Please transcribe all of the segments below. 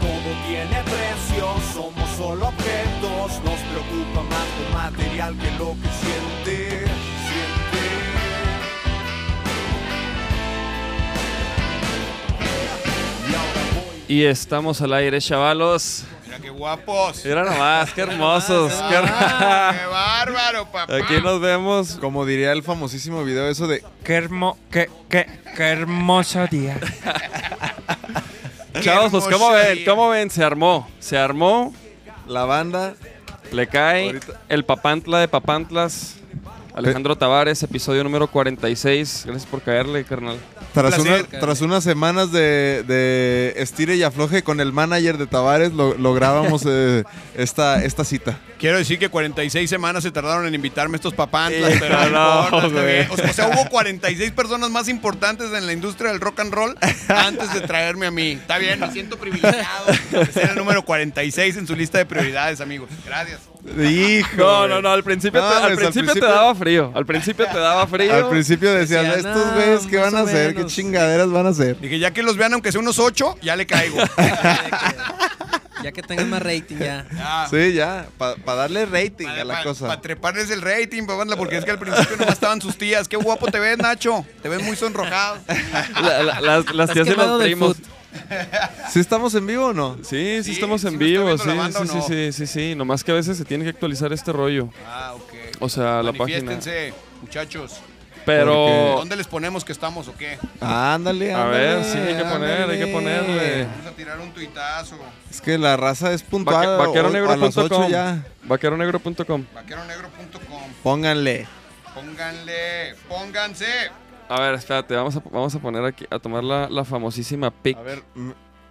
Todo tiene precio, somos solo objetos, nos preocupa más lo material que lo que siente, siente. Y estamos al aire, chavalos. Mira qué guapos. Mira nomás, qué hermosos. qué Ah, her- ¡Qué bárbaro, papá! Aquí nos vemos. Como diría el famosísimo video eso de Qué, hermo, qué, qué, qué hermoso día. Chavos, pues ¿cómo ven? ¿Cómo ven? Se armó. Se armó. la banda. Le cae Ahorita- el papantla de papantlas. Alejandro Tavares, episodio número 46. Gracias por caerle, carnal. Tras, placer, una- tras unas semanas de, de estire y afloje con el manager de Tavares, lo- lográbamos eh, esta, esta cita. Quiero decir que 46 semanas se tardaron en invitarme estos papantlas, Sí, pero no, no. O sea, o sea, hubo 46 personas más importantes en la industria del rock and roll antes de traerme a mí. Está bien, me siento privilegiado de ser el número 46 en su lista de prioridades, amigos. Gracias. Hijo. No, no, no. Al principio, No, te, al pues, al principio te principio- daba frío. Al principio te daba frío. Al principio decías, Decía, estos "No, güeyes, ¿qué van a hacer? ¿Qué menos". chingaderas van a hacer? Dije, ya que los vean, aunque sea unos 8, ya le caigo. Ya que tengas más rating ya. Ya. Sí, ya, para darle rating a la Para cosa. treparles el rating, papá, porque es que al principio nomás estaban sus tías. Qué guapo te ves, Nacho. Te ves muy sonrojado. La- la- las, las tías de los primos. ¿Sí estamos en vivo o no? Sí, sí, Sí, estamos en vivo. Sí, sí, ¿o sí, no? sí, sí, sí. Nomás que a veces se tiene que actualizar este rollo. Ah, ok. O sea, la página. Muchachos. Pero. ¿Dónde les ponemos que estamos o qué? Ándale, A ándale, ver, sí, hay que poner, hay que ponerle. Vamos a tirar un tuitazo. Es que la raza es puntual. Vaque- o- a las 8 Vaqueronegro.com. Vaqueronegro.com. Vaqueronegro.com. Pónganle. Pónganle, pónganse. A ver, espérate, vamos a, vamos a poner aquí, a tomar la, la famosísima pic. A ver,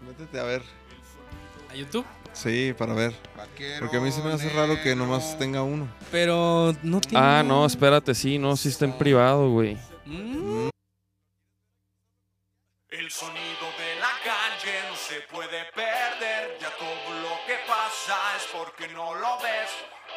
métete a ver. ¿A YouTube? Sí, para ver. Vaquero Porque a mí se me hace raro que nomás tenga uno. Pero no tiene. Ah, no, espérate, sí, no, sí está en privado, güey. Mm, El sonido de la calle no se puede perder, ya todo lo que pasa es porque no lo ves.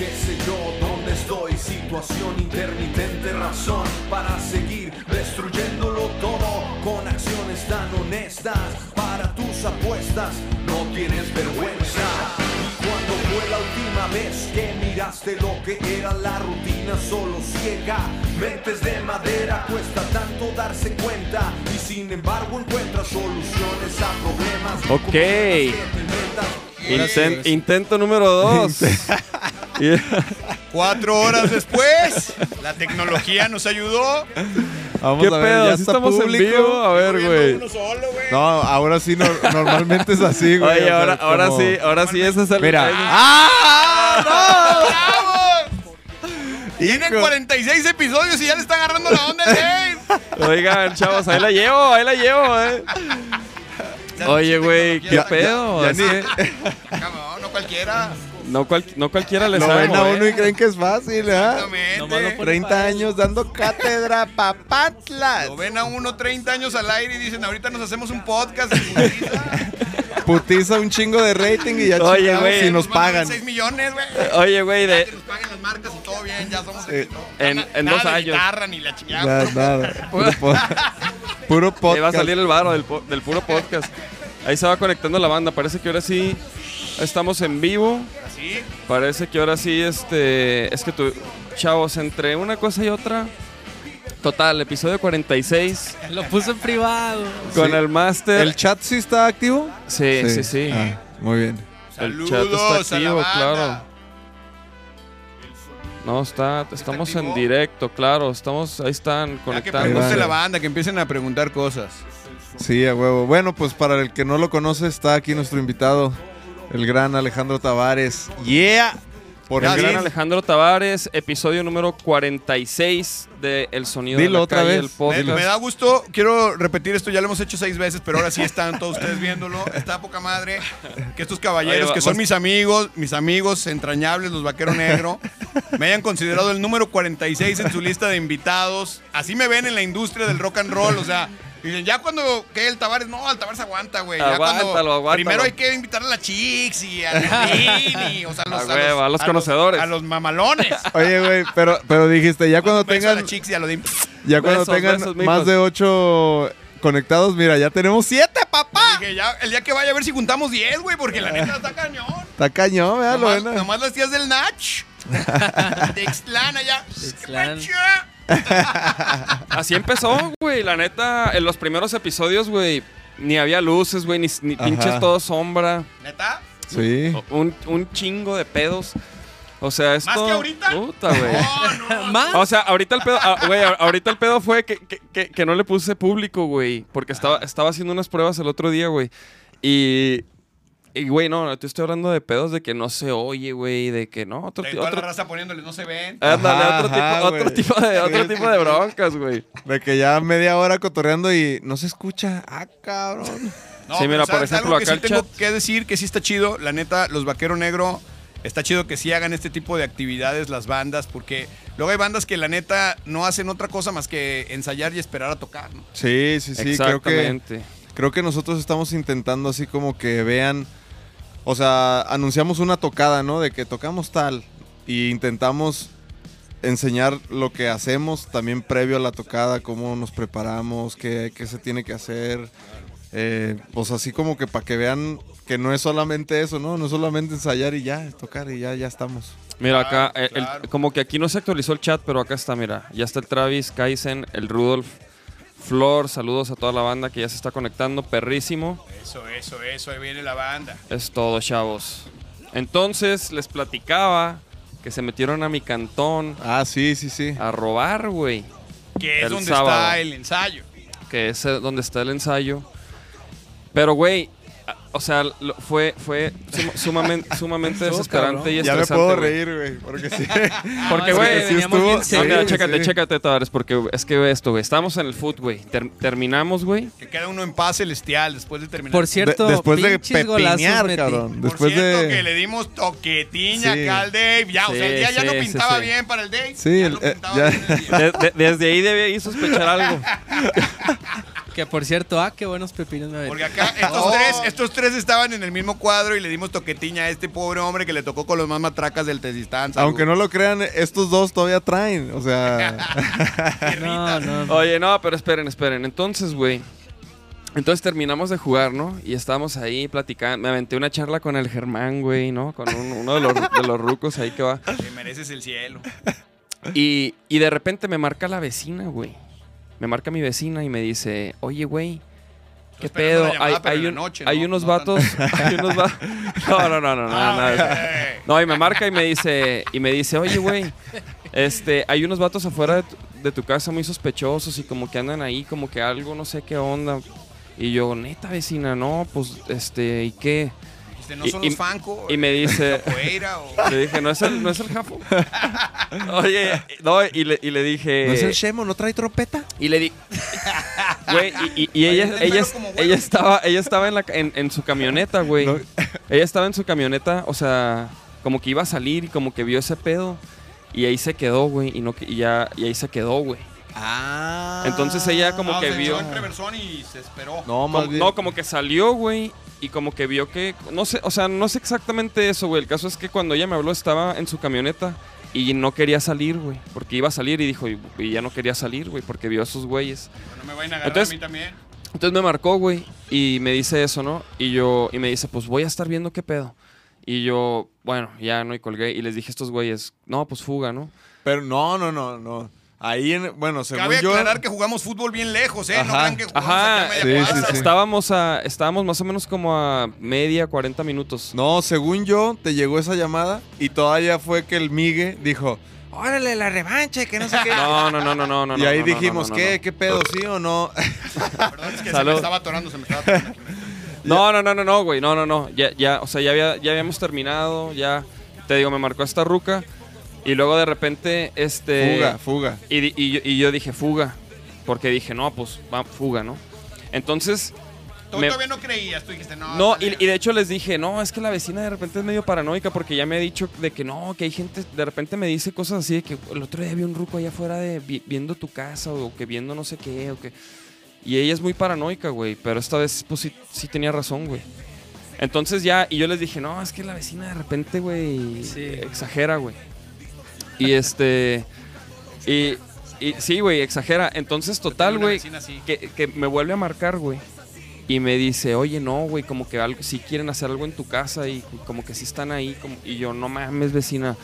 Qué sé yo, dónde estoy, situación intermitente, razón para seguir destruyéndolo todo con acciones tan honestas para tus apuestas, no tienes vergüenza. Y cuando fue la última vez que miraste lo que era la rutina solo ciega, mentes de madera, cuesta tanto darse cuenta y sin embargo encuentras soluciones a problemas. Ok. Intento número dos. Cuatro horas después, la tecnología nos ayudó. Vamos ¿Qué a ver, pedo? ya ¿Sí está estamos en público. vivo? A ver, güey. No, ahora sí, no- normalmente es así, güey. Oye, ahora, ahora sí, ahora sí, ese es el. Mira. ¡Ah! ¡Vamos! Tienen 46 episodios y ya le está agarrando la onda. Oigan, chavos, ahí la llevo, ahí la llevo, eh. Oye, güey, ¿qué Ya- pedo? Cabrón, no cualquiera. no, cual- no cualquiera le Lo sabe ven a uno y creen que es fácil. Exactamente. Nomás lo ponen 30 para eso. años dando cátedra papatlas. Lo ven a uno 30 años al aire y dicen, ahorita nos hacemos un podcast. en putiza. Putiza un chingo de rating y ya Oye, chingamos güey, si nos pagan. 6 millones, güey. Oye, güey, de, Que nos paguen las marcas y todo bien, ya somos Sí. En- Nada- en nada dos de años. guitarra ni la chingada. Nada, nada. Puro, po- puro podcast. Ahí va a salir el varo del, puro podcast. Ahí se va conectando la banda. Parece que ahora sí estamos en vivo. Así. Parece que ahora sí, este. Es que tú, chavos, entre una cosa y otra, Total, episodio 46 Lo puso en privado. con Sí. el máster. ¿El chat sí está activo? Sí, sí, sí. Ah, muy bien. El chat Saludos está a la activo, banda. claro. No, está, estamos en directo, claro. Estamos, ahí están que conectando. Vale. la banda, que empiecen a preguntar cosas. Sí, a huevo. Bueno, pues para el que no lo conoce, está aquí nuestro invitado, el gran Alejandro Tavares. ¡Yeah! Por El gran. Alejandro Tavares, episodio número 46 de El Sonido de Dilo la otra Calle, vez. el Me, podcast. me da gusto, quiero repetir esto, ya lo hemos hecho seis veces, pero ahora sí están todos ustedes viéndolo. Está poca madre. Que estos caballeros, que son vas- mis amigos, mis amigos entrañables, los vaqueros negro, me hayan considerado el número 46 en su lista de invitados. Así me ven en la industria del rock and roll, o sea. Dicen, ya cuando que el Tavares, no, el Tavares aguanta, güey. Ya cuando Aguántalo, aguántalo. Primero hay que invitar a la Chicks y a o sea, a los, A los conocedores. A los mamalones. Oye, güey, pero, pero dijiste, ya cuando a tengan, la Chicks y a lo de... ya cuando Besos, tengan besos, mijos. más de ocho conectados, mira, ya tenemos siete, papá. Dije, ya, el día que vaya a ver si juntamos 10, güey, porque la neta está cañón. Está cañón, Nomás, ven. nomás las tías del Nach. De Ixtlán allá. Así empezó, güey. La neta, en los primeros episodios, güey, ni había luces, güey, ni, pinches todo sombra. ¿Neta? Sí. Un, un chingo de pedos. O sea, esto... ¿Más que ahorita? Puta, güey. No, no. ¿Más? O sea, ahorita el pedo, ah, güey, ahorita el pedo fue que, que- que- que no le puse público, güey, porque estaba, estaba haciendo unas pruebas el otro día, güey. Y, y, güey, no, te estoy hablando de pedos de que no se oye, güey, de que no, otro, De ti- toda otro, la raza poniéndoles, no se ven. ándale, Ajá, otro, ajá, tipo, otro tipo de, otro tipo de broncas, güey. De que ya media hora cotorreando y no se escucha. Ah, cabrón. No, Sí, mira, por ¿sabes ejemplo, algo que acá sí tengo chat- que decir que sí está chido. La neta, los vaqueros negro, está chido que sí hagan este tipo de actividades las bandas, porque luego hay bandas que la neta no hacen otra cosa más que ensayar y esperar a tocar, ¿no? Sí, sí, sí. Creo que, Exactamente. creo que nosotros estamos intentando así como que vean. O sea, anunciamos una tocada, ¿no? De que tocamos tal. Y intentamos enseñar lo que hacemos también previo a la tocada, cómo nos preparamos, qué, qué se tiene que hacer. Eh, pues así como que para que vean que no es solamente eso, ¿no? No es solamente ensayar y ya, tocar y ya, ya estamos. Mira, acá, el- el- claro. como que aquí no se actualizó el chat, pero acá está, mira. Ya está el Travis, Kaizen, el Rudolf, Flor, saludos a toda la banda que ya se está conectando, perrísimo. Eso, eso, eso, ahí viene la banda. Es todo, chavos. Entonces, les platicaba que se metieron a mi cantón Ah, sí, sí, sí. a robar, güey. Que es El donde sábado. está el ensayo. Que es eh, donde está el ensayo. Pero, güey, o sea, lo- fue, fue suma- sumamente, sumamente desesperante cabrón. y Ya me estresante. puedo güey. reír, güey, porque sí. Porque, güey, sí estuvo- bien sí, No, mira, chécate, sí. chécate, Tavares, porque es que ve esto, güey. Estábamos en el foot, güey. Ter- terminamos, güey. Que queda uno en paz celestial después de terminar. Por cierto, De- después de pepinear, cabrón. Por Después cierto, de. que le dimos toquetiña Sí. acá al Dave. Ya, o sea, el Sí, día ya no pintaba sí. bien para el Dave. Sí, ya el- no eh, pintaba ya- bien el día. De- de- desde ahí debía ir sospechar algo. Que por cierto, ah, qué buenos pepinos me. Porque acá estos, Oh. tres, estos tres estaban en el mismo cuadro y le dimos toquetiña a este pobre hombre que le tocó con los más matracas del Tezistán. Aunque no lo crean, estos dos todavía traen. O sea. No, no, no. Oye, no, pero esperen, esperen. Entonces, güey. Entonces terminamos de jugar, ¿no? Y estábamos ahí platicando. Me aventé una charla con el Germán, güey, ¿no? Con un- uno de los, de los rucos ahí que va. Te mereces el cielo. Y, y de repente me marca la vecina, güey. Me marca mi vecina y me dice, oye, güey, ¿qué pedo? hay, hay un- noche, hay ¿no? unos No vatos. hay unos va- No, no, no, no, no, Ah, güey. No, y me marca y me dice, y me dice, oye, güey, este, hay unos vatos afuera de tu, de tu casa muy sospechosos y como que andan ahí, como que algo, no sé qué onda. Y yo, neta, vecina, no, pues, este, ¿y qué? Dijiste, no Y- son y- los Fanco. Y me dice, Capoeira o... le dije, ¿no es el, no es el Jafo? Oye, no, y le, y le dije... ¿No es el Shemo? ¿No trae trompeta? Y le di. Güey, y, y- y ella, ella, ella estaba, ella estaba en, la, en, en su camioneta, güey. No. Ella estaba en su camioneta, o sea, como que iba a salir y como que vio ese pedo. Y ahí se quedó, güey. Y, no, que- y ya, y ahí se quedó, güey. Ah. Entonces ella como No, que se vio. echó en reversón y se esperó. No, más Como- bien. no, como que salió, güey. Y como que vio que. No sé, o sea, no sé exactamente eso, güey. El caso es que cuando ella me habló estaba en su camioneta y no quería salir, güey. Porque iba a salir y dijo, y, y ya no quería salir, güey, porque vio a esos güeyes. No me vayan a agarrar Entonces- a mí también. Entonces me marcó, güey, y me dice eso, ¿no? Y yo, y me dice, pues voy a estar viendo qué pedo. Y yo, bueno, ya no, y colgué. Y les dije a estos güeyes, no, pues fuga, ¿no? Pero no, no, no, no. Ahí, en, bueno, según Cabe yo... aclarar que jugamos fútbol bien lejos, ¿eh? no Ajá. crean que jugamos Ajá, media sí, sí, sí. estábamos a estábamos más o menos como a media 40 minutos. No, según yo, te llegó esa llamada y todavía fue que el Migue dijo, órale, la revancha, y que no sé qué. No, no, no, no, no, no. y ahí no, dijimos, no, no, ¿qué? no. ¿Qué pedo? ¿Sí o no? Perdón, es que se Salud. me estaba atorando, se me estaba atorando. No, no, no, no, no, güey, no, no, no. Ya, ya, o sea, ya, había, ya habíamos terminado, ya, te digo, me marcó esta ruca y luego de repente, este... fuga, fuga. Y, y yo, y yo dije, fuga, porque dije, no, pues, va, fuga, ¿no? Entonces, Tú Me- todavía no creías, tú dijiste, no. no, y, y de hecho les dije, no, es que la vecina de repente es medio paranoica porque ya me ha dicho de que no, que hay gente, de repente me dice cosas así de que el otro día vi un ruco allá afuera de vi- viendo tu casa o que viendo no sé qué o que... Y ella es muy paranoica, güey, pero esta vez pues sí, sí tenía razón, güey. Entonces ya, y yo les dije, no, es que la vecina de repente, güey, Sí. exagera, güey. Y este... Y, y sí, güey, exagera. Entonces, total, güey, que, que me vuelve a marcar, güey. Y me dice, oye, no, güey, como que algo, si quieren hacer algo en tu casa y como que sí están ahí. Como, y yo, no mames, vecina.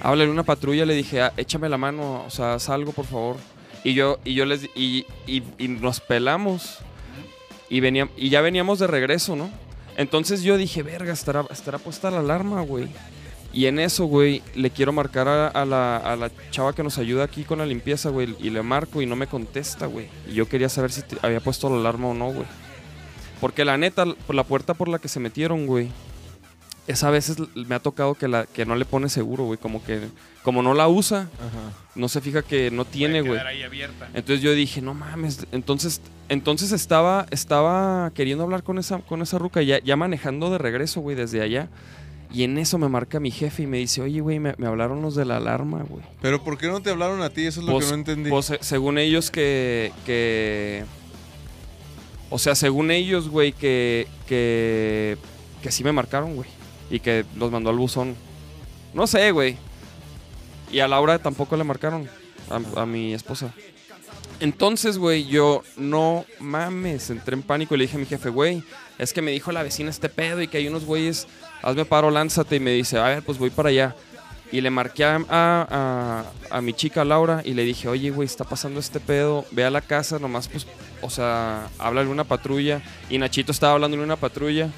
Háblale una patrulla, le dije, "Ah, échame la mano, o sea, haz algo, por favor. Y yo, y yo les, y, y, y nos pelamos. Y, venía, y ya veníamos de regreso, ¿no? Entonces yo dije, verga, estará, estará puesta la alarma, güey. Y en eso, güey, le quiero marcar a, a la, a la chava que nos ayuda aquí con la limpieza, güey. Y le marco y no me contesta, güey. Y yo quería saber si te- había puesto la alarma o no, güey. Porque la neta, la puerta por la que se metieron, güey. Esa veces me ha tocado que, la, que no le pone seguro, güey. Como que, como no la usa, Ajá. no se fija que no tiene, Puede güey. quedar ahí abierta. Entonces yo dije, no mames. Entonces, entonces estaba, estaba queriendo hablar con esa, con esa ruca, ya, ya manejando de regreso, güey, desde allá. Y en eso me marca mi jefe y me dice, oye, güey, me, me hablaron los de la alarma, güey. Pero ¿por qué no te hablaron a ti? Eso es lo Pues- que no entendí. Pues, eh, según ellos que, que... O sea, según ellos, güey, que, que... Que sí me marcaron, güey. Y que los mandó al buzón. No sé, güey. Y a Laura tampoco le marcaron. A, a mi esposa. Entonces, güey, yo no mames. Entré en pánico y le dije a mi jefe, güey, es que me dijo la vecina este pedo y que hay unos güeyes, hazme paro, lánzate. Y me dice, a ver, pues voy para allá. Y le marqué a, a- a- a mi chica Laura y le dije, oye, güey, está pasando este pedo, ve a la casa, nomás, pues, o sea, háblale una patrulla. Y Nachito estaba hablando en una patrulla.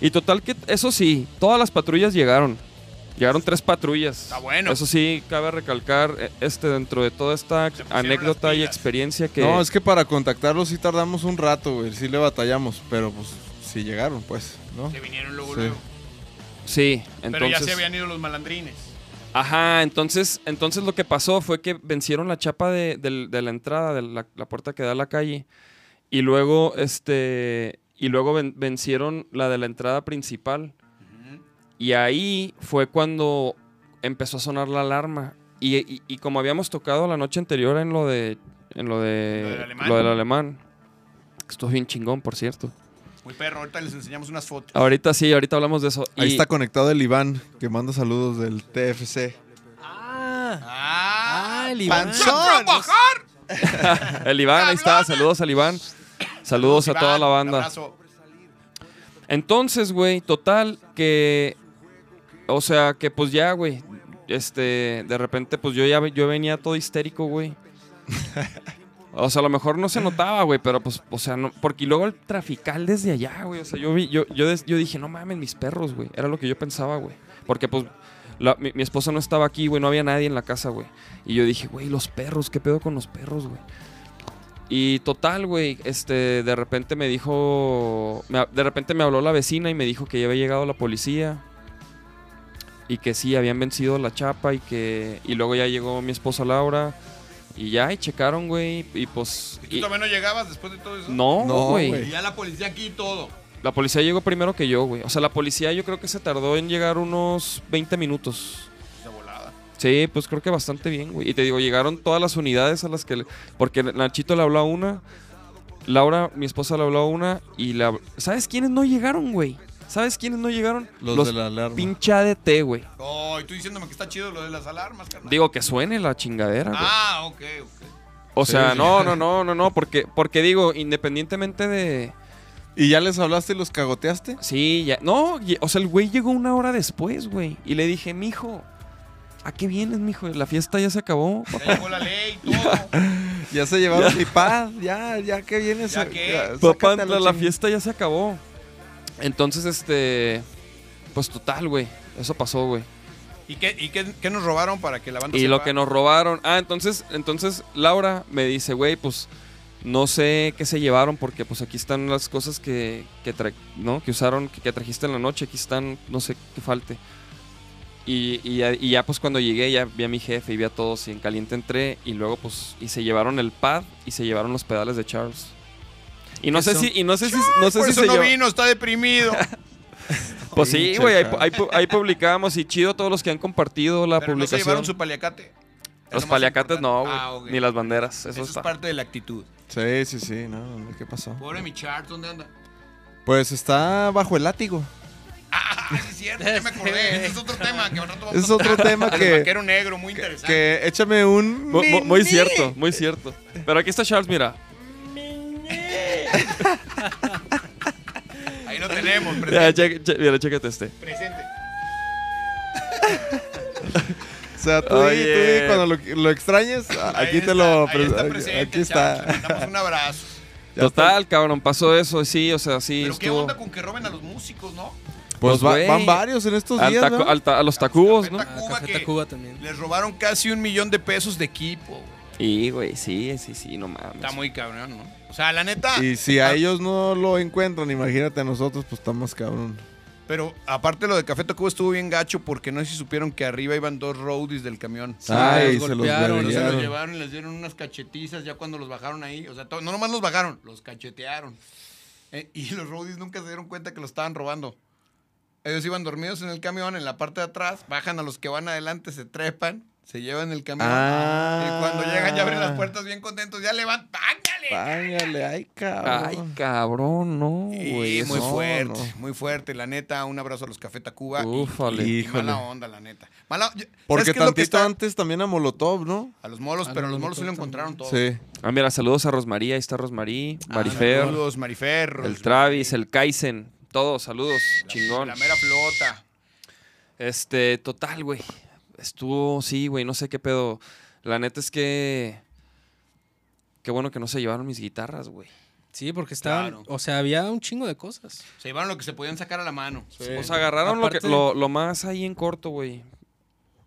Y total que, eso sí, todas las patrullas llegaron. Llegaron tres patrullas. Está bueno. Eso sí, cabe recalcar, eh, este, dentro de toda esta Se anécdota y experiencia que... No, es que para contactarlos sí tardamos un rato, güey. Sí le batallamos, pero pues sí llegaron, pues, ¿no? Que vinieron luego, Sí. luego. Sí, Pero entonces... ya se habían ido los malandrines. Ajá, entonces, entonces lo que pasó fue que vencieron la chapa de, la entrada, de la, la puerta que da a la calle, y luego, este, y luego ven- vencieron la de la entrada principal. Y ahí fue cuando empezó a sonar la alarma. Y, y- y como habíamos tocado la noche anterior en lo de, en lo de, Lo del alemán. lo del alemán, que estuvo bien chingón, por cierto. Muy perro, ahorita les enseñamos unas fotos. Ahorita sí, ahorita hablamos de eso. Ahí Y- está conectado el Iván, que manda saludos del TFC. Ah, ¡Ah! Ah, el Iván. ¡Panzón! ¡A trabajar! el Iván, ahí está, saludos al Iván. Saludos a toda la un banda. abrazo. Entonces, güey, total, que. O sea, que pues ya, güey. Este, de repente, pues yo ya yo venía todo histérico, güey. O sea, a lo mejor no se notaba, güey, pero pues, o sea, no, porque luego el trafical desde allá, güey. O sea, yo vi, yo, yo, yo dije, no mames, mis perros, güey. Era lo que yo pensaba, güey. Porque pues la- mi, esposa no estaba aquí, güey, no había nadie en la casa, güey. Y yo dije, güey, los perros, ¿qué pedo con los perros, güey? Y total, güey, este, de repente me dijo, de repente me habló la vecina y me dijo que ya había llegado la policía y que sí, habían vencido la chapa y que, y luego ya llegó mi esposa Laura y ya, y checaron, güey, y pues, ¿Y tú y- no llegabas después de todo eso? no, No, güey, güey. Y ya la policía aquí y todo. la policía llegó primero que yo, güey, o sea, la policía yo creo que se tardó en llegar unos 20 minutos. De volada. Sí, pues creo que bastante bien, güey. Y te digo, llegaron todas las unidades a las que... le- Porque Nachito le habló a una, Laura, mi esposa le habló a una, y la... ¿Sabes quiénes no llegaron, güey? ¿Sabes quiénes no llegaron? Los, de la alarma. pinche ADT, güey. Oh, y tú diciéndome que está chido lo de las alarmas, carnal. Digo, que suene la chingadera, güey. Ah, ok, ok. O Sí, sea, sí. no, no, no, no, no, porque, porque digo, independientemente de... ¿Y ya les hablaste y los cagoteaste? Sí, ya... No, o sea, el güey llegó una hora después, güey. Y le dije, mijo, ¿a qué vienes, mijo? La fiesta ya se acabó. Ya llegó la ley todo. Ya se llevaron mi paz, ya, ya que vienes. ¿Ya a- qué? ya, Papá, la, fiesta ya se acabó. Entonces, este. Pues total, güey. Eso pasó, güey. ¿Y, qué, y qué, qué nos robaron para que la banda Y se lo va? que nos robaron. Ah, entonces, entonces Laura me dice, güey, pues no sé qué se llevaron porque pues aquí están las cosas que, que, tra- ¿no? que usaron, que, que trajiste en la noche. Aquí están, no sé qué falte. Y, y ya, y ya, pues cuando llegué ya vi a mi jefe y vi a todos y en caliente entré y luego pues y se llevaron el pad y se llevaron los pedales de Charles. Y no sé si y no sé si no sé Por si eso se no lleva- vino, está deprimido. Pues sí, Pinche güey, ahí, Charles. ahí pu- ahí publicamos y chido todos los que han compartido la Pero no se publicación. llevaron su paliacate. Es Los lo más paliacates no, güey, importante. Ah, ok. ni las banderas, eso, Eso, está. es parte de la actitud. Sí, sí, sí, no, no, ¿qué pasó? Pobre mi Charles, ¿dónde anda? Pues está bajo el látigo. Ah, sí es cierto, ya me acordé. Ese es otro tema que al rato vamos Ese es otro tema al que, vaquero negro, muy interesante. que échame un... Mu- mu- muy cierto, muy cierto. Pero aquí está Charles, mira. Ahí lo tenemos, presente. che- che- mira, chécate este. presente. O sea, tú, cuando lo, lo extrañes, a- Ahí aquí está, te lo... ahí está pre- presente, aquí está. Le mandamos un abrazo. Ya Total, cabrón, pasó eso, sí, o sea, sí Pero qué estuvo. onda con que roben a los músicos, ¿no? Pues Pues, van varios en estos Al días, taco- ¿no? al a los tacubos, ¿no? Café Tacuba también. les robaron casi un millón de pesos de equipo. güey. Y, güey, sí, sí, sí, no mames. Está muy cabrón, ¿no? O sea, la neta. Y si a ellos no lo encuentran, imagínate a nosotros, pues estamos cabrón. Pero aparte lo de Café Tacuba estuvo bien gacho porque no sé si supieron que arriba iban dos roadies del camión. Ay, los se los golpearon, se los llevaron y les dieron unas cachetizas ya cuando los bajaron ahí. O sea, no nomás los bajaron, los cachetearon. Eh, y los roadies nunca se dieron cuenta que los estaban robando. Ellos iban dormidos en el camión, en la parte de atrás, bajan a los que van adelante, se trepan, se llevan el camión. Ah. Y cuando llegan ya abren las puertas bien contentos, ya levantan, ¡pángale! Váyale, ay, cabrón. Ay, cabrón, no, güey. muy fuerte, no. muy fuerte. La neta, un abrazo a los Café Tacuba. y- Úfale. Y, y Híjole. mala onda, la neta. Mala, ¿sabes Porque que tantito está? antes también a Molotov, ¿no? A los molos, A pero los los molos sí lo encontraron todo. Sí. Ah, mira, saludos a Rosmaría, ahí está Rosmarí, Marifer, Saludos, Marifer. el Travis, el Kaizen, todos, saludos, chingón. La mera flota. Este, total, güey. Estuvo, sí, güey, no sé qué pedo. La neta es que. Qué bueno que no se llevaron mis guitarras, güey. Sí, porque estaban. Claro. O sea, había un chingo de cosas. Se llevaron lo que se podían sacar a la mano. O sea, agarraron lo, que- lo, lo más ahí en corto, güey.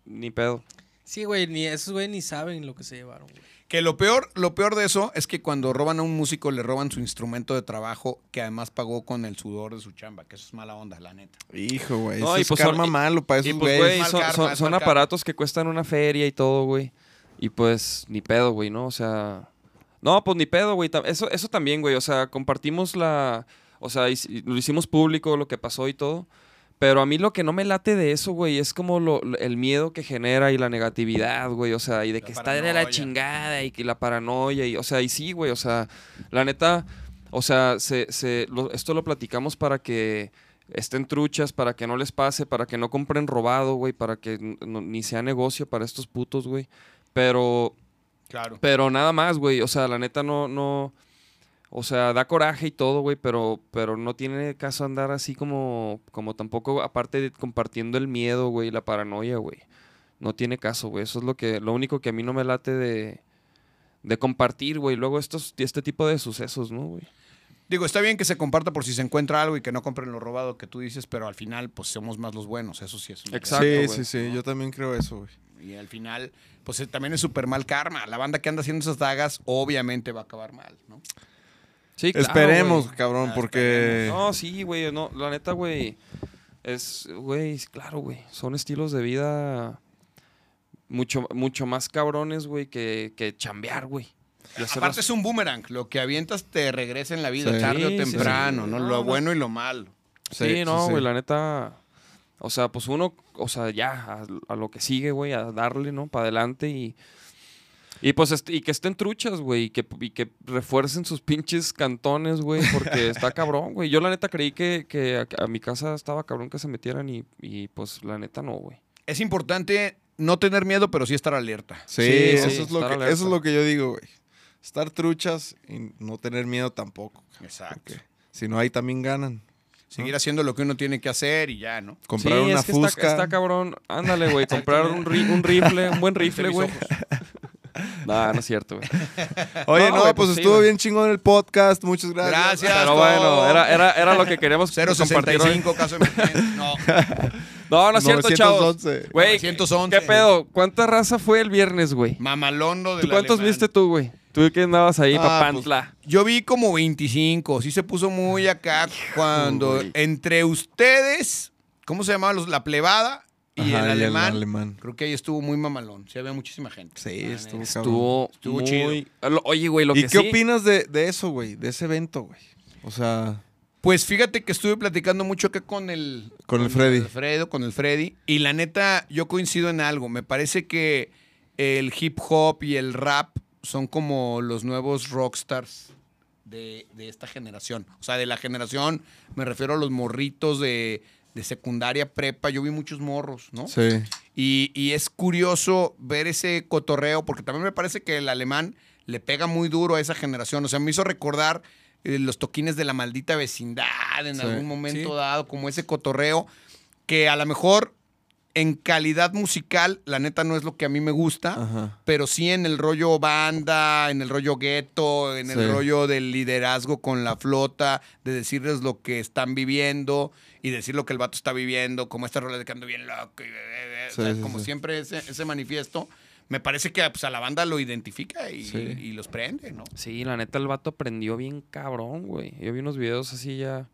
Ni pedo. Sí, güey, ni esos güey ni saben lo que se llevaron, güey. Que lo peor, lo peor de eso es que cuando roban a un músico le roban su instrumento de trabajo que además pagó con el sudor de su chamba, que eso es mala onda, la neta. Hijo, güey. No, eso y es pues son- karma y- malo para esos güeyes. son, karma, son- son aparatos que cuestan una feria y todo, güey. Y pues, ni pedo, güey, ¿no? O sea. No, pues ni pedo, güey. Eso, eso también, güey. O sea, compartimos la. O sea, lo hicimos público, lo que pasó y todo. Pero a mí lo que no me late de eso, güey, es como lo, el miedo que genera y la negatividad, güey. O sea, y de La que está de la chingada y que la paranoia. Y, o sea, y sí, güey. O sea, la neta. O sea, se, se, lo- esto lo platicamos para que estén truchas, para que no les pase, para que no compren robado, güey, para que no- ni sea negocio para estos putos, güey. Pero, Claro. pero nada más, güey. O sea, la neta no, no. O sea, da coraje y todo, güey, pero, pero no tiene caso andar así como, como tampoco, aparte de compartiendo el miedo, güey, la paranoia, güey. No tiene caso, güey. Eso es lo que, lo único que a mí no me late de, de compartir, güey. Luego estos, este tipo de sucesos, ¿no, güey? Digo, está bien que se comparta por si se encuentra algo y que no compren lo robado que tú dices, pero al final, pues somos más los buenos. Eso sí es una Exacto, sí, güey. sí, sí. Yo también creo eso, güey. Y al final, pues eh, también es súper mal karma. La banda que anda haciendo esas dagas, obviamente va a acabar mal, ¿no? Sí, claro, Esperemos, cabrón, Ah, porque... No, sí, güey, no, la neta, güey, es, güey, claro, güey, son estilos de vida mucho, mucho más cabrones, güey, que, que chambear, güey. Aparte es un boomerang. Lo que avientas te regresa en la vida, Sí. tarde o Sí, sí, sí. temprano, ¿no? Lo no. bueno y lo malo. Sí, no, sí. güey, la neta, o sea, pues uno, o sea, ya, a, a lo que sigue, güey, a darle, ¿no? Para adelante y... Y pues est- y que estén truchas, güey, y que, y que refuercen sus pinches cantones, güey, porque está cabrón, güey. Yo la neta creí que, que a, a mi casa estaba cabrón que se metieran y, y pues la neta no, güey. Es importante no tener miedo, pero sí estar alerta. Sí, Sí, eso, sí, es lo estar que, alerta. eso es lo que yo digo, güey. Estar truchas y no tener miedo tampoco. Exacto. Si no, ahí también ganan. seguir haciendo lo que uno tiene que hacer y ya, ¿no? Comprar sí, una es que está- fusca. Está, cabrón. Ándale, güey. Comprar un, ri- un rifle, un buen rifle, güey. No, no es cierto, güey. Oye, No, pues, pues sí, estuvo güey. bien chingón el podcast. Muchas gracias. Gracias. Pero bueno, era, era, era lo que queríamos compartir hoy. 065 caso emergente. No, No, no es cierto, chavos. 911. Güey, 911. ¿qué pedo? ¿Cuánta raza fue el viernes, güey? mamalondo de ¿Tú cuántos viste tú, güey? Tú que andabas ahí, Ah, papantla. Yo vi como 25. Sí se puso muy acá cuando entre ustedes, ¿cómo se llamaban los? La plebada y, Ajá, el, y el alemán, alemán. Creo que ahí estuvo muy mamalón. Sí, había muchísima gente. Sí, estuvo. Estuvo, Estuvo muy... chido. Oye, güey, lo ¿Y que qué sí... opinas de, de eso, güey? De ese evento, güey. O sea, Pues fíjate que estuve platicando mucho acá con el... Con el Freddy. Alfredo, con el Freddy. Y la neta, yo coincido en algo. Me parece que el hip hop y el rap son como los nuevos rockstars de, de esta generación. O sea, de la generación, me refiero a los morritos de, de secundaria, prepa. Yo vi muchos morros, ¿no? sí. Y, y es curioso ver ese cotorreo, porque también me parece que el alemán le pega muy duro a esa generación. O sea, me hizo recordar eh, los toquines de la maldita vecindad en Sí. algún momento Sí. dado, como ese cotorreo, que a lo mejor en calidad musical, la neta no es lo que a mí me gusta, Ajá. pero sí en el rollo banda, en el rollo gueto, en el rollo del liderazgo con la flota, de decirles lo que están viviendo y decir lo que el vato está viviendo, como esta rola de que ando bien loco, y, o Sí, sea, sí, como sí. siempre ese, ese manifiesto, me parece que pues, a la banda lo identifica y, Sí. y los prende, ¿no? Sí, la neta, el vato prendió bien cabrón, güey. Yo vi unos videos así ya.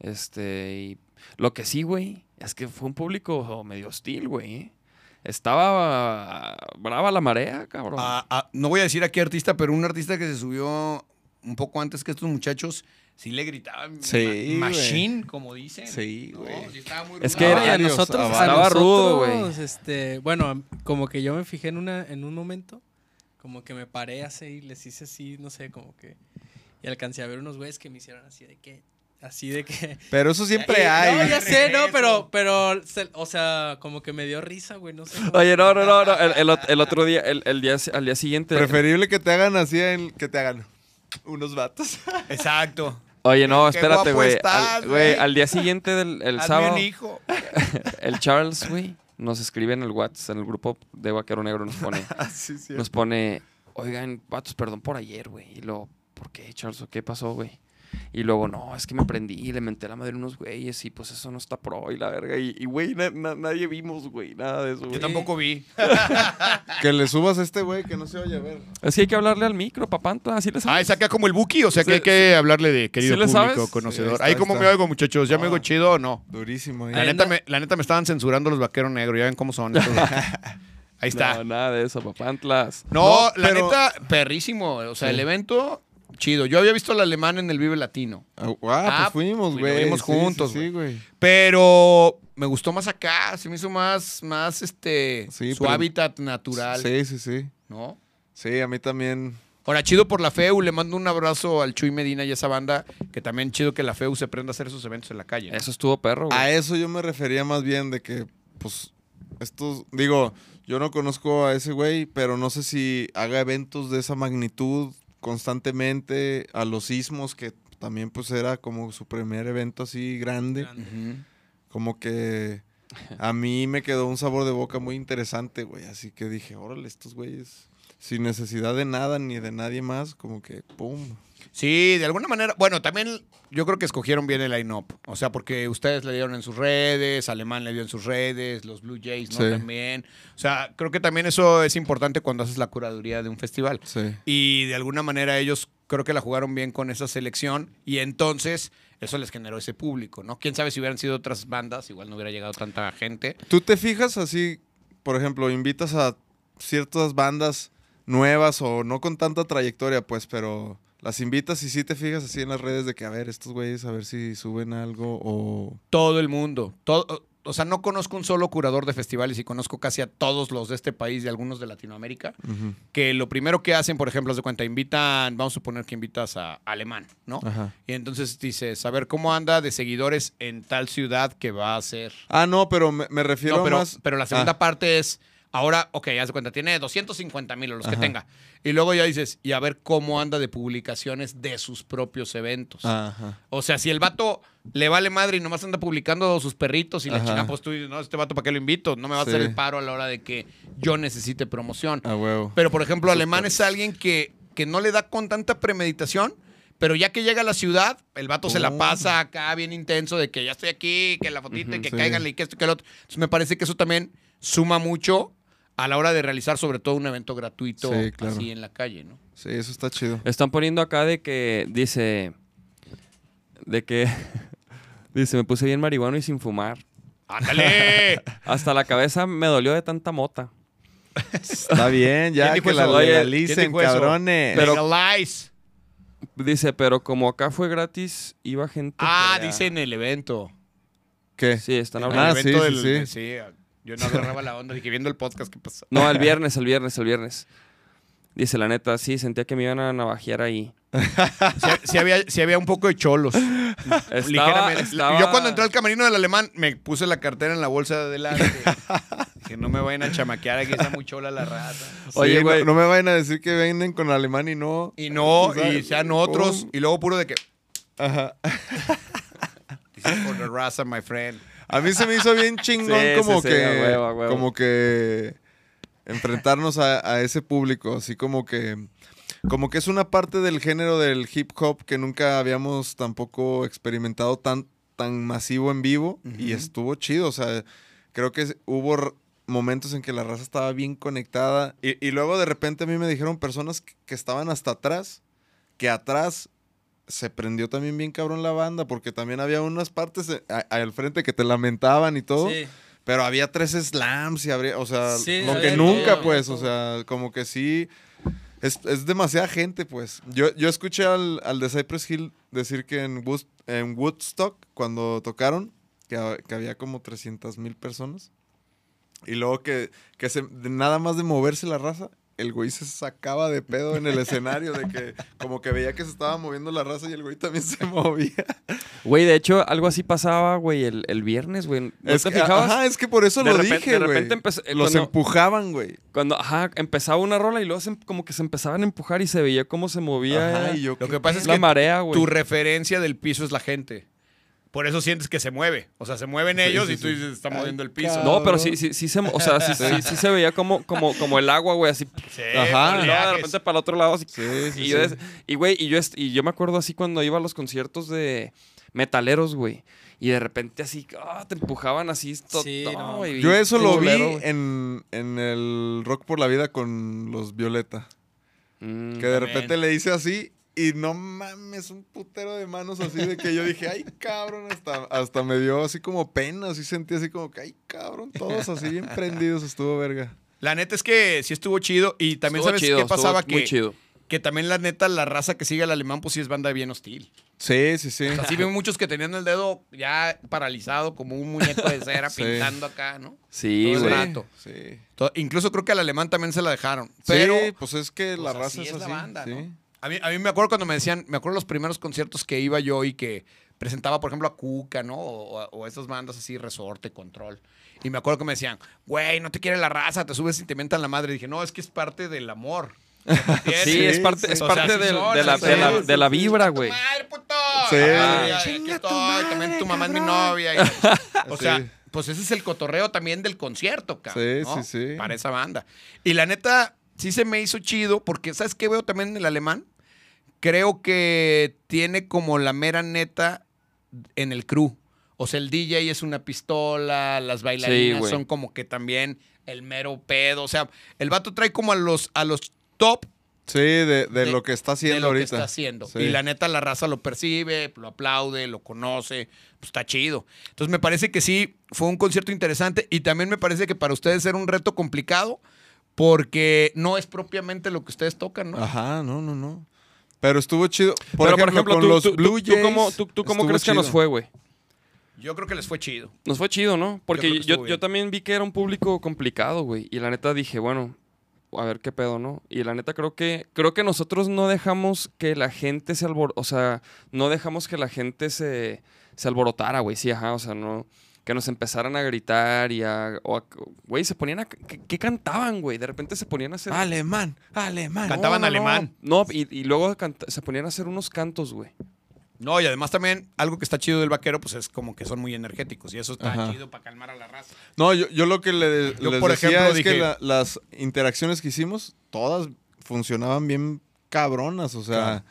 Este, y lo que sí, güey, es que fue un público medio hostil, güey. ¿eh? Estaba brava la marea, cabrón. Ah, ah, no voy a decir a qué artista, pero un artista que se subió un poco antes que estos muchachos, sí le gritaban Sí, ma- machine, como dicen. Sí, No, güey. sí estaba muy Es que No, a nosotros, a. Estaba rudo, güey. este, bueno, como que yo me fijé en una, en un momento, como que me paré así y les hice así, no sé, como que, y alcancé a ver unos güeyes que me hicieron así de que, así de que. Pero eso siempre Eh, hay. No, ya sé, no, pero, pero, o sea, como que me dio risa, güey, no sé. cómo- Oye, no, no, no, no, El, el el otro día, el, el día, al día siguiente. Preferible que te hagan así en que te hagan unos vatos. Exacto. Oye, no, espérate, güey. Al, güey, al día siguiente del el Hazme sábado, un hijo. el Charles, güey, nos escribe en el WhatsApp, en el grupo de Vaquero Negro, nos pone, sí, sí. nos pone, oigan, vatos, perdón por ayer, güey. Y luego, ¿por qué, Charles? ¿O ¿Qué pasó, güey? Y luego, no, es que me prendí y le menté la madre a unos güeyes y pues eso no está pro y la verga. Y, y, güey, na- na- nadie vimos, güey, nada de eso, Yo güey. tampoco vi. Que le subas a este güey que no se oye a ver. Es que hay que hablarle al micro, papanta, así le Ah, sabes. es acá como el Buki, o sea que hay que hablarle de querido ¿Sí le público, sabes? conocedor. Sí, está, ahí como me oigo, muchachos, ¿ya me Ah. oigo chido o no? Durísimo. La neta, no. me, la neta me estaban censurando los vaqueros negros, ya ven cómo son. Ahí está. No, nada de eso, papantlas. No, No, la pero- neta, perrísimo. O sea, Sí. el evento, chido. Yo había visto al alemán en el Vive Latino. Ah, Ah, pues fuimos, pues, güey. Sí, juntos, Sí, sí, güey. Pero me gustó más acá. Se me hizo más, más este, Sí, su pero- hábitat natural. Sí, sí, sí. ¿no? Sí, a mí también. Ahora, chido por la FEU. Le mando un abrazo al Chuy Medina y a esa banda. Que también chido que la FEU se prenda a hacer esos eventos en la calle. ¿no? Eso estuvo perro, güey. A eso yo me refería más bien de que, pues, estos, digo, yo no conozco a ese güey, pero no sé si haga eventos de esa magnitud constantemente, a los sismos, que también pues era como su primer evento así grande, como que a mí me quedó un sabor de boca muy interesante, güey, así que dije, órale, estos güeyes, sin necesidad de nada ni de nadie más, como que, pum. Sí, de alguna manera. Bueno, también yo creo que escogieron bien el line-up. O sea, porque ustedes le dieron en sus redes, Alemán le dio en sus redes, los Blue Jays, ¿no? Sí. También. O sea, creo que también eso es importante cuando haces la curaduría de un festival. Sí. Y de alguna manera ellos creo que la jugaron bien con esa selección y entonces eso les generó ese público, ¿no? Quién sabe si hubieran sido otras bandas, igual no hubiera llegado tanta gente. ¿Tú te fijas así, por ejemplo, invitas a ciertas bandas nuevas o no con tanta trayectoria, pues, pero las invitas y sí te fijas así en las redes de que, a ver, estos güeyes, a ver si suben algo o... Todo el mundo. Todo, o sea, no conozco un solo curador de festivales y conozco casi a todos los de este país y algunos de Latinoamérica. Que lo primero que hacen, por ejemplo, haz de cuenta, invitan, vamos a suponer que invitas a Alemán, ¿no? Ajá. Y entonces dices, a ver cómo anda de seguidores en tal ciudad que va a ser. Ah, no, pero me, me refiero No, pero, más... pero la segunda Ah. parte es, Ahora, ok, haz de cuenta, tiene 250 mil o los que tenga. Y luego ya dices, y a ver cómo anda de publicaciones de sus propios eventos. Ajá. O sea, si el vato le vale madre y nomás anda publicando sus perritos y la chingada, pues tú dices, no, este vato, ¿para qué lo invito? No me va a hacer el paro a la hora de que yo necesite promoción. A huevo. Pero, por ejemplo, Alemán es alguien que, que no le da con tanta premeditación, pero ya que llega a la ciudad, el vato se la pasa acá bien intenso de que ya estoy aquí, que la fotita, Ujú, que sí. cáiganle y que esto y que lo otro. Entonces me parece que eso también suma mucho a la hora de realizar sobre todo un evento gratuito Sí, claro. así en la calle, ¿no? Sí, eso está chido. Están poniendo acá de que dice. De que. dice, me puse bien marihuano y sin fumar. ¡Ándale! Hasta la cabeza me dolió de tanta mota. Está bien, ya ¿Quién dijo que la eso? ¿quién legalicen, cabrones. Pero- Legalize. Dice, pero como acá fue gratis, iba gente. Ah, fea". dice en el evento. ¿Qué? Sí, están hablando. Ah, el evento sí, del- sí, sí, Yo no agarraba la onda, dije, viendo el podcast, ¿qué pasó? No, el viernes, el viernes, el viernes. Dice, la neta, sí, sentía que me iban a navajear ahí. Sí, sí había, sí había un poco de cholos. Estaba, ligeramente. estaba- Yo cuando entré al camerino del alemán me puse la cartera en la bolsa de adelante. que no me vayan a chamaquear aquí, está muy chola la raza. Oye, Sí, güey. No, no me vayan a decir que venden con alemán y no. Y no, y sean otros. ¿Cómo? Y luego puro de que. Ajá. This is for the raza, my friend. A mí se me hizo bien chingón Sí, como sí, sí, que. a huevo, a huevo. Como que. Enfrentarnos a, a ese público. Así como que. Como que es una parte del género del hip hop que nunca habíamos tampoco experimentado tan, tan masivo en vivo. Y estuvo chido. O sea, creo que hubo momentos en que la raza estaba bien conectada. Y, y luego de repente a mí me dijeron personas que, que estaban hasta atrás. Que atrás se prendió también bien cabrón la banda. Porque también había unas partes eh, a- al frente que te lamentaban y todo. Sí. Pero había tres slams y habría, o sea, Sí, lo que nunca, todo, pues, o sea, como que sí, es, es demasiada gente, pues. Yo, yo escuché al, al de Cypress Hill decir que en, Wood- en Woodstock, cuando tocaron, que, que había como 300 mil personas. Y luego que, que se, nada más de moverse la raza, el güey se sacaba de pedo en el escenario, de que como que veía que se estaba moviendo la raza y el güey también se movía. Güey, de hecho, algo así pasaba, güey, el, el viernes, güey. ¿No es te que, fijabas? Ajá, es que por eso De lo repente- dije, de repente empezó- eh, Los cuando- empujaban, güey. Cuando, ajá, empezaba una rola y luego se em- como que se empezaban a empujar y se veía cómo se movía Ajá, y yo, Lo ¿qué que pasa es la que marea, güey. tu referencia del piso es la gente. Por eso sientes que se mueve. O sea, se mueven Sí, ellos sí, y tú dices, está moviendo el piso. No, pero sí, sí, sí se, o sea, sí, sí, sí se veía como, como, como el agua, güey, así. Sí, Ajá. Y luego de repente para el otro lado, así. Sí, sí, y, yo y, güey, y yo, y yo me acuerdo así cuando iba a los conciertos de metaleros, güey. Y de repente así, ah, te empujaban así. Sí, no, güey, Yo eso lo vi en, en el Rock por la Vida con los Violeta. Mm, Que de repente le hice así y no mames, un putero de manos así de que yo dije, ay cabrón, hasta, hasta me dio así como pena, así sentí así como que, ay cabrón, todos así bien prendidos, estuvo verga. La neta es que sí estuvo chido. Y también estuvo sabes chido, qué pasaba Muy que, chido. que también la neta, la raza que sigue al alemán, pues sí es banda bien hostil. Sí, sí, sí. O sea, sí veo muchos que tenían el dedo ya paralizado como un muñeco de cera Sí. pintando acá, ¿no? Sí, todo el güey. rato. Sí. Incluso creo que al alemán también se la dejaron. Pero Sí, pues es que la pues, raza así es es la así. banda, sí. ¿no? A, mí, a mí me acuerdo cuando me decían, me acuerdo los primeros conciertos que iba yo y que presentaba, por ejemplo, a Cuca, ¿no? O, o- o esas bandas así, Resorte, Control. Y me acuerdo que me decían, güey, no te quiere la raza, te subes y te mientan la madre. Y dije, no, es que es parte del amor. Sí, es parte, sí. es parte sí de, la, de, la, son. de la vibra, ¡Tu güey. madre, puto! Sí. Ay, aquí tu estoy, madre, también tu mamá es mi novia. y- o sea, Sí. pues ese es el cotorreo también del concierto, cabrón. Sí, ¿no? sí, sí. Para esa banda. Y la neta, sí se me hizo chido, porque ¿sabes qué veo también en el alemán? Creo que tiene como la mera neta en el crew. O sea, el DJ es una pistola, las bailarinas son como que también el mero pedo. O sea, el vato trae como a los, a los top Sí, de, de De- lo que está haciendo de lo ahorita. que está haciendo. Sí. Y la neta, la raza lo percibe, lo aplaude, lo conoce, pues está chido. Entonces me parece que sí, fue un concierto interesante y también me parece que para ustedes era un reto complicado porque no es propiamente lo que ustedes tocan, ¿no? Ajá, no, no, no. Pero estuvo chido. Por Pero, ejemplo, por ejemplo, con tú, los tú- tú- Blue tú Jays. cómo, tú, tú cómo crees que nos fue, güey? Yo creo que les fue chido. Nos fue chido, ¿no? Porque yo, yo bien. también vi que era un público complicado, güey. Y la neta dije, bueno, a ver qué pedo, ¿no? Y la neta creo que creo que nosotros no dejamos que la gente se albor... O sea, no dejamos que la gente se, se alborotara, güey. Sí, ajá, o sea, no... que nos empezaran a gritar y a. o a- Güey, se ponían a. ¿qué, qué cantaban, güey? De repente se ponían a hacer. Alemán, alemán. Cantaban No, no, no. alemán. No, y, y luego canta- se ponían a hacer unos cantos, güey. No, y además también algo que está chido del vaquero, pues es como que son muy energéticos. Y eso está Ajá. chido para calmar a la raza. No, yo, yo lo que le, Yo, les por decía ejemplo, es que la- las interacciones que hicimos, todas funcionaban bien cabronas. O sea, Claro.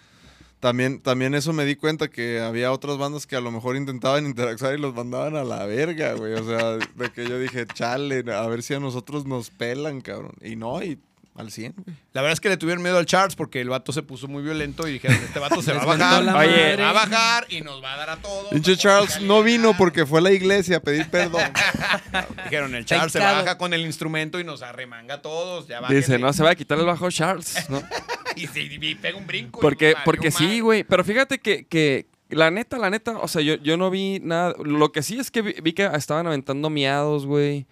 También, también eso me di cuenta que había otras bandas que a lo mejor intentaban interactuar y los mandaban a la verga, güey. O sea, de que yo dije, chale, a ver si a nosotros nos pelan, cabrón. Y no, y al 100, güey. La verdad es que le tuvieron miedo al Charles porque el vato se puso muy violento y dijeron, este vato se va a bajar. Oye, va a bajar y nos va a dar a todos. Pinche Charles no vino porque fue a la iglesia a pedir perdón. Dijeron, el Charles se baja con el instrumento y nos arremanga a todos. Ya Dice, bájenle". no se va a quitar el bajo Charles, ¿no? Y, se- y pega un brinco. Porque, porque sí, güey. Pero fíjate que, que la neta, la neta, o sea, yo, yo no vi nada. Lo que sí es que vi, vi que estaban aventando miados, güey.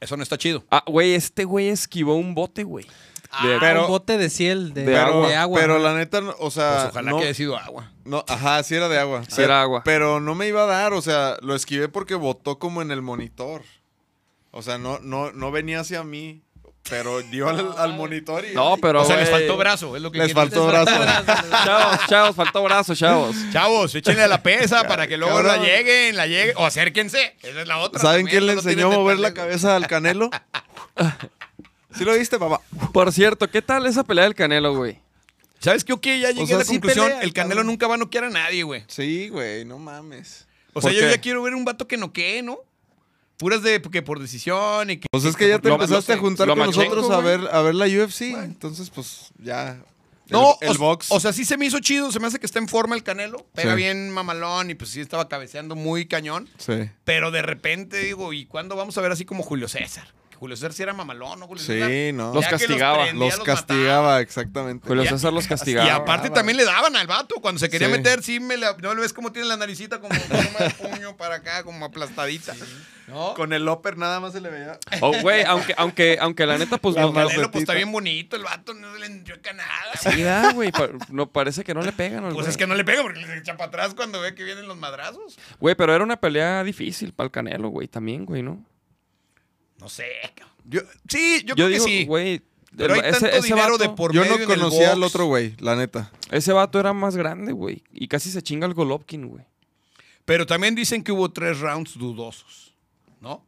Eso no está chido. Ah, güey, este güey esquivó un bote, güey. De- Ah, Pero- un bote de ciel, de, de de agua. Pero la neta, no- o sea, Pues ojalá no, que haya sido agua. no, ajá, sí era de agua. Sí era agua. Pero no me iba a dar, o sea, lo esquivé porque botó como en el monitor. O sea, no, no, no venía hacia mí, pero dio al, al monitor y... No, pero. o sea, les güey, faltó brazo, es lo que Les faltó Les brazo. faltó brazo. Chavos, chavos, faltó brazo, chavos. Chavos, échenle a la pesa para que luego la lleguen, la lleguen. O acérquense. Esa es la otra. ¿Saben también, quién le enseñó a mover la cabeza al Canelo? ¿Sí lo viste, papá? Por cierto, ¿qué tal esa pelea del Canelo, güey? ¿Sabes qué? Ok, ya llegué sea, a la sí conclusión. pelea, el Canelo cabrón. nunca va a noquear a nadie, güey. Sí, güey, no mames. O sea, ¿Por yo qué? ya quiero ver un vato que noquee, ¿no? Puras de que por decisión y que. Pues es que ya te Lo- empezaste lo- a juntar con nosotros a ver, a ver la UFC. Entonces, pues ya. El- No, el, o, box. o sea, sí se me hizo chido, se me hace que está en forma el Canelo, pega Sí. bien mamalón y pues sí estaba cabeceando muy cañón, sí. pero de repente digo, ¿y cuándo vamos a ver así como Julio César? Julio César sí era mamalón, ¿no? Julio César? Sí, no. Los castigaba, prendía, Los castigaba, exactamente. Julio Ya- César los Y castigaba. aparte también le daban al vato. Cuando se quería Sí. meter, sí me la, no le ves cómo tiene la naricita como forma de puño para acá, como aplastadita. ¿No? Con el upper nada más se le veía. Oh, güey, aunque, aunque, aunque la neta, pues no. Canelo, pues está bien bonito, el vato no le enchueca nada. Sí, da, güey. pa- No, parece que no le pegan. al Pues güey. es que no le pega porque le echa para atrás cuando ve que vienen los madrazos. Güey, pero era una pelea difícil para el Canelo, güey, también, güey, ¿no? No sé. cabrón. Yo, sí, yo, Yo creo digo, que sí. güey. pero hay ese, tanto ese dinero vato, de por Yo medio no en el conocía al otro güey, la neta. ese vato era más grande, güey. Y casi se chinga el Golovkin, güey. Pero también dicen que hubo tres rounds dudosos, ¿no?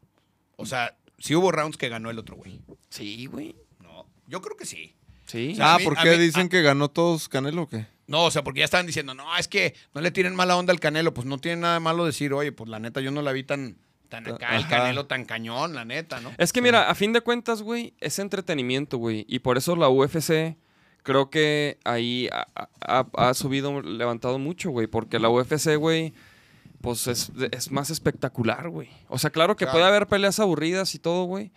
O sea, sí hubo rounds que ganó el otro güey. Sí, güey. No, yo creo que sí. Sí. sea, Ah, mí- ¿por qué mí- dicen a- que ganó todos Canelo o qué? No, o sea, porque ya estaban diciendo, no, es que no le tienen mala onda al Canelo. Pues no tiene nada de malo decir, oye, pues la neta, yo no la vi tan, tan acá, el. Canelo tan cañón, la neta, ¿no? Es que mira, a fin de cuentas, güey, es entretenimiento, güey. Y por eso la UFC creo que ahí ha, ha- ha subido, levantado mucho, güey. Porque la UFC, güey, pues es, es más espectacular, güey. O sea, claro que Claro. puede haber peleas aburridas y todo, güey.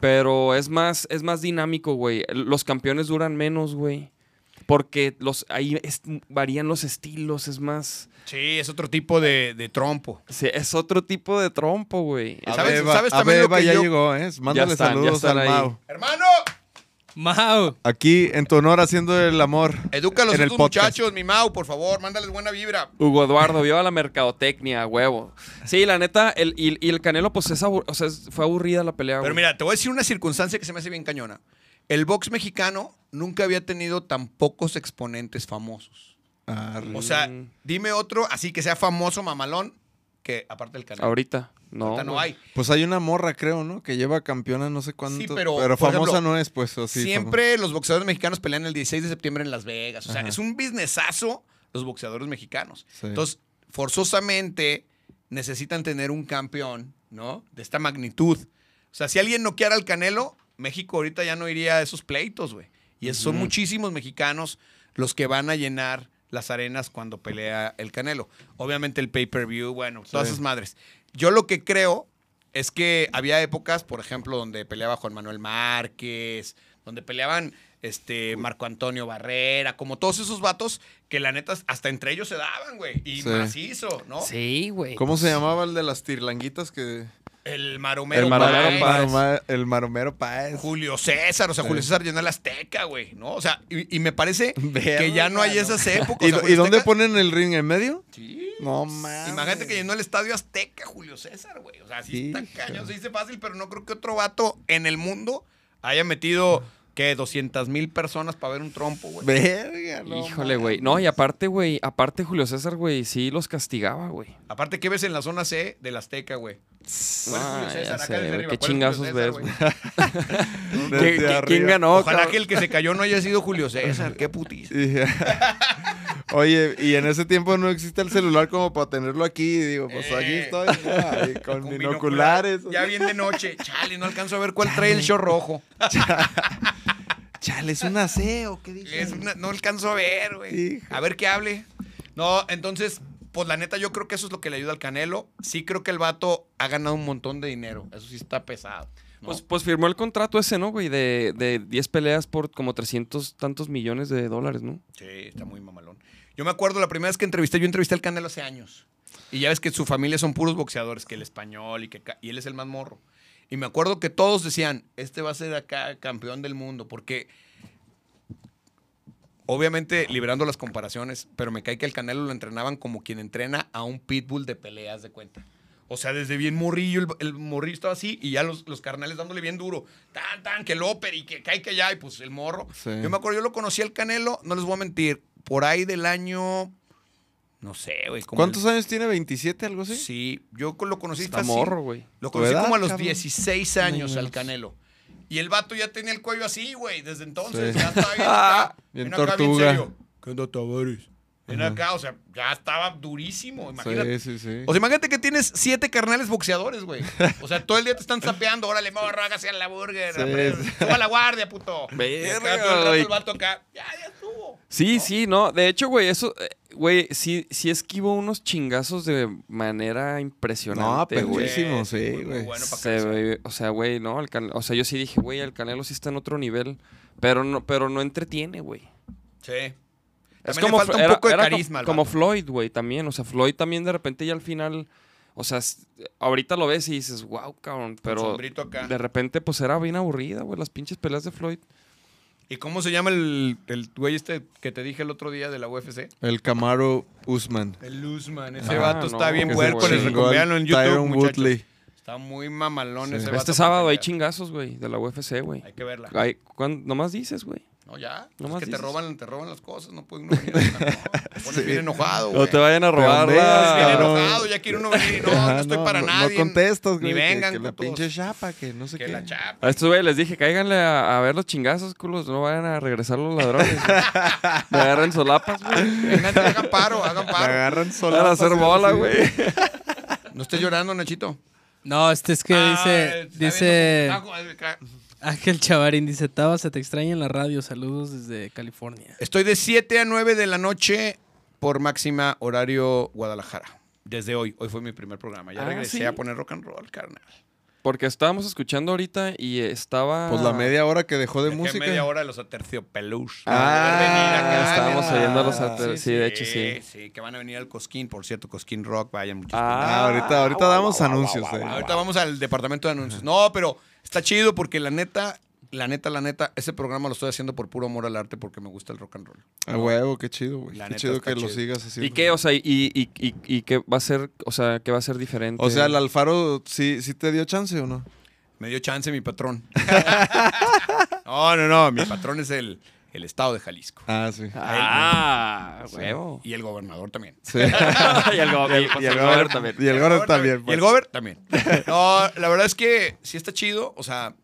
Pero es más, es más dinámico, güey. Los campeones duran menos, güey. Porque los, ahí es- varían los estilos, es más... Sí, es otro tipo de, de trompo. sí, es otro tipo de trompo, güey. ¿Sabes- Abeba, sabes también lo que ya yo- llegó, ¿eh? Mándale están, ya saludos están al ahí. Mau. ¡Hermano! Mau. Aquí, en tu honor, haciendo el amor. Educa a muchachos, mi Mau, por favor, mándales buena vibra. Hugo Eduardo, vio a la mercadotecnia, huevo. Sí, la neta, el, y, y el Canelo, pues es abur- o sea, fue aburrida la pelea, Pero güey. mira, te voy a decir una circunstancia que se me hace bien cañona. El box mexicano nunca había tenido tan pocos exponentes famosos. Arre. O sea, dime otro así que sea famoso, mamalón, que aparte del Canelo. Ahorita, no. Ahorita no hay. Pues hay una morra, creo, ¿no? Que lleva campeona no sé cuánto. Sí, pero pero, famosa ejemplo, no es, pues. o sí, Siempre los boxeadores mexicanos pelean el 16 de septiembre en Las Vegas. O sea, Ajá. es un businessazo los boxeadores mexicanos. Sí. Entonces, forzosamente necesitan tener un campeón, ¿no? De esta magnitud. O sea, si alguien noqueara al Canelo, México ahorita ya no iría a esos pleitos, güey. Y es- son muchísimos mexicanos los que van a llenar las arenas cuando pelea el Canelo. Obviamente el pay-per-view, bueno, todas Sí. esas madres. Yo lo que creo es que había épocas, por ejemplo, donde peleaba Juan Manuel Márquez, donde peleaban este Marco Antonio Barrera, como todos esos vatos que la neta hasta entre ellos se daban, güey. Y Sí. macizo, ¿no? Sí, güey. ¿Cómo se llamaba el de las tirlanguitas que. El Maromero, El Maromero Páez, el, Páez. Maroma- el Maromero Páez. Julio César, o sea, Sí. Julio César llenó el Azteca, güey, ¿no? O sea, y, y me parece que ya no hay esas épocas. ¿Y, o sea, do- Julio y dónde ponen el ring en medio? Sí. No mames. Imagínate que llenó el estadio Azteca, Julio César, güey. O sea, así está Híjole. cañón. Se dice fácil, pero no creo que otro vato en el mundo haya metido, ¿qué? 200 mil personas para ver un trompo, güey. Verga, no Híjole, güey. No, y aparte, güey, aparte Julio César, güey, sí los castigaba, güey. Aparte, ¿qué ves en la zona C del Azteca, güey? ¿Cuál es Julio Ah, César? sé, arriba. ¿Qué ¿Cuál es chingazos ves, güey? Desde ¿Qué- qué- arriba. ¿Quién ganó, Ojalá cabrón? que el que se cayó no haya sido Julio César. Qué putis. Oye, y en ese tiempo no existe el celular como para tenerlo aquí. Digo, pues aquí Eh. estoy, ¿no? Ahí con, Con binoculares. Ya bien de noche. Chale, no alcanzo a ver cuál trae el show rojo. Chale, es un aseo, ¿qué dije? Es una- no alcanzo a ver, güey. A ver qué hable. No, entonces, pues la neta, yo creo que eso es lo que le ayuda al Canelo. Sí creo que el vato ha ganado un montón de dinero. Eso sí está pesado. ¿no? Pues, pues firmó el contrato ese, ¿no, güey? De, de 10 peleas por como 300 tantos millones de dólares, ¿no? sí, está muy mamalón. Yo me acuerdo la primera vez que entrevisté, yo entrevisté al Canelo hace años. Y ya ves que su familia son puros boxeadores, que el español y que y él es el más morro. Y me acuerdo que todos decían, este va a ser acá campeón del mundo, porque obviamente liberando las comparaciones, pero me cae que el Canelo lo entrenaban como quien entrena a un pitbull de peleas de cuenta. O sea, desde bien morrillo, el, el morrillo estaba así y ya los, los carnales dándole bien duro. Tan, tan, que el óper y que cae que allá y pues el morro. Sí. Yo me acuerdo, yo lo conocí al Canelo, no les voy a mentir, por ahí del año, no sé, güey. como ¿Cuántos el- años tiene? ¿27, algo así? Sí, yo lo conocí Está fácil. morro, güey. Lo ¿Tu conocí edad, como a los cabrón? 16 años al. Canelo. Y el vato ya tenía el cuello así, güey, desde entonces. Sí. Ya estaba bien acá. Bien acá, tortuga. serio. ¿Qué onda, Tavares? Ven acá, o sea, ya estaba durísimo, imagínate. Sí, sí, sí. O sea, imagínate que tienes siete carnales boxeadores, güey. O sea, todo el día te están sapeando. Órale, morro, hágase a la burger. Sí, hombre. sí. Suba la guardia, puto. Verga, Y acá todo el rato güey. el vato acá. Ya, ya estuvo. Sí, sí, no. De hecho, güey, eso, eh, güey, sí, sí esquivo unos chingazos de manera No, impresionante, güey. perrísimo, sí, güey. bueno Se o sea, güey, no, el Cane- o sea, yo sí dije, güey, el Canelo sí está en otro nivel, pero no, pero no entretiene, güey. Sí. Es También como le falta un poco de carisma como vato. Floyd, güey, también, o sea, Floyd también de repente ya al final, o sea, ahorita lo ves y dices, wow, cabrón, pero acá. de repente pues era bien aburrida, güey, las pinches peleas de Floyd. ¿Y cómo se llama el, el güey este que te dije el otro día de la UFC? El Camaro Usman. El Luzman. Ese Ah, vato no, está bien puerco. Les recomiendo en YouTube, Tyron muchachos. Woodley. Está muy mamalón Sí. ese vato. Este sábado hay chingazos, güey, de la UFC, güey. Hay que verla. Ay, ¿cuán- Nomás dices, güey. No, ya. No es más que te roban, te roban las cosas. No puede uno venir. No, te pones bien enojado, güey. No te vayan a robar la- Bien enojado, ya quiere uno venir. No, no Ajá, estoy para no, nadie. No contestas, güey. Ni que- vengan, Que, la putos. pinche chapa, que no sé Que qué. la chapa. A estos güey les dije, cáiganle a, a ver los chingazos, culos, no vayan a regresar los ladrones. Me agarren solapas, güey. Vengan, hagan paro, hagan Me paro. agarran sola. Van a hacer bola, güey. No estés llorando, Nachito. No, este es que Ah, dice, dice. Ángel Chavarín, dice, Taba, se te extraña en la radio, saludos desde California. Estoy de 7 a 9 de la noche por máxima horario Guadalajara. Desde hoy. Hoy fue mi primer programa. Ya Ah, regresé ¿sí? a poner rock and roll, carnal. Porque estábamos escuchando ahorita y estaba... Pues la media hora que dejó de Dejé música. media hora de los aterciopelús. Ah, estábamos ah, oyendo los sí, alter- sí, de hecho sí. Sí, que van a venir al Cosquín. Por cierto, Cosquín Rock, vayan muchos. Ah, ahorita, ahorita damos anuncios. eh. Ahorita vamos al departamento de anuncios. No, pero está chido porque la neta, la neta, la neta, ese programa lo estoy haciendo por puro amor al arte porque me gusta el rock and roll. A huevo, qué chido, güey. Qué neta chido que lo sigas haciendo. ¿Y qué? O sea, y, y, y, y qué va a ser, o sea, qué va a ser diferente? O sea, el Alfaro sí, sí te dio chance o no? Me dio chance mi patrón. no, no, no. Mi patrón es el, el estado de Jalisco. Ah, sí. Ah, Sí. huevo. Y el gobernador también. Sí. y el go- y, pues, y el el gober gober también. Y el gober también. Y el pues. gober también. No, la verdad es que sí está chido. O sea,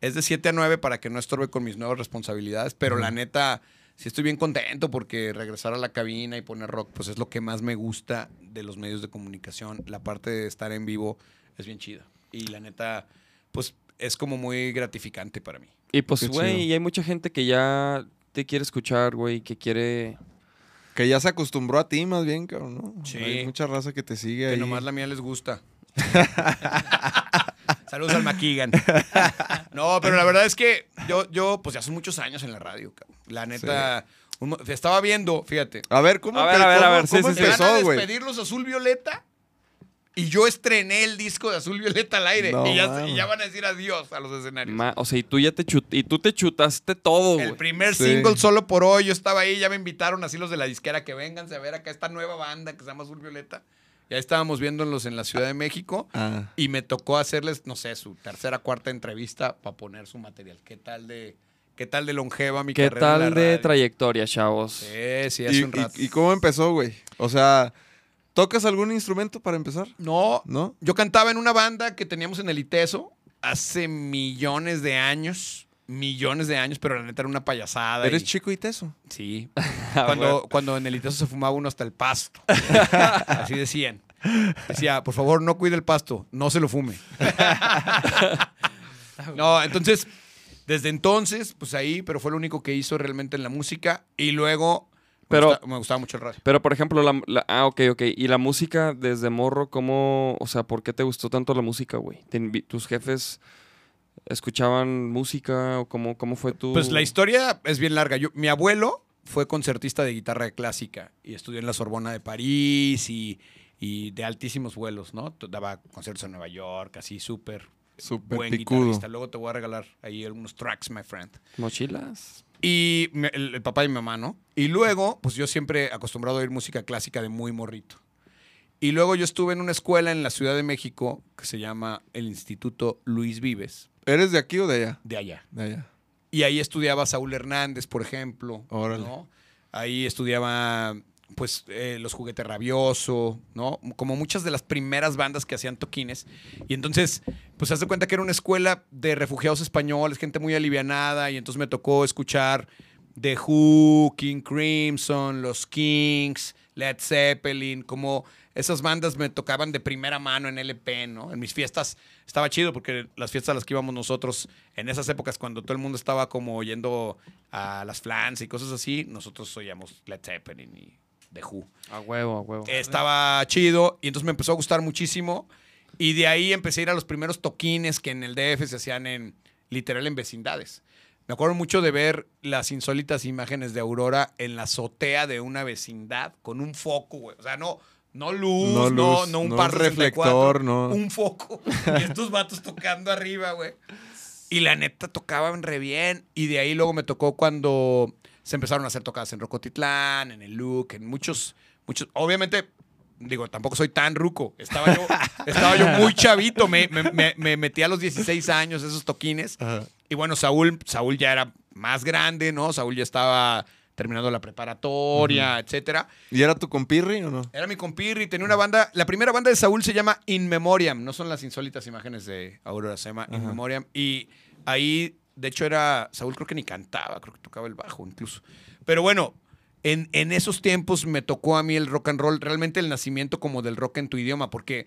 es de 7 a 9 para que no estorbe con mis nuevas responsabilidades. Pero la neta, sí estoy bien contento porque regresar a la cabina y poner rock, pues es lo que más me gusta de los medios de comunicación. La parte de estar en vivo es bien chida. Y la neta, pues es como muy gratificante para mí. Y pues, güey, y hay mucha gente que ya te quiere escuchar, güey, que quiere... Que ya se acostumbró a ti más bien, cabrón, ¿no? Sí. Hay mucha raza que te sigue Que ahí. nomás la mía les gusta. Saludos al Maquigan. No, pero la verdad es que yo, yo, pues ya son muchos años en la radio, cabrón. La neta, un mo- estaba viendo, fíjate. A ver, ¿cómo, A ver, a ver, a cómo- ver, sí, cómo sí, sí. Van a empezó, güey? despedir los azul violeta Y yo estrené el disco de Azul Violeta al aire. No y, ya, y ya van a decir adiós a los escenarios. Ma- o sea, y tú ya te chut y tú te chutaste todo, El güey. primer Sí. single solo por hoy, yo estaba ahí, ya me invitaron así los de la disquera que vénganse a ver acá esta nueva banda que se llama Azul Violeta. Ya estábamos viéndolos en la Ciudad de México Ah. y me tocó hacerles, no sé, su tercera, cuarta entrevista para poner su material. ¿Qué tal de, qué tal de longeva mi ¿Qué carrera la tal de trayectoria, chavos? Sí, sí, hace ¿Y, un rato. y- y cómo empezó, güey? O sea, ¿tocas algún instrumento para empezar? No, ¿No? yo cantaba en una banda que teníamos en el ITESO hace millones de años. Millones de años, pero la neta era una payasada. ¿Eres y- chico y teso? Sí. Ah, Cuando, cuando en el ITESO se fumaba uno hasta el pasto. Así decían. Decía, por favor, no cuide el pasto, no se lo fume. no, entonces, desde entonces, pues ahí, pero fue lo único que hizo realmente en la música. Y luego, me, Pero- gusta- me gustaba mucho el radio. Pero, por ejemplo, la, la- Ah, ok, ok. ¿Y la música desde morro, cómo... O sea, ¿por qué te gustó tanto la música, güey? ¿Te invi- ¿Tus jefes escuchaban música o cómo, cómo fue tu...? Pues la historia es bien larga. Yo, mi abuelo fue concertista de guitarra clásica y estudió en la Sorbona de París y, y de altísimos vuelos, ¿no? Daba conciertos en Nueva York, así súper Súper buen picudo. guitarrista. Luego te voy a regalar ahí algunos tracks, my friend. ¿Mochilas? Y me- el, el papá y mi mamá, ¿no? Y luego, pues yo siempre acostumbrado a oír música clásica de muy morrito. Y luego yo estuve en una escuela en la Ciudad de México que se llama el Instituto Luis Vives, ¿Eres de aquí o de allá? de allá. De allá. Y ahí estudiaba Saúl Hernández, por ejemplo. Órale. ¿no? Ahí estudiaba, pues, eh, Los Juguetes Rabioso, ¿no? Como muchas de las primeras bandas que hacían toquines. Y entonces, pues, haz de cuenta que era una escuela de refugiados españoles, gente muy alivianada. Y entonces me tocó escuchar The Who, King Crimson, Los Kings, Led Zeppelin, como esas bandas me tocaban de primera mano en LP, ¿no? En mis fiestas estaba chido porque las fiestas a las que íbamos nosotros en esas épocas cuando todo el mundo estaba como yendo a las flans y cosas así, nosotros oíamos Led Zeppelin y The Who. A huevo, a huevo. Estaba chido y entonces me empezó a gustar muchísimo y de ahí empecé a ir a los primeros toquines que en el DF se hacían en literal en vecindades. Me acuerdo mucho de ver las insólitas imágenes de Aurora en la azotea de una vecindad con un foco, güey. O sea, no, no luz, No no, luz, no un no par un 64, reflector, no. Un foco. Y estos vatos tocando arriba, güey. Y la neta tocaban re bien. Y de ahí luego me tocó cuando se empezaron a hacer tocadas en Rocotitlán, en el Look, en muchos, muchos. Obviamente, digo, tampoco soy tan ruco. Estaba yo, estaba yo muy chavito. Me, me- me- me metí a los 16 años esos toquines. Ajá. Y bueno, Saúl, Saúl ya era más grande, ¿no? Saúl ya estaba terminando la preparatoria, etcétera. ¿Y era tu compirri o no? Era mi compirri, tenía una banda. La primera banda de Saúl se llama In Memoriam. No son las insólitas imágenes de Aurora, se llama In Memoriam. Y ahí, de hecho, era. Saúl creo que ni cantaba, creo que tocaba el bajo incluso. Pero bueno, en, en esos tiempos me tocó a mí el rock and roll, realmente el nacimiento como del rock en tu idioma, porque.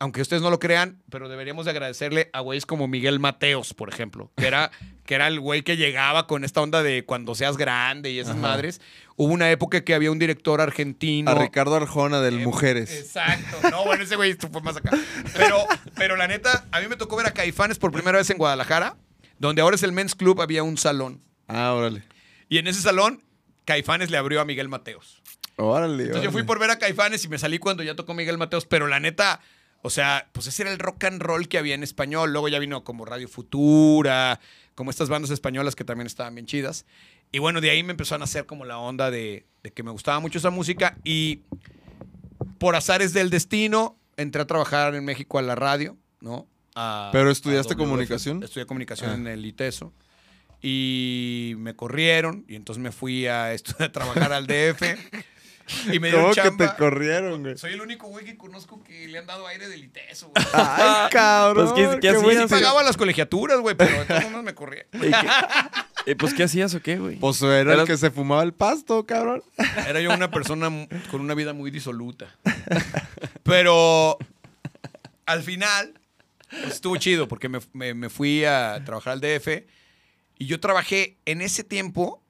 Aunque ustedes no lo crean, pero deberíamos de agradecerle a güeyes como Miguel Mateos, por ejemplo, que era, que era el güey que llegaba con esta onda de cuando seas grande y esas Ajá. madres. Hubo una época que había un director argentino. A Ricardo Arjona del Eh, Mujeres. Exacto. No, bueno, ese güey fue más acá. Pero, pero la neta, a mí me tocó ver a Caifanes por primera vez en Guadalajara, donde ahora es el Men's Club, había un salón. Ah, órale. Y en ese salón, Caifanes le abrió a Miguel Mateos. Órale. Entonces yo fui por ver a Caifanes y me salí cuando ya tocó Miguel Mateos, pero la neta, o sea, pues ese era el rock and roll que había en español. Luego ya vino como Radio Futura, como estas bandas españolas que también estaban bien chidas. Y bueno, de ahí me empezó a nacer como la onda de, de que me gustaba mucho esa música y por azares del destino entré a trabajar en México a la radio, ¿no? A- ¿Pero estudiaste comunicación? Estudié comunicación Ah. en el ITESO. Y me corrieron y entonces me fui a, a trabajar al DF. Y me ¿Cómo que te corrieron, güey? Soy el único güey que conozco que le han dado aire del ITESO. güey. Ay, cabrón. Pues, ¿qué- qué hacías? buena Sí pagaba las colegiaturas, güey, pero de todos modos me corrieron. ¿Y qué- eh, pues, ¿qué hacías o qué, güey? Pues era el que se fumaba el pasto, cabrón. Era yo una persona con una vida muy disoluta. Pero al final pues, estuvo chido porque me, me- me fui a trabajar al DF y yo trabajé en ese tiempo.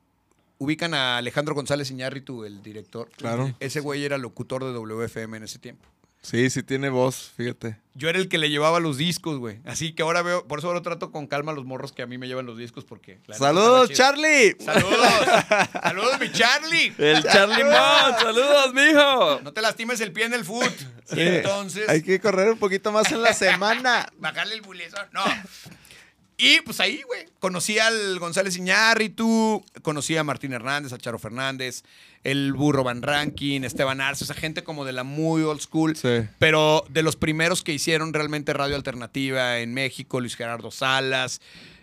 Ubican a Alejandro González Iñárritu, el director. Claro. Ese güey era locutor de WFM en ese tiempo. Sí, sí tiene voz, fíjate. Yo era el que le llevaba los discos, güey. Así que ahora veo, por eso ahora trato con calma a los morros que a mí me llevan los discos porque... ¡Saludos. Charlie! ¡Saludos! ¡Saludos, mi Charlie! El Charlie Mon, saludos, mijo. No te lastimes el pie en el foot. Y entonces... Hay que correr un poquito más en la semana. bajarle el bulezón. No. Y pues ahí, güey, conocí al González Iñárritu, conocí a Martín Hernández, a Charo Fernández, el Burro Van Rankin, Esteban Arce, esa gente como de la muy old school. Sí. Pero de los primeros que hicieron realmente radio alternativa en México, Luis Gerardo Salas.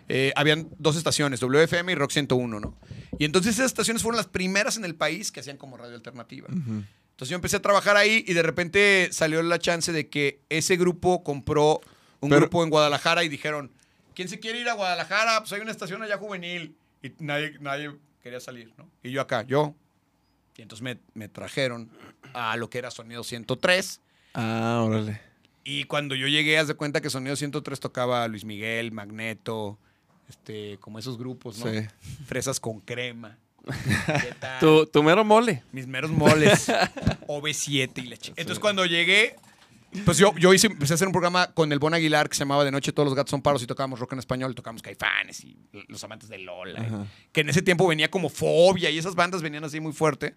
eh, habían dos estaciones, WFM y Rock 101, ¿no? Y entonces esas estaciones fueron las primeras en el país que hacían como radio alternativa. Entonces yo empecé a trabajar ahí y de repente salió la chance de que ese grupo compró un Pero- grupo en Guadalajara y dijeron, ¿quién se quiere ir a Guadalajara? Pues hay una estación allá juvenil. Y nadie, nadie quería salir, ¿no? Y yo acá, yo. Y entonces me, me trajeron a lo que era Sonido 103. Ah, órale. Y cuando yo llegué, haz de cuenta que Sonido 103 tocaba Luis Miguel, Magneto, este, como esos grupos, ¿no? Sí. Fresas con crema. ¿Qué tal? Tu, tu mero mole. Mis meros moles. OV7 y la chica. Entonces, cuando llegué, pues yo, yo hice, empecé a hacer un programa con el Bon Aguilar que se llamaba De Noche Todos los Gatos Son Paros y tocábamos rock en español, tocábamos Caifanes y Los Amantes de Lola. Que en ese tiempo venía como Fobia y esas bandas venían así muy fuerte.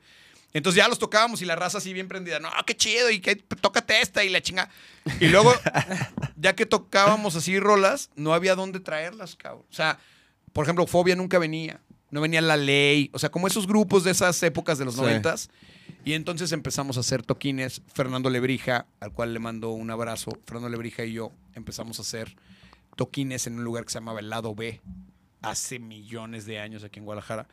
Entonces ya los tocábamos y la raza así bien prendida. No, qué chido y que tócate esta y la chinga. Y luego, ya que tocábamos así rolas, no había dónde traerlas, cabrón. O sea, por ejemplo, Fobia nunca venía. No venía La Ley. O sea, como esos grupos de esas épocas de los Sí. Y entonces empezamos a hacer toquines. Fernando Lebrija, al cual le mando un abrazo. Fernando Lebrija y yo empezamos a hacer toquines en un lugar que se llamaba El Lado B. Hace millones de años aquí en Guadalajara.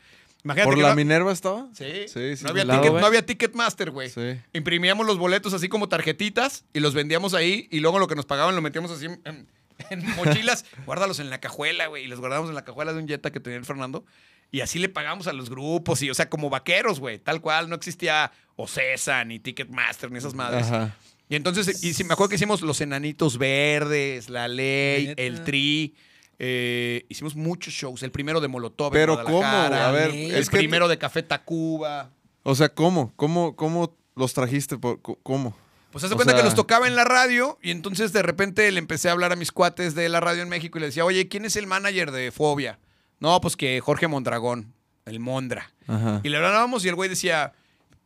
Imagínate ¿Por que la no- Minerva estaba? Sí, Sí, sí. no, había ticket, no había Ticketmaster, güey. Sí. Imprimíamos los boletos así como tarjetitas y los vendíamos ahí y luego lo que nos pagaban lo metíamos así en mochilas. Guárdalos en la cajuela, güey. Y los guardamos en la cajuela de un Jetta que tenía el Fernando. Y así le pagamos a los grupos y, o sea, como vaqueros, güey. Tal cual, no existía Ocesa, ni Ticketmaster, ni esas madres. Ajá. Y entonces, y sí, me acuerdo que hicimos Los Enanitos Verdes, La Ley, Neta. El Tri. eh, hicimos muchos shows. El primero de Molotov. en Pero ¿cómo? A ver, el es que- primero de Café Tacuba. O sea, ¿cómo? ¿Cómo, cómo los trajiste? por- ¿Cómo? Pues haz de O cuenta que los tocaba en la radio y entonces de repente le empecé a hablar a mis cuates de la radio en México y le decía, oye, ¿quién es el manager de Fobia? No, pues que Jorge Mondragón, el Mondra. Ajá. Y le hablábamos y el güey decía,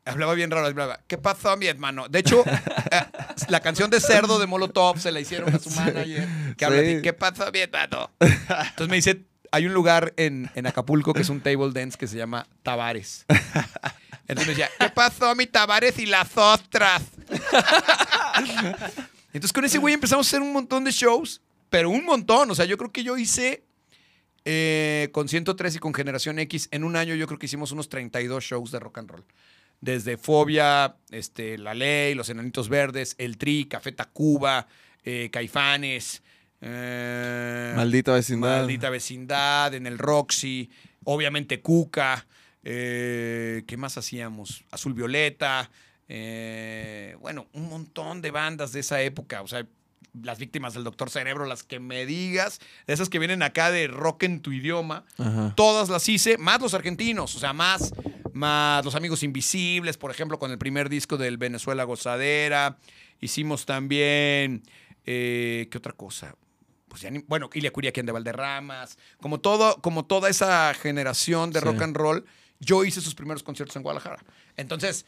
hablaba bien raro, hablaba, ¿qué pasó, mi hermano? De hecho, eh, la canción de Cerdo de Molotov se la hicieron a su manager, que habla Sí. de, ¿qué pasó, mi hermano? Entonces me dice, hay un lugar en, en Acapulco que es un table dance que se llama Tavares. Entonces me decía, ¿qué pasó, mi Tavares y las ostras? Entonces con ese güey empezamos a hacer un montón de shows, pero un montón. O sea, yo creo que yo hice eh, con 103 y con Generación X, en un año yo creo que hicimos unos 32 shows de rock and roll. Desde Fobia, este, La Ley, Los Enanitos Verdes, El Tri, Café Tacuba, eh, Caifanes. eh, Maldita vecindad. Maldita Vecindad, en el Roxy, obviamente Cuca, eh, ¿qué más hacíamos? Azul Violeta, bueno, un montón de bandas de esa época, o sea, las víctimas del Doctor Cerebro, las que me digas, de esas que vienen acá de rock en tu idioma, Ajá. todas las hice, más los argentinos, o sea, más, más los amigos invisibles, por ejemplo, con el primer disco del Venezuela Gozadera. Hicimos también, eh, ¿qué otra cosa? Pues ya ni- bueno, Ilia Curiaquian de Valderramas, como, todo, como toda esa generación de Sí. rock and roll, yo hice sus primeros conciertos en Guadalajara. Entonces,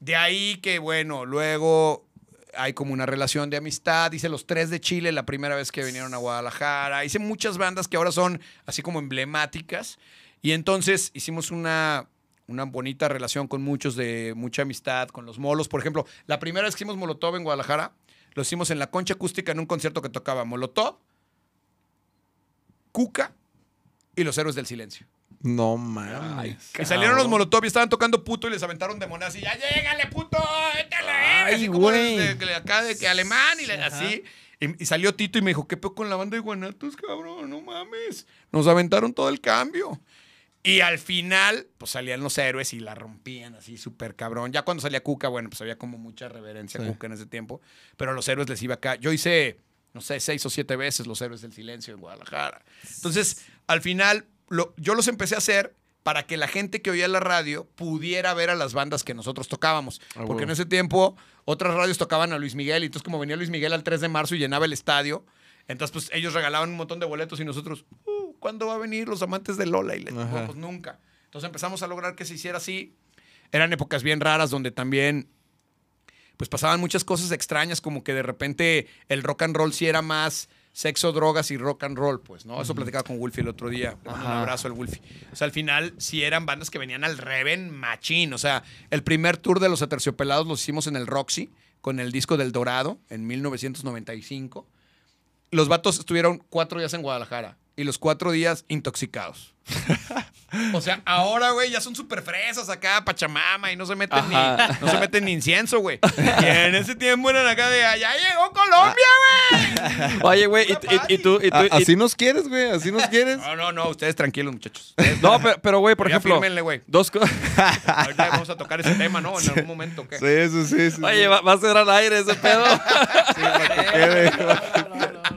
de ahí que, bueno, luego hay como una relación de amistad. Hice los tres de Chile la primera vez que vinieron a Guadalajara. Hice muchas bandas que ahora son así como emblemáticas. Y entonces hicimos una, una bonita relación con muchos de mucha amistad, con los molos. Por ejemplo, la primera vez que hicimos Molotov en Guadalajara, lo hicimos en la concha acústica en un concierto que tocaba Molotov, Cuca y los héroes del silencio. No mames. Y salieron los Molotov y estaban tocando puto y les aventaron de monedas y ya llégale, puto, échale. Ay, así como güey. de, de acá de que alemán y así. Y, y salió Tito y me dijo, ¿qué peor con la banda de Guanatos, cabrón? No mames. Nos aventaron todo el cambio. Y al final, pues salían los héroes y la rompían así súper cabrón. Ya cuando salía Cuca, bueno, pues había como mucha reverencia a Sí. Cuca en ese tiempo. Pero a los héroes les iba acá. Yo hice, no sé, seis o siete veces los héroes del silencio en Guadalajara. Entonces, al final, lo- yo los empecé a hacer para que la gente que oía la radio pudiera ver a las bandas que nosotros tocábamos. Ah, Porque en ese tiempo otras radios tocaban a Luis Miguel y entonces como venía Luis Miguel al 3 de marzo y llenaba el estadio, entonces pues ellos regalaban un montón de boletos y nosotros, "Uh, ¿cuándo va a venir los amantes de Lola? Y les digo, pues nunca. Entonces empezamos a lograr que se hiciera así. Eran épocas bien raras donde también pues pasaban muchas cosas extrañas, como que de repente el rock and roll sí era más sexo, drogas y rock and roll, pues, ¿no? Eso platicaba con Wolfie el otro día. Le mando Un abrazo al Wolfie. O sea, al final sí eran bandas que venían al Reven machín. O sea, el primer tour de los Aterciopelados los hicimos en el Roxy con el disco del Dorado en 1995. Los vatos estuvieron cuatro días en Guadalajara y los cuatro días intoxicados. O sea, ahora, güey, ya son súper fresas acá, pachamama, y no se meten, ni, no se meten ni incienso, güey. Y en ese tiempo eran acá de, allá llegó Colombia, güey. Oye, güey, y, y- y tú, y tú, así nos quieres, güey, así nos quieres. No, no, no, ustedes tranquilos, muchachos. No, pero, pero, güey, por ejemplo, fírmenle, güey. dos cosas. Ahorita vamos a tocar ese tema, ¿no? En algún momento, ¿o ¿qué? Sí, sí, sí. sí, Oye, sí. va, va a ser al aire ese pedo. Sí, para que quede.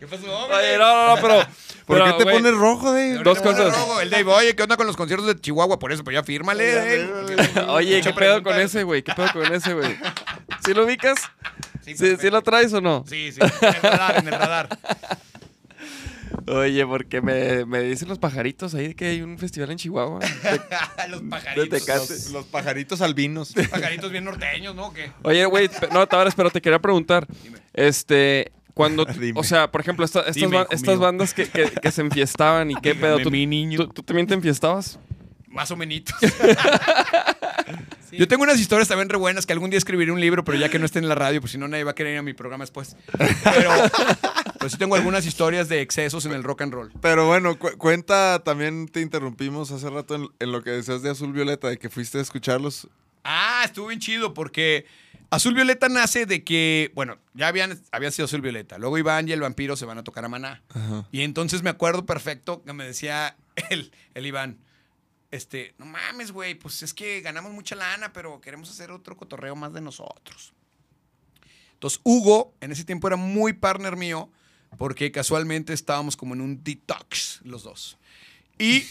¿Qué pasó, Oye, no, no, no, pero. ¿Por pero, qué te pones rojo, Dave? Dos cosas. me robo, El Dave, oye, ¿qué onda con los conciertos de Chihuahua? Por eso, pues ya fírmale. Dave. Oye, ¿qué pedo con ese, güey? ¿Qué pedo con ese, güey? ¿Sí lo ubicas? Sí, ¿Sí, ¿Sí perfecto. lo traes o no? Sí, sí, en el radar, en el radar. Oye, porque me, me dicen los pajaritos ahí que hay un festival en Chihuahua. los pajaritos. Los, los pajaritos albinos. Los pajaritos bien norteños, ¿no? ¿O ¿Qué? Oye, güey, no, Tavares, pero te quería preguntar. Este, cuando, o sea, por ejemplo, esta- estas, Dime, ba- hijo estas bandas que, que- que se enfiestaban y qué Dígame, pedo. ¿Tú, mi niño. tú- tú también te enfiestabas? Más o menos. Yo tengo unas historias también re buenas que algún día escribiré un libro, pero ya que no esté en la radio, pues si no nadie va a querer ir a mi programa después. Pero pues sí tengo algunas historias de excesos en el rock and roll. Pero bueno, cu- cuenta, también te interrumpimos hace rato en, en lo que decías de Azul Violeta, de que fuiste a escucharlos. Ah, estuvo bien chido porque Azul Violeta nace de que, bueno, ya habían, había sido Azul Violeta. Luego Iván y el vampiro se van a tocar a Maná. Y entonces me acuerdo perfecto que me decía el, el Iván, este, no mames, güey, pues es que ganamos mucha lana, pero queremos hacer otro cotorreo más de nosotros. Entonces Hugo, en ese tiempo era muy partner mío, porque casualmente estábamos como en un detox los dos. Y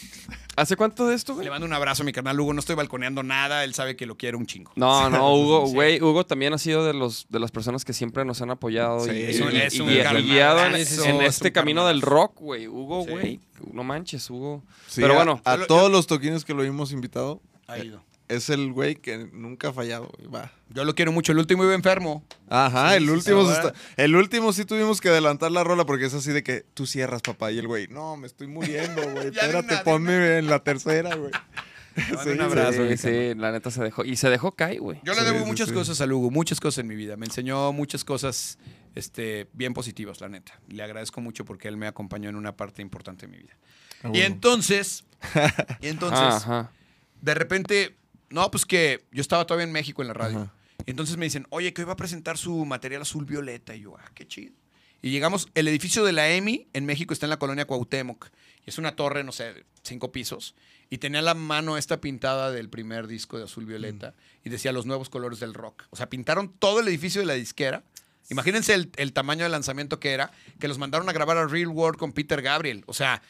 ¿Hace cuánto de esto, güey? le mando un abrazo a mi carnal Hugo, no estoy balconeando nada, él sabe que lo quiero un chingo. No, no, Hugo, Sí. güey, Hugo también ha sido de los de las personas que siempre nos han apoyado Sí, y, es un- y- es un y- guiado en, es en un este camino del rock, güey. Hugo, Sí. güey, no manches, Hugo. Sí, Pero a- bueno, a, todos los toquines que lo hemos invitado, Ha ido. Es el güey que nunca ha fallado. güey, Va. Yo lo quiero mucho. El último iba enfermo. Ajá, Sí, el último sí, está- el último sí tuvimos que adelantar la rola porque es así de que tú cierras, papá, y el güey, no, me estoy muriendo, güey. Espérate, ponme en la tercera, güey. Sí, un abrazo. sí, sí, la neta se dejó. Y se dejó caer, güey. Yo le Sí, debo sí, muchas sí. cosas a Hugo, muchas cosas en mi vida. Me enseñó muchas cosas este, bien positivas, la neta. Le agradezco mucho porque él me acompañó en una parte importante de mi vida. Ah, Y entonces, y entonces, Ajá. de repente, no, pues que yo estaba todavía en México en la radio. Ajá. Y entonces me dicen, oye, que hoy va a presentar su material azul violeta. Y yo, ah, qué chido. Y llegamos, el edificio de la EMI en México está en la colonia Cuauhtémoc. Y es una torre, no sé, cinco pisos. Y tenía la mano esta pintada del primer disco de azul violeta. Y decía los nuevos colores del rock. O sea, pintaron todo el edificio de la disquera. Imagínense el, el tamaño de lanzamiento que era, que los mandaron a grabar a Real World con Peter Gabriel. O sea,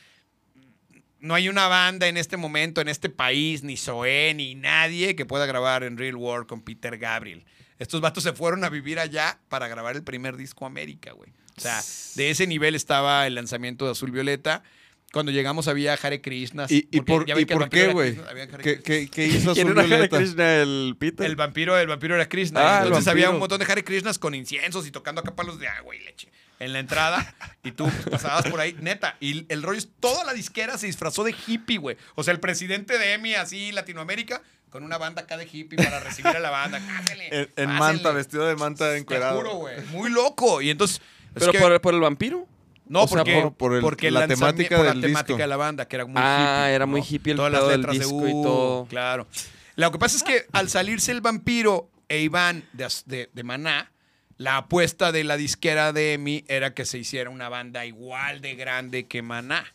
no hay una banda en este momento, en este país, ni Zoé, ni nadie que pueda grabar en Real World con Peter Gabriel. Estos vatos se fueron a vivir allá para grabar el primer disco América, güey. O sea, de ese nivel estaba el lanzamiento de Azul Violeta. Cuando llegamos había Hare Krishna. ¿Y, por, ya ven ¿y que el por vampiro qué, güey? ¿Qué, Krishna. qué, qué hizo ¿Quién Azul era Hare Violeta? Krishna? El Peter. El vampiro, el vampiro era Krishna. Ah, Entonces había un montón de Hare Krishnas con inciensos y tocando acá palos de agua y leche en la entrada. Y tú pues, pasabas por ahí, neta. Y el rollo es, toda la disquera se disfrazó de hippie, güey. O sea, el presidente de EMI, así, Latinoamérica, con una banda acá de hippie para recibir a la banda. En, en pásenle. manta, vestido de manta Te encuerado. juro, güey. Muy loco. Y entonces... es ¿Pero que- por, por el vampiro? no, o sea, porque, por- por el- porque la temática por la del temática disco. de la banda, que era muy Ah, hippie. era ¿no? muy hippie el Todas las del letras de disco y todo. Claro. Lo que pasa es que al salirse el vampiro e Iván de, de Maná, la apuesta de la disquera de EMI era que se hiciera una banda igual de grande que Maná.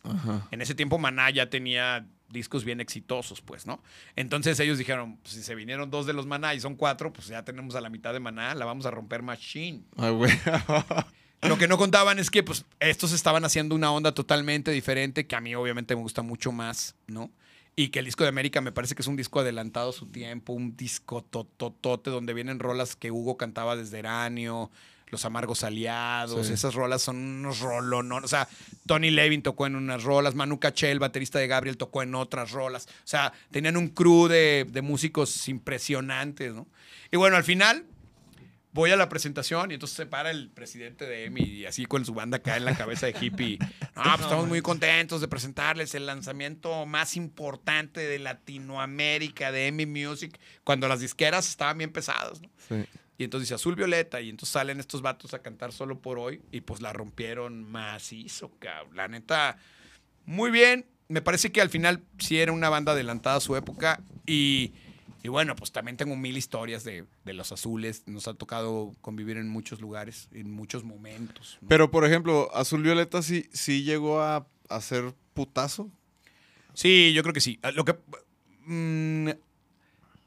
En ese tiempo Maná ya tenía discos bien exitosos, pues, ¿no? Entonces ellos dijeron, pues, si se vinieron dos de los Maná y son cuatro, pues ya tenemos a la mitad de Maná, la vamos a romper machine. Ah, güey. Lo que no contaban es que pues estos estaban haciendo una onda totalmente diferente que a mí obviamente me gusta mucho más, ¿no? Y que el disco de América me parece que es un disco adelantado a su tiempo, un disco tototote donde vienen rolas que Hugo cantaba desde Eranio, Los Amargos Aliados, Sí. esas rolas son unos rolonos. O sea, Tony Levin tocó en unas rolas, Manu Caché, el baterista de Gabriel, tocó en otras rolas. O sea, tenían un crew de, de músicos impresionantes, ¿no? Y bueno, al final voy a la presentación y entonces se para el presidente de EMI y así con su banda acá en la cabeza de hippie. No, pues estamos muy contentos de presentarles el lanzamiento más importante de Latinoamérica de EMI Music cuando las disqueras estaban bien pesadas, ¿no? Sí. Y entonces dice Azul Violeta y entonces salen estos vatos a cantar solo por hoy y pues la rompieron macizo, cabrón. La neta, muy bien. Me parece que al final sí era una banda adelantada a su época y, y bueno, pues también tengo mil historias de, de los azules. Nos ha tocado convivir en muchos lugares, en muchos momentos. ¿no? Pero, por ejemplo, Azul Violeta sí, sí llegó a hacer putazo. Sí, yo creo que sí. Lo que mm,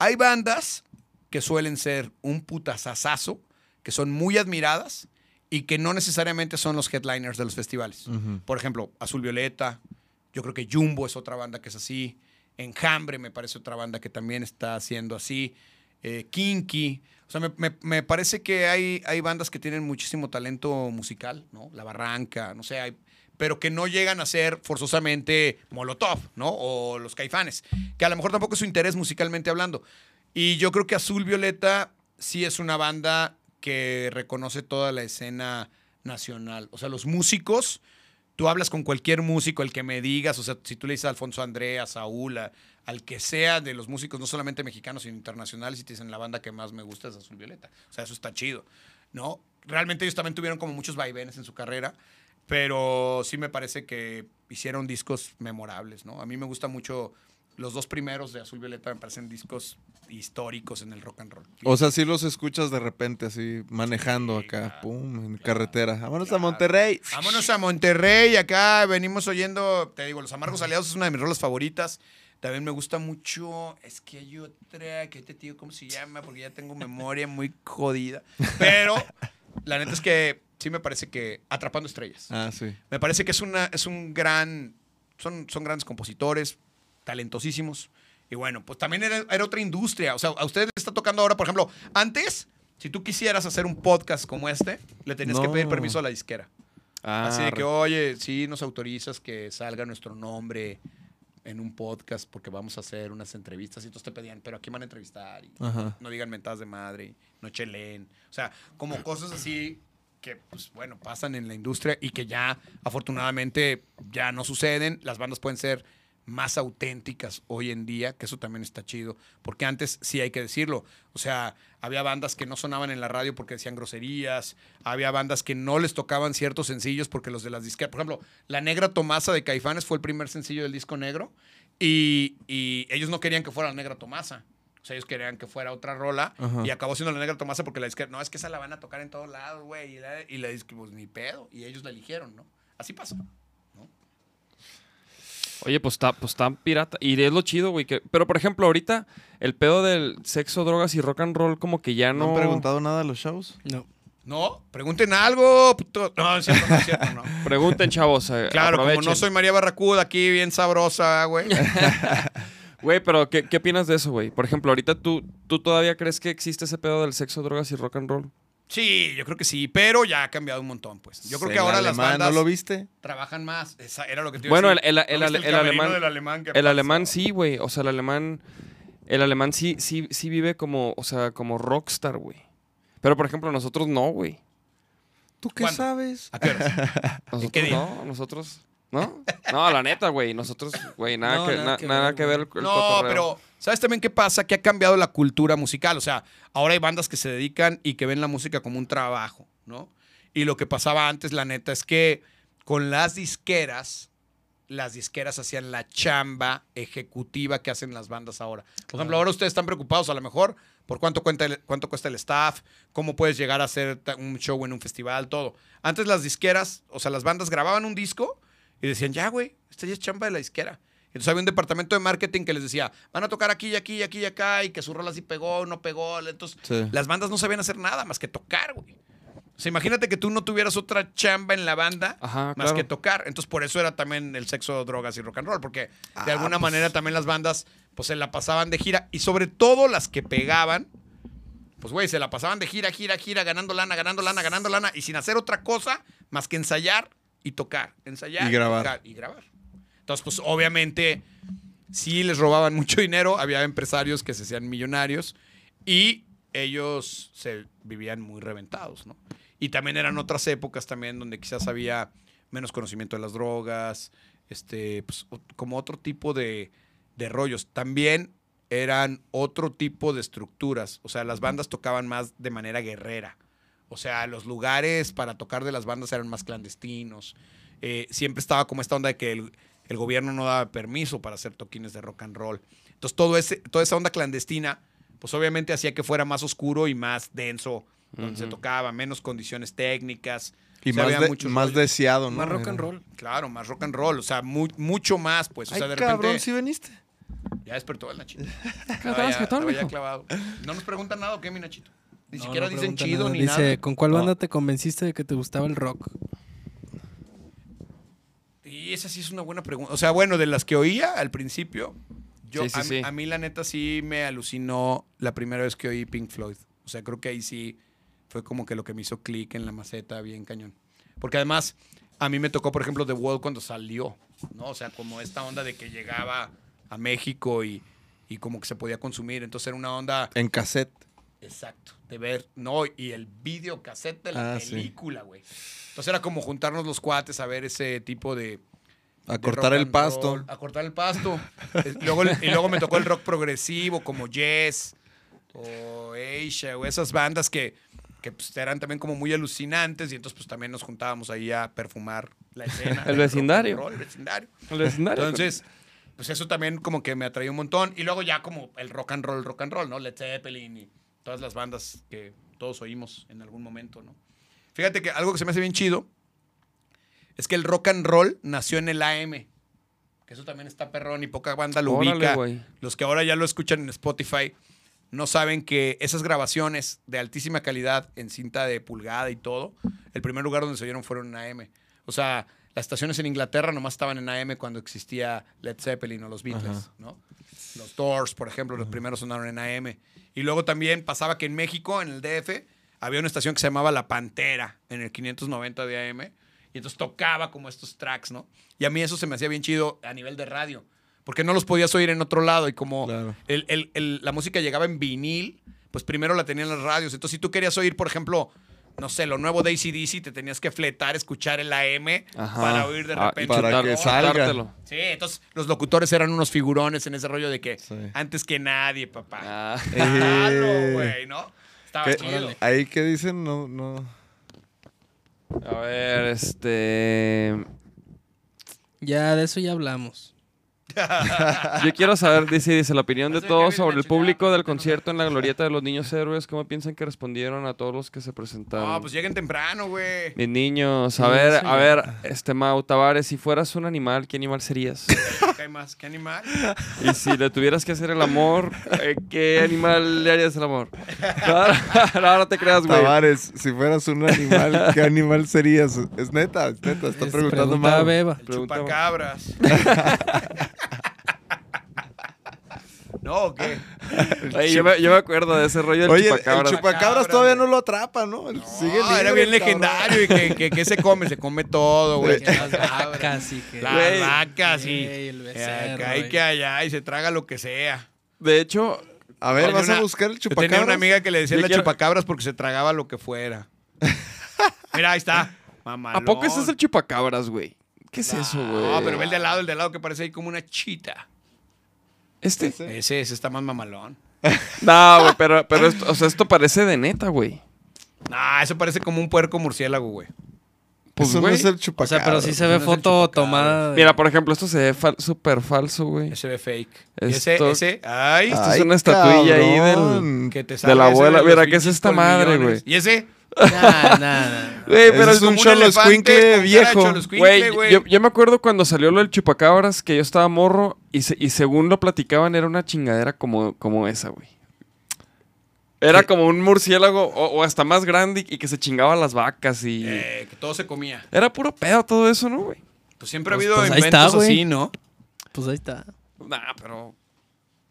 hay bandas que suelen ser un putazazazo, que son muy admiradas y que no necesariamente son los headliners de los festivales. Por ejemplo, Azul Violeta, yo creo que Jumbo es otra banda que es así. Enjambre me parece otra banda que también está haciendo así. Eh, Kinky. O sea, me, me- me parece que hay, hay bandas que tienen muchísimo talento musical, ¿no? La Barranca, no sé, hay, pero que no llegan a ser forzosamente Molotov, ¿no? O los Caifanes, que a lo mejor tampoco es su interés musicalmente hablando. Y yo creo que Azul Violeta sí es una banda que reconoce toda la escena nacional. O sea, los músicos, tú hablas con cualquier músico, el que me digas, o sea, si tú le dices a Alfonso Andrea, a Saúl, al que sea de los músicos, no solamente mexicanos, sino internacionales, y te dicen la banda que más me gusta es Azul Violeta. O sea, eso está chido, ¿no? Realmente ellos también tuvieron como muchos vaivenes en su carrera, pero sí me parece que hicieron discos memorables, ¿no? A mí me gusta mucho los dos primeros de Azul Violeta, me parecen discos históricos en el rock and roll. O sea, sí los escuchas de repente así, manejando Sí, acá, claro, pum, en carretera. Vámonos a. Monterrey. Vámonos a Monterrey, acá venimos oyendo, te digo, Los Amargos Aliados es una de mis rolas favoritas. También me gusta mucho, es que hay otra, que te digo cómo se llama, porque ya tengo memoria muy jodida. Pero la neta es que sí me parece que Atrapando Estrellas. Ah, sí. Me parece que es, una, es un gran, son, son grandes compositores, talentosísimos. Y bueno, pues también era, era otra industria. O sea, a ustedes les está tocando ahora, por ejemplo, antes, si tú quisieras hacer un podcast como este, le tenías que pedir permiso a la disquera. Ah, Así de que, oye, sí nos autorizas que salga nuestro nombre en un podcast porque vamos a hacer unas entrevistas y entonces te pedían, pero aquí van a entrevistar y no digan mentadas de madre, no chelen. O sea, como cosas así que, pues bueno, pasan en la industria y que ya afortunadamente ya no suceden. Las bandas pueden ser más auténticas hoy en día, que eso también está chido, porque antes sí hay que decirlo, o sea, había bandas que no sonaban en la radio porque decían groserías, había bandas que no les tocaban ciertos sencillos porque los de las disqueras, por ejemplo, La Negra Tomasa de Caifanes fue el primer sencillo del disco negro y, y ellos no querían que fuera La Negra Tomasa. O sea, ellos querían que fuera otra rola Ajá. y acabó siendo la negra Tomasa porque la disquera, no, es que esa la van a tocar en todos lados, güey. Y la, y la pues ni pedo. Y ellos la eligieron, ¿no? Así pasa. Oye, pues está, pues está pirata. Y es lo chido, güey. que- Pero, por ejemplo, ahorita el pedo del sexo, drogas y rock and roll como que ya ¿No no... han preguntado nada a los shows? No. No, pregunten algo. puto. No, es cierto, no es cierto, no. Pregunten, chavos. eh, Claro, como no soy María Barracuda aquí, bien sabrosa, güey. Güey, pero ¿qué, ¿qué opinas de eso, güey? Por ejemplo, ahorita tú, tú todavía crees que existe ese pedo del sexo, drogas y rock and roll. Sí, yo creo que sí, pero ya ha cambiado un montón, pues. Yo creo El que ahora las bandas ¿No lo viste? trabajan más. Esa era lo que te iba a Bueno, el, decir. el, ¿No el, viste el camerino alemán... del alemán que El alemán sí, güey. O sea, el alemán... El alemán sí, sí, sí vive como, o sea, como rockstar, güey. Pero, por ejemplo, nosotros no, güey. ¿Tú qué ¿Cuándo? sabes? ¿A qué horas? Nosotros qué día? no, nosotros... ¿No? No, la neta, güey. Nosotros, güey, nada, No, que, nada na- que nada ver, que ver güey. el, el No, cotorreo. pero ¿sabes también qué pasa? Que ha cambiado la cultura musical. O sea, ahora hay bandas que se dedican y que ven la música como un trabajo, ¿no? Y lo que pasaba antes, la neta, es que con las disqueras, las disqueras hacían la chamba ejecutiva que hacen las bandas ahora. Por ejemplo, ahora ustedes están preocupados a lo mejor por cuánto, cuenta el- cuánto cuesta el staff, cómo puedes llegar a hacer un show en un festival, todo. Antes las disqueras, o sea, las bandas grababan un disco y decían, ya, güey, esta ya es chamba de la disquera. Entonces había un departamento de marketing que les decía, van a tocar aquí y aquí y aquí y acá, y que su rola sí pegó, no pegó. Entonces Sí. las bandas no sabían hacer nada más que tocar, güey. O sea, imagínate que tú no tuvieras otra chamba en la banda Ajá, más claro. que tocar. Entonces, por eso era también el sexo, drogas y rock and roll, porque de Ah, alguna pues. manera también las bandas pues se la pasaban de gira y sobre todo las que pegaban, pues güey, se la pasaban de gira, gira, gira, ganando lana, ganando lana, ganando lana y sin hacer otra cosa más que ensayar y tocar, ensayar Y grabar. tocar y grabar. Entonces, pues obviamente sí les robaban mucho dinero, había empresarios que se hacían millonarios y ellos se vivían muy reventados, ¿no? Y también eran otras épocas también donde quizás había menos conocimiento de las drogas, este, pues, como otro tipo de, de rollos. También eran otro tipo de estructuras, o sea, las bandas tocaban más de manera guerrera. O sea, los lugares para tocar de las bandas eran más clandestinos. Eh, siempre estaba como esta onda de que el, el gobierno no daba permiso para hacer toquines de rock and roll. Entonces, todo ese, toda esa onda clandestina, pues obviamente hacía que fuera más oscuro y más denso donde se tocaba, menos condiciones técnicas. Y O sea, más, de- más deseado, ¿no? Más rock and roll. Claro, más rock and roll, o sea, mu- mucho más, pues. O sea, Ay, de repente. cabrón, ¿sí veniste? Ya despertó el Nachito. No nos preguntan nada, ¿o qué, mi Nachito? Ni No, siquiera no dicen chido nada. ni Dice, nada. ¿con cuál No. banda te convenciste de que te gustaba el rock? Y esa sí es una buena pregunta. O sea, bueno, de las que oía al principio, yo, Sí, sí, a, sí. a mí la neta sí me alucinó la primera vez que oí Pink Floyd. O sea, creo que ahí sí fue como que lo que me hizo clic en la maceta bien cañón. Porque además, a mí me tocó, por ejemplo, The Wall cuando salió, ¿no? O sea, como esta onda de que llegaba a México y, y como que se podía consumir. Entonces era una onda En cassette. Exacto, de ver, no, y el videocassette de la Ah, película, güey. Entonces era como juntarnos los cuates a ver ese tipo de... A cortar el pasto. roll, a cortar el pasto. Luego, y luego me tocó el rock progresivo como Yes o Asia o esas bandas que, que pues, eran también como muy alucinantes y entonces pues también nos juntábamos ahí a perfumar la escena. El vecindario. roll, el vecindario. El vecindario. Entonces, pues eso también como que me atraía un montón. Y luego ya como el rock and roll, rock and roll, ¿no? Led Zeppelin y todas las bandas que todos oímos en algún momento, ¿no? Fíjate que algo que se me hace bien chido es que el rock and roll nació en el AM. Que eso también está perrón y poca banda lo Órale, ubica. Los que ahora ya lo escuchan en Spotify no saben que esas grabaciones de altísima calidad en cinta de pulgada y todo, el primer lugar donde se oyeron fueron en AM. O sea, las estaciones en Inglaterra nomás estaban en AM cuando existía Led Zeppelin o los Beatles, Ajá. ¿no? Los Doors, por ejemplo, los primeros sonaron en AM. Y luego también pasaba que en México, en el DF, había una estación que se llamaba La Pantera, en el 590 de AM. Y entonces tocaba como estos tracks, ¿no? Y a mí eso se me hacía bien chido a nivel de radio. Porque no los podías oír en otro lado. Y como Claro. el- el- el- la música llegaba en vinil, pues primero la tenían las radios. Entonces, si tú querías oír, por ejemplo, no sé, lo nuevo de ACDC, te tenías que fletar, escuchar el AM Ajá. para oír de Ah, y repente. Para chutar- que No, salga. chutártelo. Sí, entonces los locutores eran unos figurones en ese rollo de que Sí. antes que nadie, papá. Ah. Claro, Eh. güey, ¿no? Estaba ¿Qué- chido. Ahí que dicen, no, no. A ver, este. Ya, de eso ya hablamos. Yo quiero saber, dice, dice la opinión de todos sobre el público del concierto en la glorieta de los niños héroes. ¿Cómo piensan que respondieron a todos los que se presentaron? No, pues lleguen temprano, güey. Mis niños, a ver, a ver, este Mau Tavares, si fueras un animal, ¿qué animal serías? ¿Qué hay más? ¿Qué animal? y si le tuvieras que hacer el amor, eh, ¿qué animal le harías el amor? No, no, no te creas, güey. Tavares, si fueras un animal, ¿qué animal serías? Es neta, es neta, está Es preguntando pregunta mal. Beba. El chupacabras. ¿No o qué? Yo, me, yo me acuerdo de ese rollo del Oye, chupacabras. el chupacabras Cabra, todavía güey. no lo atrapa, ¿no? Sigue No, era bien legendario. ¿Y que, que, que se come? Se come todo, güey. Las vacas y que... Las vacas y, el becerro, acá y que allá y se traga lo que sea. De hecho, A ver, ¿vas a buscar el Yo chupacabras? tenía una amiga que le decía Yo la quiero- chupacabras porque se tragaba lo que fuera. Mira, ahí está. Mamalón. ¿a poco ese es el chupacabras, güey? ¿Qué es eso, güey? No, pero ve el de al lado, el de al lado que parece ahí como una chita. ¿Este? Ese, ese está más mamalón. No, güey, pero, pero esto, o sea, esto parece de neta, güey. No, eso parece como un puerco murciélago, güey. Pues, Eso no güey. es el O sea, pero sí se ve no es el foto chupacabra. tomada. de- Mira, por ejemplo, esto se ve fal- súper falso, güey. Ese ve fake. Y ese, Esto- ese, ay, Esto es una estatuilla ahí del- cabrón. que te de salga la ese abuela. los Mira, ¿qué es pinches esta madre, colmillones. güey? Y ese, Nah, nah, nah. Güey, Ese pero es un como cholo elefante escuincle con cara de viejo. cholo escuincle, Güey, güey. yo, yo me acuerdo cuando salió lo del chupacabras, que yo estaba morro y, se- y según lo platicaban era una chingadera como, como esa, güey. Era como un murciélago o, o hasta más grande y que se chingaba las vacas y... Eh, que todo se comía. Era puro pedo todo eso, ¿no, güey? Pues siempre ha Pues- habido pues ahí inventos está, así, ¿no? Pues ahí está. Nah, pero...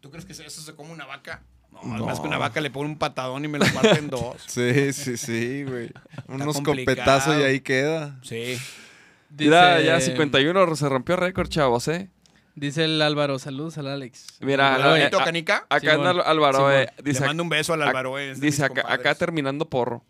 ¿Tú crees que eso se come una vaca? No, además que una vaca le pone un patadón y me lo parte en dos. Sí, sí, sí, güey. Unos complicado. copetazos y ahí queda. Sí. Mira, Dice- ya 51 se rompió récord, chavos, ¿eh? Dice el Álvaro, saludos al Alex. Mira, ¿Hola, eh, a- canica? Acá anda Álvaro, eh, dice, Le mando un beso al Álvaro. eh, dice acá, terminando porro.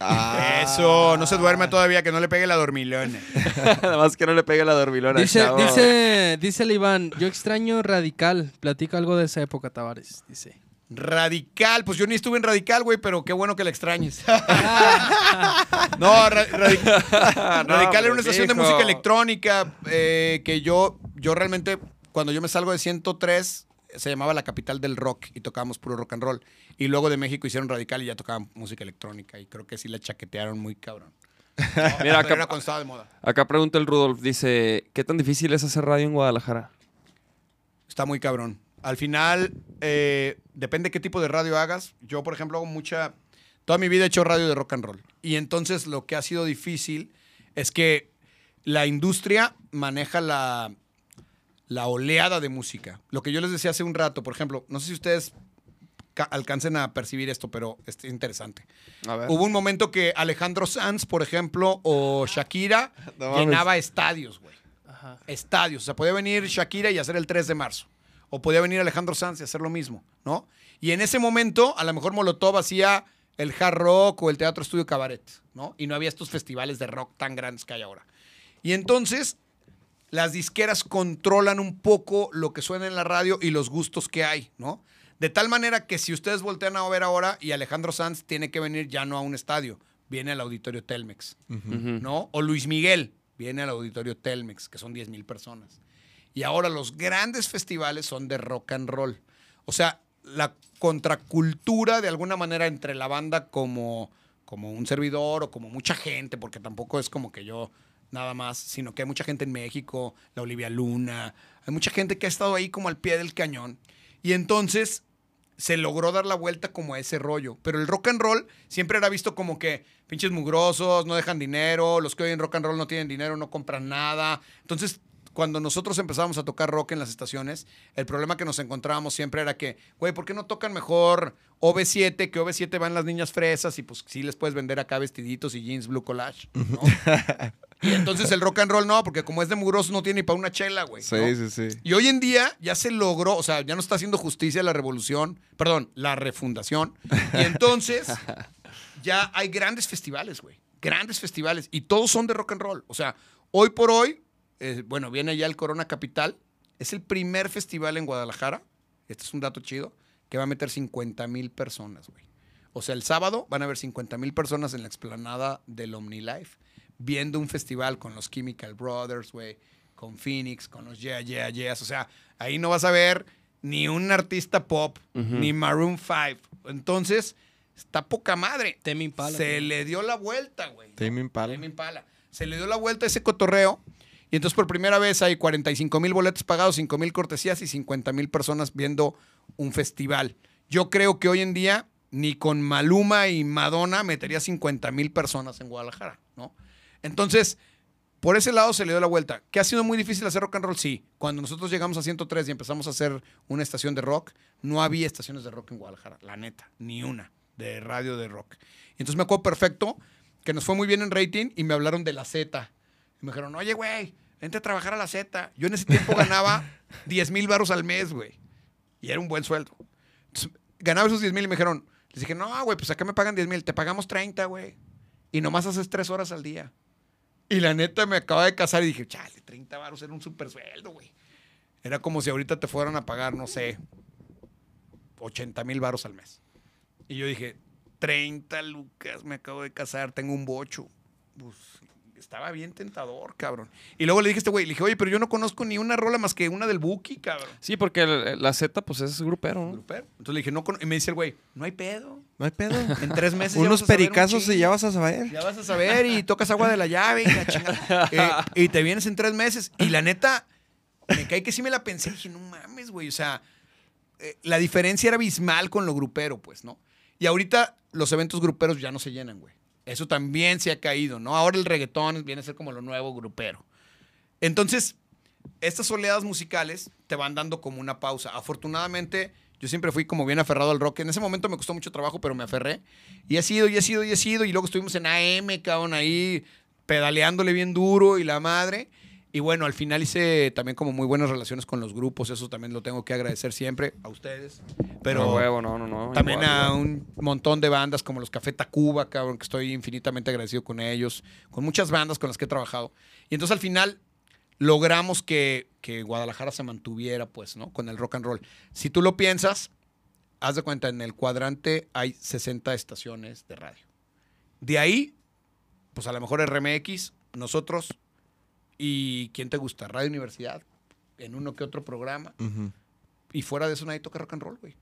Ah. Eso, no se duerme todavía, que no le pegue la dormilona. Nada más que no le pegue la dormilona. Dice, chavo. dice, dice el Iván, yo extraño Radical. Platica algo de esa época, Tavares. Dice. Radical, pues yo ni estuve en Radical, güey, pero qué bueno que la extrañes. no, Ra- Radi- Radical era una estación de música electrónica eh, que yo, yo realmente, cuando yo me salgo de 103, se llamaba la capital del rock y tocábamos puro rock and roll. Y luego de México hicieron Radical y ya tocaban música electrónica y creo que sí la chaquetearon muy cabrón. Mira, acá, era cuando estaba de moda. acá pregunta el Rudolf, dice, ¿qué tan difícil es hacer radio en Guadalajara? Está muy cabrón. Al final, eh, depende qué tipo de radio hagas. Yo, por ejemplo, hago mucha... Toda mi vida he hecho radio de rock and roll. Y entonces lo que ha sido difícil es que la industria maneja la, la oleada de música. Lo que yo les decía hace un rato, por ejemplo, no sé si ustedes ca- alcancen a percibir esto, pero es interesante. A ver. Hubo un momento que Alejandro Sanz, por ejemplo, o Shakira No llenaba estadios, güey Ajá. estadios. O sea, podía venir Shakira y hacer el 3 de marzo. O podía venir Alejandro Sanz y hacer lo mismo, ¿no? Y en ese momento, a lo mejor Molotov hacía el hard rock o el teatro estudio cabaret, ¿no? Y no había estos festivales de rock tan grandes que hay ahora. Y entonces, las disqueras controlan un poco lo que suena en la radio y los gustos que hay, ¿no? De tal manera que si ustedes voltean a ver ahora y Alejandro Sanz tiene que venir ya no a un estadio, viene al auditorio Telmex. ¿no? O Luis Miguel viene al auditorio Telmex, que son 10 mil personas. Y ahora los grandes festivales son de rock and roll. O sea, la contracultura de alguna manera entre la banda como, como un servidor o como mucha gente, porque tampoco es como que yo nada más, sino que hay mucha gente en México, la Olivia Luna, hay mucha gente que ha estado ahí como al pie del cañón. Y entonces se logró dar la vuelta como a ese rollo. Pero el rock and roll siempre era visto como que pinches mugrosos, no dejan dinero, los que oyen rock and roll no tienen dinero, no compran nada. Entonces, cuando nosotros empezamos a tocar rock en las estaciones, el problema que nos encontrábamos siempre era que, güey, ¿por qué no tocan mejor OV7? Que OV7 van las niñas fresas y pues sí les puedes vender acá vestiditos y jeans blue collage. ¿no? y entonces el rock and roll no, porque como es de mugrosos no tiene ni para una chela, güey. Sí, ¿no? sí, sí. Y hoy en día ya se logró, o sea, ya no está haciendo justicia la revolución, perdón, la refundación. Y entonces ya hay grandes festivales, güey. Grandes festivales. Y todos son de rock and roll. O sea, hoy por hoy, eh, bueno, viene ya el Corona Capital. Es el primer festival en Guadalajara. Este es un dato chido. Que va a meter 50 mil personas, güey. O sea, el sábado van a haber 50 mil personas en la explanada del OmniLife viendo un festival con los Chemical Brothers, güey, con Phoenix, con los Yeah, Yeah, Yeahs. O sea, ahí no vas a ver ni un artista pop, ni Maroon 5. Entonces, está poca madre. Tame Impala, Se le dio la vuelta, güey. Tame Impala. Impala. Se le dio la vuelta a ese cotorreo. Y entonces por primera vez hay 45 mil boletos pagados, 5 mil cortesías y 50 mil personas viendo un festival. Yo creo que hoy en día ni con Maluma y Madonna metería 50 mil personas en Guadalajara, ¿no? Entonces, por ese lado se le dio la vuelta. ¿Que ha sido muy difícil hacer rock and roll? Sí. Cuando nosotros llegamos a 103 y empezamos a hacer una estación de rock, no había estaciones de rock en Guadalajara, la neta, ni una de radio de rock. Y entonces me acuerdo perfecto que nos fue muy bien en rating y me hablaron de la Z. Y me dijeron, oye, güey, vente a trabajar a la Z. Yo en ese tiempo ganaba 10 mil baros al mes, güey. Y era un buen sueldo. Entonces, ganaba esos 10 mil y me dijeron, les dije, no, güey, pues acá me pagan 10 mil, te pagamos 30, güey. Y nomás haces 3 horas al día. Y la neta me acaba de casar y dije, chale, 30 baros era un super sueldo, güey. Era como si ahorita te fueran a pagar, no sé, 80 mil baros al mes. Y yo dije, 30 lucas, me acabo de casar, tengo un bocho. Pues, estaba bien tentador, cabrón. Y luego le dije a este güey, le dije, oye, pero yo no conozco ni una rola más que una del Buki, cabrón. Sí, porque el- la Z, pues es grupero, ¿no? Grupero. Entonces le dije, no, cono-". y me dice el güey, no hay pedo. No hay pedo. En tres meses ya Unos vas a saber un pericazos y chingo. ya vas a saber. Ya vas a saber y tocas agua de la llave y la chingada. Eh, y te vienes en tres meses. Y la neta, me cae que sí me la pensé. Dije, no mames, güey. O sea, eh, la diferencia era abismal con lo grupero, pues, ¿no? Y ahorita los eventos gruperos ya no se llenan, güey. Eso también se ha caído, ¿no? Ahora el reggaetón viene a ser como lo nuevo grupero. Entonces, estas oleadas musicales te van dando como una pausa. Afortunadamente, yo siempre fui como bien aferrado al rock. En ese momento me costó mucho trabajo, pero me aferré. Y he sido, y he sido, y he sido. Y luego estuvimos en AM, cabrón, ahí pedaleándole bien duro y la madre. Y bueno, al final hice también como muy buenas relaciones con los grupos. Eso también lo tengo que agradecer siempre a ustedes. Pero No, huevo, no, no, no. también igual, a un montón de bandas como los Café Tacuba, cabrón, que estoy infinitamente agradecido con ellos, con muchas bandas con las que he trabajado. Y entonces al final logramos que, que Guadalajara se mantuviera, pues, ¿no? Con el rock and roll. Si tú lo piensas, haz de cuenta, en el cuadrante hay 60 estaciones de radio. De ahí, pues a lo mejor RMX, nosotros y ¿quién te gusta? Radio Universidad, en uno que otro programa. Y fuera de eso nadie toca rock and roll, güey.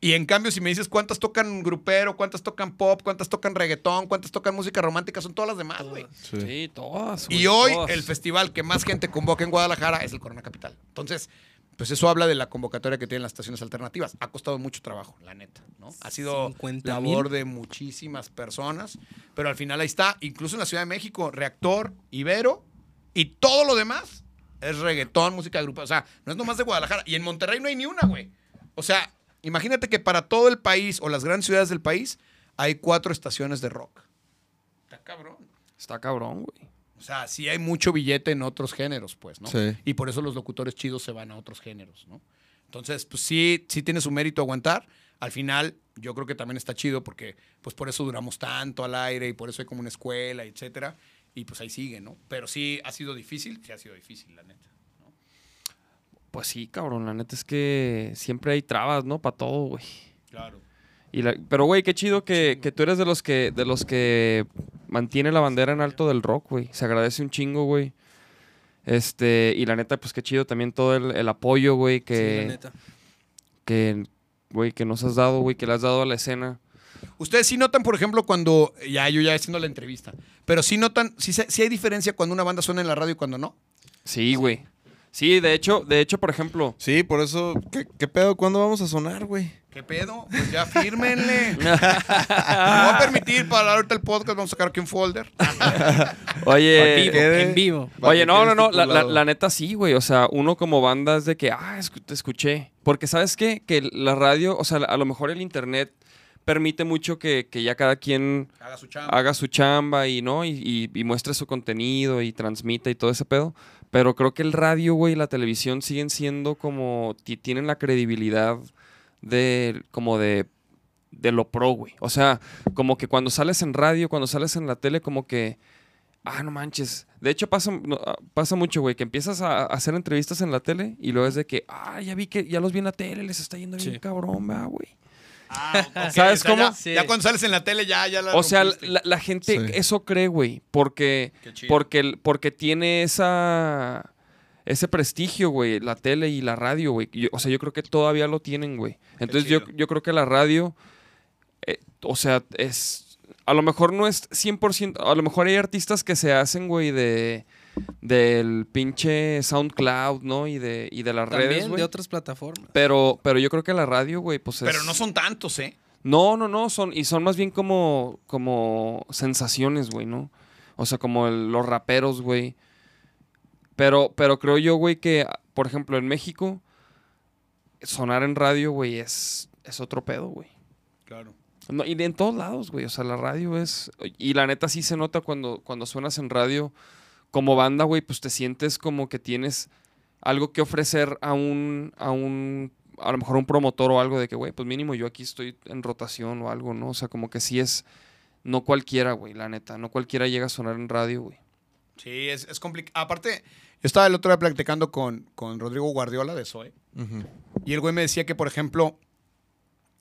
Y en cambio, si me dices cuántas tocan grupero, cuántas tocan pop, cuántas tocan reggaetón, cuántas tocan música romántica, son todas las demás, güey. Sí. Sí, todas. Y hoy todas. el festival que más gente convoca en Guadalajara es el Corona Capital. Entonces, pues eso habla de la convocatoria que tienen las estaciones alternativas. Ha costado mucho trabajo, la neta, ¿no? Ha sido 50,000. labor de muchísimas personas, pero al final ahí está. Incluso en la Ciudad de México, Reactor, Ibero y todo lo demás es reggaetón, música de grupo. O sea, no es nomás de Guadalajara. Y en Monterrey no hay ni una, güey. O sea, imagínate que para todo el país o las grandes ciudades del país hay cuatro estaciones de rock. Está cabrón. Está cabrón, güey. O sea, sí hay mucho billete en otros géneros, pues, ¿no? Sí. Y por eso los locutores chidos se van a otros géneros, ¿no? Entonces, pues sí, sí tiene su mérito aguantar. Al final, yo creo que también está chido porque, pues por eso duramos tanto al aire y por eso hay como una escuela, etcétera. Y pues ahí sigue, ¿no? Pero sí ha sido difícil, sí ha sido difícil, la neta. Pues sí, cabrón. La neta es que siempre hay trabas, ¿no? Para todo, güey. Claro. Y la- pero, güey, qué chido que, que tú eres de los que, de los que mantiene la bandera en alto del rock, güey. Se agradece un chingo, güey. Este, y la neta, pues qué chido también todo el, el apoyo, güey, Sí, la que, neta. que, güey, que nos has dado, güey, que le has dado a la escena. Ustedes sí notan, por ejemplo, cuando, ya yo ya haciendo la entrevista, pero sí notan, sí, hay diferencia cuando una banda suena en la radio y cuando no. Sí, güey. Sí, de hecho, de hecho, por ejemplo, Sí, por eso, ¿qué, qué pedo? ¿Cuándo vamos a sonar, güey? ¿Qué pedo? Pues ya fírmenle. Me voy a permitir para ahorita el podcast, vamos a sacar aquí un folder. oye, En vivo, en vivo. Oye, no, no, no, la, la- neta sí, güey. O sea, uno como banda es de que, ah, te escuché. Porque, ¿sabes qué? Que la radio, o sea, a lo mejor el internet permite mucho que, que ya cada quien Haga su chamba. haga su chamba y, ¿no? Y, y- y muestre su contenido y transmita y todo ese pedo. Pero creo que el radio, güey, y la televisión siguen siendo como, ti- tienen la credibilidad de, como de, de lo pro, güey. O sea, como que cuando sales en radio, cuando sales en la tele, como que, ah, no manches. De hecho, pasa, ah, pasa mucho, güey, que empiezas a, hacer entrevistas en la tele y luego es de que, ah, ya vi que, ya los vi en la tele, les está yendo bien Sí. cabrón, ¿verdad, güey. Ah, ok, ¿Sabes o sea, cómo? Ya, Sí. ya cuando sales en la tele ya, ya la O sea, la, la gente Sí. eso cree, güey, porque, porque, porque tiene esa, ese prestigio, güey, la tele y la radio, güey. O sea, yo creo que todavía lo tienen, güey. Entonces yo, yo creo que la radio, eh, o sea, es, a lo mejor no es 100%, a lo mejor hay artistas que se hacen, güey, de, del pinche SoundCloud, ¿no? Y de, y de las redes, También güey. de otras plataformas. Pero, pero yo creo que la radio, güey, pues es... Pero no son tantos, ¿eh? No, no, no, son, y son más bien como, como sensaciones, güey, ¿no? O sea, como el- los raperos, güey. Pero, pero creo yo, güey, que, por ejemplo, en México, sonar en radio, güey, es, es otro pedo, güey. Claro. No, y en todos lados, güey. O sea, la radio es. Y la neta sí se nota cuando, cuando suenas en radio como banda, güey, pues te sientes como que tienes algo que ofrecer a un. a un. a lo mejor un promotor o algo de que, güey, pues mínimo yo aquí estoy en rotación o algo, ¿no? O sea, como que sí es. No cualquiera, güey, la neta. No cualquiera llega a sonar en radio, güey. Sí, es, es complicado. Aparte, yo estaba el otro día platicando con, con Rodrigo Guardiola de Zoe. Y el güey me decía que, por ejemplo,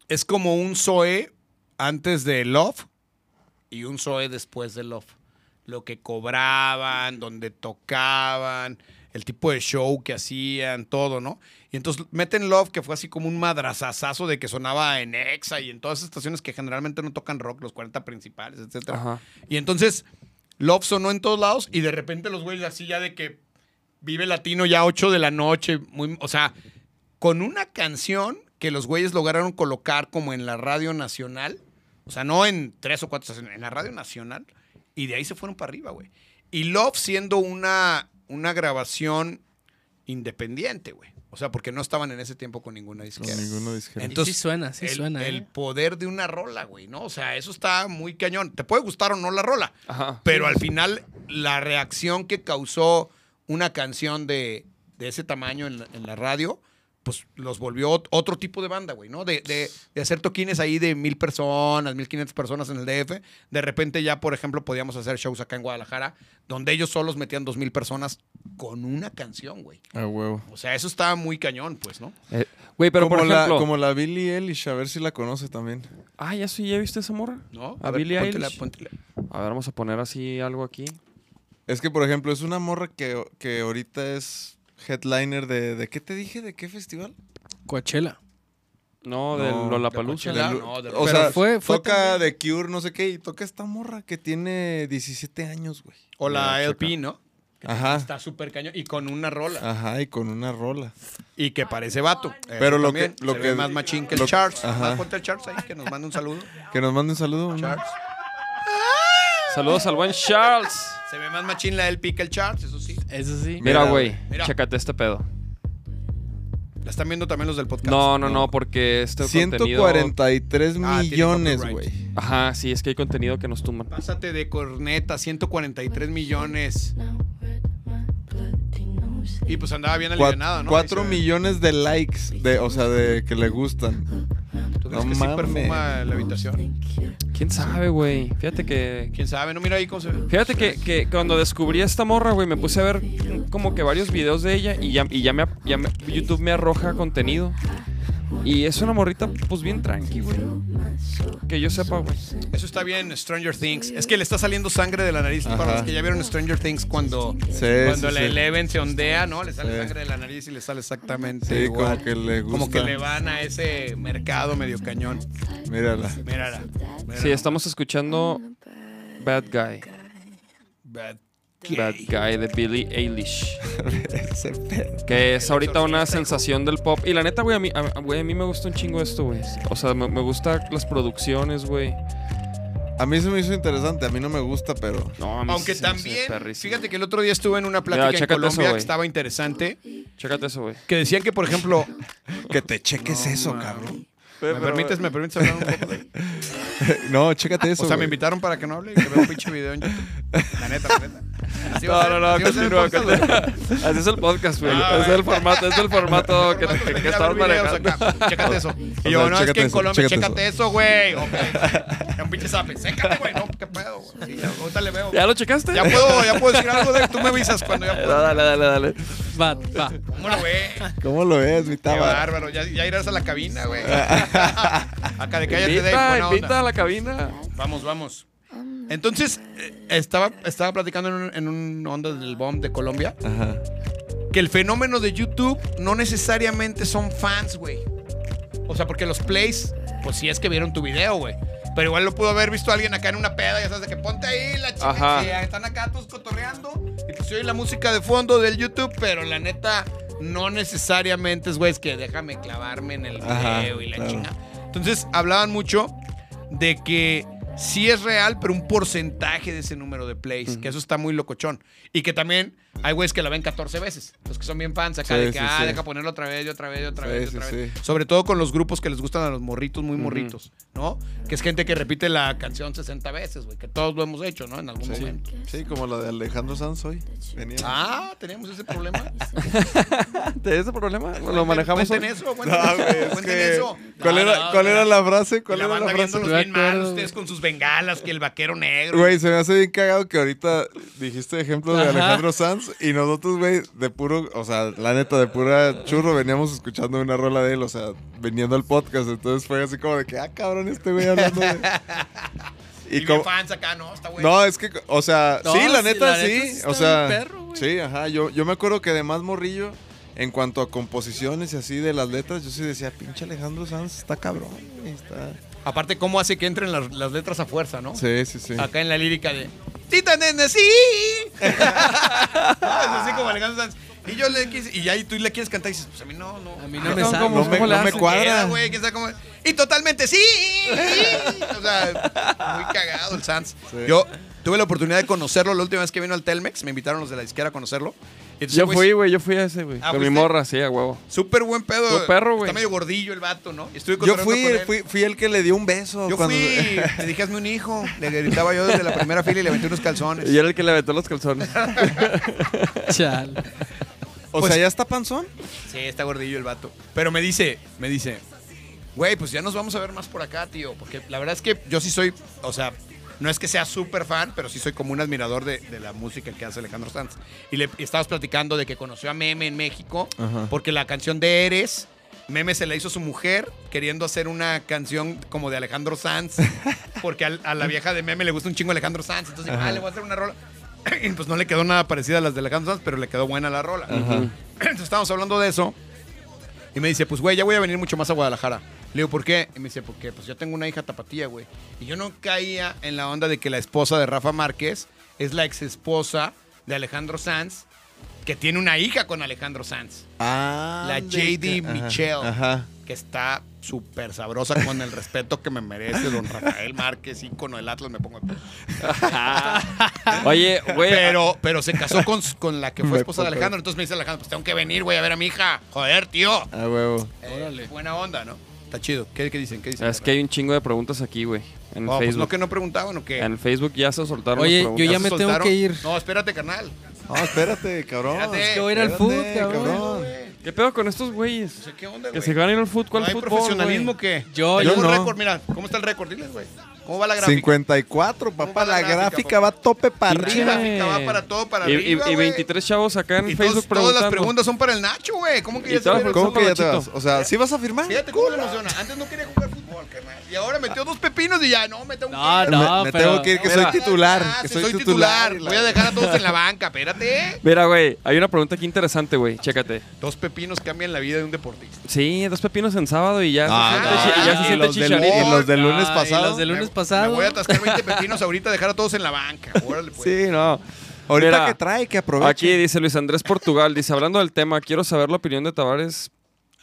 es como un Zoe antes de Love y un Zoe después de Love. Lo que cobraban, donde tocaban, el tipo de show que hacían, todo, ¿no? Y entonces meten Love, que fue así como un madrazazazo de que sonaba en Exa y en todas esas estaciones que generalmente no tocan rock, los 40 principales, etcétera. Ajá. Y entonces Love sonó en todos lados y de repente los güeyes así ya de que vive latino ya 8 de la noche, muy, o sea, con una canción que los güeyes lograron colocar como en la radio nacional. O sea, no en tres o cuatro estaciones, en la radio nacional. Y de ahí se fueron para arriba, güey. Y Love siendo una, una grabación independiente, güey. O sea, porque no estaban en ese tiempo con ninguna Con disquera. disquera. Y sí suena, sí el, suena, El ¿eh? poder de una rola, güey, ¿no? O sea, eso está muy cañón. Te puede gustar o no la rola, Ajá. pero al final la reacción que causó una canción de, de ese tamaño en la, en la radio, pues los volvió ot- otro tipo de banda, güey, ¿no? De, de- de hacer toquines ahí de mil personas, mil quinientas personas en el DF. De repente ya, por ejemplo, podíamos hacer shows acá en Guadalajara, donde ellos solos metían dos mil personas con una canción, güey. A huevo. O sea, eso estaba muy cañón, pues, ¿no? Eh, Güey, pero como, por ejemplo. la, como la Billie Eilish, a ver si la conoce también. Ah, ya sí, ¿ya viste esa morra? ¿No? A, ver, Billie póntela, Eilish. póntela. A ver, vamos a poner así algo aquí. Es que, por ejemplo, es una morra que, que ahorita es headliner de... ¿De qué te dije? ¿De qué festival? Coachella. No, del No, Lollapalooza. de no, de- o Pero sea, fue- fue toca también- de Cure, no sé qué, y toca esta morra que tiene 17 años, güey. O la LP. ¿no? Ajá. Está súper cañón. Y con una rola. Ajá, y con una rola. Y que parece vato. Pero Eso lo también. que- lo Se que- ve más machín que el Charles. ajá. Más ponte el Charles ahí, que nos mande un saludo. Que nos mande un saludo. ¿no? Charles. Saludos al buen Charles. Se ve más machín la LP que el Charles, eso. Eso sí. Mira, güey, mira. chécate este pedo. La están viendo también los del podcast. No, no, no, porque este contenido... 143 Ah, tiene millones, güey. Ajá, sí, es que hay contenido que nos tumban. Pásate de corneta, 143 millones. Y pues andaba bien alivianada, ¿no? Cuatro Ahí se ve. millones de likes, de, o sea, de que le gustan. ¿Tú crees No que sí mames. perfuma la habitación? ¿Quién sabe, güey? Fíjate que... ¿Quién sabe? No, mira ahí cómo se ve. Fíjate que, que cuando descubrí a esta morra, güey, me puse a ver como que varios videos de ella y ya, y ya, me, ya me- YouTube me arroja contenido. Y es una morrita, pues bien tranqui, güey. Que yo sepa, güey. Eso está bien, Stranger Things. Es que le está saliendo sangre de la nariz. Para los que ya vieron Stranger Things, cuando, Sí, cuando sí, la sí. Eleven se ondea, ¿no? Le sale Sí. sangre de la nariz y le sale exactamente Sí, igual. como que le gusta. Como que le van a ese mercado medio cañón. Mírala. Mírala. mírala. Sí, estamos escuchando Bad Guy. Bad Bad gay. Guy de Billie Eilish. Ese pedo. Que es ahorita una sensación del pop. Y la neta, güey, a mí, a, güey, a mí me gusta un chingo esto, güey. O sea, me, me gusta las producciones, güey. A mí se me hizo interesante, a mí no me gusta, pero... No, a mí Aunque sí se me hace también, perrísimo. fíjate que el otro día estuve en una plática en chécate eso, Colombia güey. que estaba interesante, Chécate eso, güey. que decían que, por ejemplo, Que te cheques eso, cabrón. ¿me permites, ¿me permites hablar un poco de No, chécate eso, O sea, me güey. invitaron para que no hable y que vea un pinche video en YouTube. La neta, la neta. Así No, no, no, continúa. Así es el podcast, güey. Ah, es el formato, es el formato que, que, que estamos manejando. acá. Chécate eso. Y yo, sea, no, es que en eso, Colombia, chécate chécate eso, güey. Ok. Ya un pinche zape. Sécate, güey. No, qué pedo, güey. Sí, ahorita le veo. ¿Ya lo checaste? Ya puedo, ya puedo decir algo de tú me avisas cuando ya No, puedo. dale, dale, dale. Va, va. ¿Cómo lo ves? ¿Cómo lo ves, mi Qué bárbaro. Ya, ya irás a la cabina, güey. Acá de cállate de Invita, a la cabina. Vamos, vamos. Entonces, eh, estaba, estaba platicando en un, en un onda del bomb de Colombia Ajá. que el fenómeno de YouTube no necesariamente son fans, güey. O sea, porque los plays, pues sí es que vieron tu video, güey. Pero igual lo pudo haber visto alguien acá en una peda, ya sabes, de que ponte ahí la chica, Ajá. están acá todos cotorreando y pues oye la música de fondo del YouTube, pero la neta no necesariamente es, güey, es que déjame clavarme en el video Ajá, y la claro. chinga. Entonces hablaban mucho de que sí es real, pero un porcentaje de ese número de plays, que eso está muy locochón. Y que también hay güeyes que la ven 14 veces, los que son bien fans acá, Sí, de que, sí, ah, sí. deja ponerlo otra vez y otra vez y otra Sí, vez y sí, otra vez. sí. Sobre todo con los grupos que les gustan a los morritos, muy morritos, ¿no? Que es gente que repite la canción 60 veces, güey, que todos lo hemos hecho, ¿no? En algún Sí, momento. sí, como la de Alejandro Sanz hoy. Venía. Ah, teníamos ese problema. ¿Tienes ese problema? Lo manejamos Cuenten hoy. eso, cuenten, No, güey, es cuenten que- eso. ¿Cuál, No, era, no, ¿cuál no. era la frase? ¿Cuál la era la frase? bien mal, ustedes con sus bengalas, que el vaquero negro. Güey, se me hace bien cagado que ahorita dijiste ejemplo de. Alejandro Sanz y nosotros, güey, de puro, o sea, la neta, de pura churro veníamos escuchando una rola de él, o sea, viniendo al podcast, entonces fue así como de que, ah, cabrón, este güey hablando de... Y, Y como... fans acá, ¿no? Está güey. No, es que, o sea, No, sí, la neta, la sí, neta sí está o sea, perro, sí, ajá, yo, yo me acuerdo que de más morrillo, en cuanto a composiciones y así de las letras, yo sí decía, pinche Alejandro Sanz, está cabrón, güey, está... Aparte, ¿cómo hace que entren las, las letras a fuerza, no? Sí, sí, sí. Acá en la lírica de Tita nene, sí. Así como Alejandro Sanz. Y yo le quise, y ahí tú le quieres cantar y dices, pues a mí no, no. A mí no No, me ¿cómo- sale. cómo- No me, no me cuadra. Sabe cómo- Y totalmente sí. O sea, muy cagado el Sans. Sí. Yo tuve la oportunidad de conocerlo la última vez que vino al Telmex. Me invitaron los de la disquera a conocerlo. Entonces, Yo fui, güey, yo fui a ese, güey. Ah, con mi morra, sí, a huevo. Súper buen pedo. Buen perro, güey. Está medio gordillo el vato, ¿no? Estuve Yo fui, con él. fui, fui el que le dio un beso. Yo cuando- fui, te dije, hazme un hijo. Le gritaba yo desde la primera fila y le aventé unos calzones. Y era el que le aventó los calzones. Chal. o Pues- sea, ¿ya está panzón? Sí, está gordillo el vato. Pero me dice, me dice, güey, pues ya nos vamos a ver más por acá, tío. Porque la verdad es que yo sí soy, o sea, no es que sea súper fan, pero sí soy como un admirador de, de la música que hace Alejandro Sanz. Y le y estabas platicando de que conoció a Meme en México, Ajá. porque la canción de Eres, Meme se la hizo a su mujer, queriendo hacer una canción como de Alejandro Sanz, porque al- a, la vieja de Meme le gusta un chingo Alejandro Sanz. Entonces, dijo, ah, le voy a hacer una rola. Y pues no le quedó nada parecida a las de Alejandro Sanz, pero le quedó buena la rola. Entonces estábamos hablando de eso. Y me dice, pues, güey, ya voy a venir mucho más a Guadalajara. Le digo, ¿por qué? Y me dice, porque pues yo tengo una hija tapatía, güey. Y yo no caía en la onda de que la esposa de Rafa Márquez es la ex esposa de Alejandro Sanz, que tiene una hija con Alejandro Sanz. Ah, La JD ajá, Michelle. Ajá. Que está súper sabrosa con el respeto que me merece don Rafael Márquez, ícono del Atlas, me pongo de. Oye, güey. Pero, pero se casó con, con la que fue esposa de Alejandro. Entonces me dice Alejandro, pues tengo que venir, güey, a ver a mi hija. Joder, tío. A huevo. Eh, buena onda, ¿no? Está chido. ¿Qué, qué dicen? ¿Qué dicen? Es que hay un chingo de preguntas aquí, güey. En Oh, pues Facebook. no que no preguntaban o qué. En Facebook ya se soltaron Oye, las yo ya me ¿Se tengo soltaron? que ir. No, espérate, carnal. No, espérate, cabrón. Espérate. Es que voy a ir al cabrón. ¿Qué pedo con estos güeyes? No sé qué onda, Que güey. se van a ir al fútbol. ¿Cuál ¿No hay fútbol, profesionalismo que Yo- yo no. récord, mira. ¿Cómo está el récord? Diles, güey. ¿Cómo va la gráfica? 54, ¿Cómo papá. la La gráfica, gráfica va a tope para arriba. gráfica va para todo, para y, y- arriba, y güey. 23 chavos acá en Y Facebook todos- todas las preguntando. preguntas son para el Nacho, güey. ¿Cómo que Y ya las ¿Cómo que ya te vas? O sea, ¿sí vas a firmar? Fíjate cómo emociona. Antes no quería jugar fútbol, carnal. Y ahora metió dos pepinos y ya, no, me tengo No, que ir. no. me, me pero- tengo que ir, que Mira. soy titular. Ah, que soy, soy titular. Voy a dejar a todos en la banca, espérate. Mira, güey, hay una pregunta aquí interesante, güey. Chécate. Dos pepinos cambian la vida de un deportista. Sí, dos pepinos en sábado y ya Ah, se siente, chi- y ya se siente los del, chicharito. y los del lunes pasado. los del lunes Me- pasado. Me voy a atascar 20 pepinos ahorita, dejar a todos en la banca. Órale, pues. Sí, no. Ahorita Mira, que trae, que aproveche. Aquí dice Luis Andrés Portugal, dice, hablando del tema, quiero saber la opinión de Tavares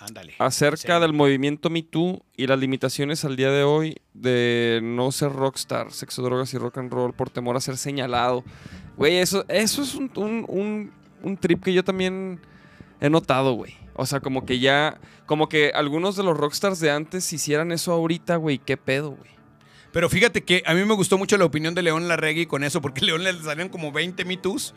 Ándale. acerca Sí. del movimiento Me Too y las limitaciones al día de hoy de no ser rockstar, sexo, drogas y rock and roll por temor a ser señalado. Güey, eso, eso es un, un- un- un trip que yo también he notado, güey. O sea, como que ya, como que algunos de los rockstars de antes hicieran eso ahorita, güey, qué pedo, güey. Pero fíjate que a mí me gustó mucho la opinión de León Larregui con eso, porque León le salieron como 20 mitos.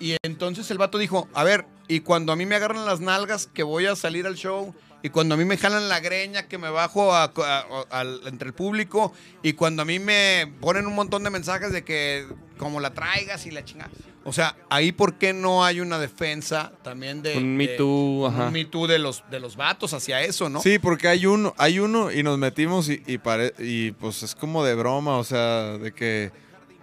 Y entonces el vato dijo, a ver, y cuando a mí me agarran las nalgas que voy a salir al show, y cuando a mí me jalan la greña que me bajo a- a- al- entre el público, y cuando a mí me ponen un montón de mensajes de que como la traigas y la chingada. O sea, ahí por qué no hay una defensa también de... Un Me de- Too, ajá. Un Me Too de los, de los vatos hacia eso, ¿no? Sí, porque hay uno, hay uno y nos metimos y, y, pare- y pues es como de broma, o sea, de que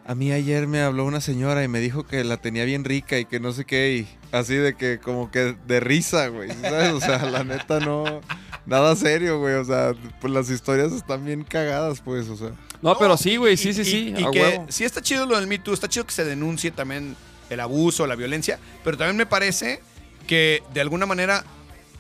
a mí ayer me habló una señora y me dijo que la tenía bien rica y que no sé qué, y así de que como que de risa, güey, ¿sabes? O sea, la neta no, nada serio, güey, o sea, pues las historias están bien cagadas, pues, o sea. No, No, pero sí, güey, y- sí, sí, y- sí, Y, a que huevo. sí está chido lo del Me Too, está chido que se denuncie también el abuso, la violencia, pero también me parece que de alguna manera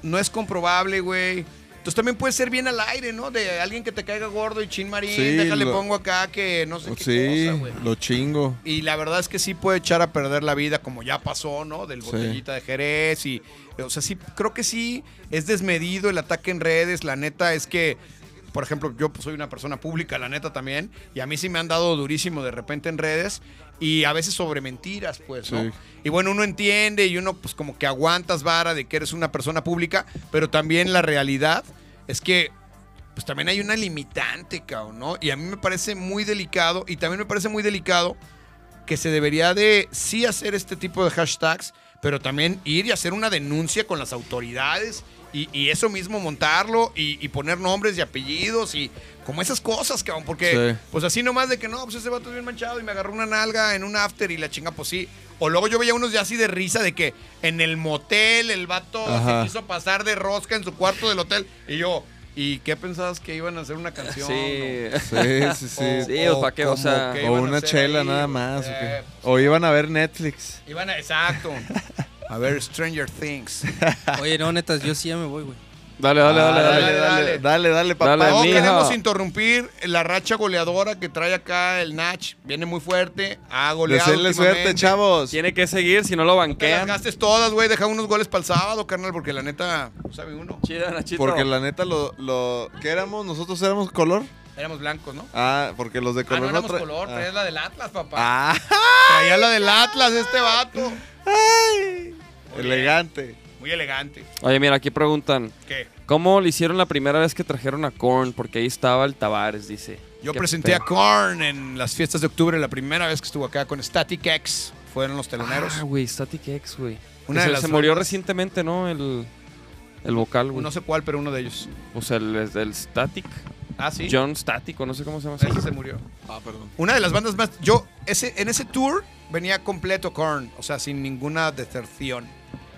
no es comprobable, güey. Entonces también puede ser bien al aire, ¿no? De alguien que te caiga gordo y chin marín, Sí, déjale lo- pongo acá que no sé qué Sí, cosa, güey. lo chingo. Y la verdad es que sí puede echar a perder la vida, como ya pasó, ¿no? Del Sí. botellita de Jerez y... O sea, sí, creo que sí es desmedido el ataque en redes. La neta es que, por ejemplo, yo pues, soy una persona pública, la neta también, y a mí sí me han dado durísimo de repente en redes y a veces sobre mentiras, pues, ¿no? Sí. Y bueno, uno entiende y uno pues como que aguantas vara de que eres una persona pública, pero también la realidad es que pues también hay una limitante, cabrón, ¿no? Y a mí me parece muy delicado y también me parece muy delicado que se debería de sí hacer este tipo de hashtags, pero también ir y hacer una denuncia con las autoridades y, y eso mismo montarlo y, y poner nombres y apellidos y como esas cosas, cabrón, porque Sí. pues así nomás de que no, pues ese vato es bien manchado y me agarró una nalga en un after y la chinga, pues sí. O luego yo veía unos ya así de risa de que en el motel el vato Ajá. se quiso pasar de rosca en su cuarto del hotel y yo, ¿y qué pensabas que iban a hacer una canción? Sí. Sí, sí, sí. Sí, pues, ¿pa' qué? O sea, o una chela ahí, nada más. ¿o, Eh? O iban a ver Netflix. Iban a, exacto. A ver, Stranger Things. Oye, no, netas, yo sí ya me voy, güey. Dale, dale, dale, Ah, dale. dale, dale, dale. dale, dale, papá. Dale, No queremos interrumpir la racha goleadora que trae acá el Nach. Viene muy fuerte. Ha goleado. Deseenle suerte, chavos. Tiene que seguir, si no lo No te las banquean. gastes todas, güey. Deja unos goles para el sábado, carnal, porque la neta, sabe uno. Chido, Nachito. Porque la neta, lo, lo... ¿qué éramos? ¿Nosotros éramos color? Éramos blancos, ¿no? Ah, porque los de Ah, color no éramos color, ah. traías la del Atlas, papá. Ah, Traía la del Atlas, este vato. ay, Muy elegante. Muy elegante. Oye, mira, aquí preguntan. ¿Qué? ¿Cómo le hicieron la primera vez que trajeron a Korn? Porque ahí estaba el Tavares, dice. Yo Qué presenté a. Korn en las fiestas de octubre, la primera vez que estuvo acá con Static X. Fueron los teloneros. Ah, güey, Static X, güey. Una de se, las se murió bandas- recientemente, ¿no? El, el vocal, güey. no sé cuál, pero uno de ellos. O sea, el, el Static. Ah, sí. John Static, o no sé cómo se llama. Ese se murió. Ah, perdón. Una de las bandas más. Yo, ese, en ese tour venía completo Korn, o sea, sin ninguna deserción.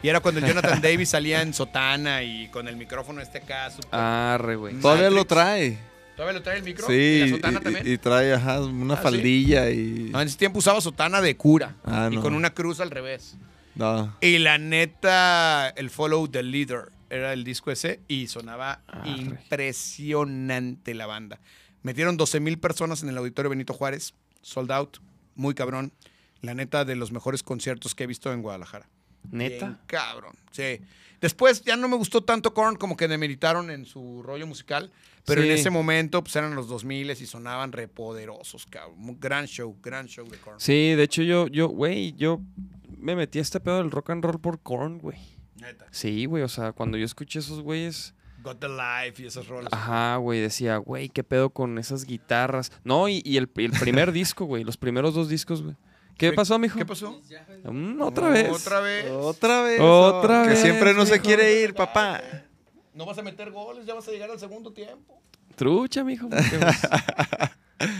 Y era cuando Jonathan Davis salía en sotana y con el micrófono este acá. súper- Arre, güey. Todavía lo trae. ¿Todavía lo trae el micro? Sí, ¿Y la sotana y- también? y trae ajá, una Ah, ¿sí? faldilla y... No, en ese tiempo usaba sotana de cura. Ah, y no. con una cruz al revés. No. Y la neta, el Follow the Leader era el disco ese y sonaba impresionante la banda. Metieron 12 mil personas en el auditorio Benito Juárez, sold out, muy cabrón. La neta, de los mejores conciertos que he visto en Guadalajara. Bien ¿Neta? cabrón, sí. Después ya no me gustó tanto Korn, como que demeritaron en su rollo musical. Pero en ese momento, pues eran los 2000 y sonaban repoderosos, cabrón. Gran show, gran show de Korn. Sí, de hecho yo, yo, güey, yo me metí a este pedo del rock and roll por Korn, güey. Neta. Sí, güey, o sea, cuando yo escuché esos güeyes, Got the Life y esas rolas. ajá, güey, decía, güey, qué pedo con esas guitarras. No, y, y el, el primer disco, güey, los primeros dos discos, güey. ¿Qué ¿Qué- pasó, mijo? ¿Qué pasó? Mm, otra vez. Otra vez. Otra vez. Otra Que vez, siempre no se mijo. quiere ir, papá. No vas a meter goles, ya vas a llegar al segundo tiempo. Trucha, mijo.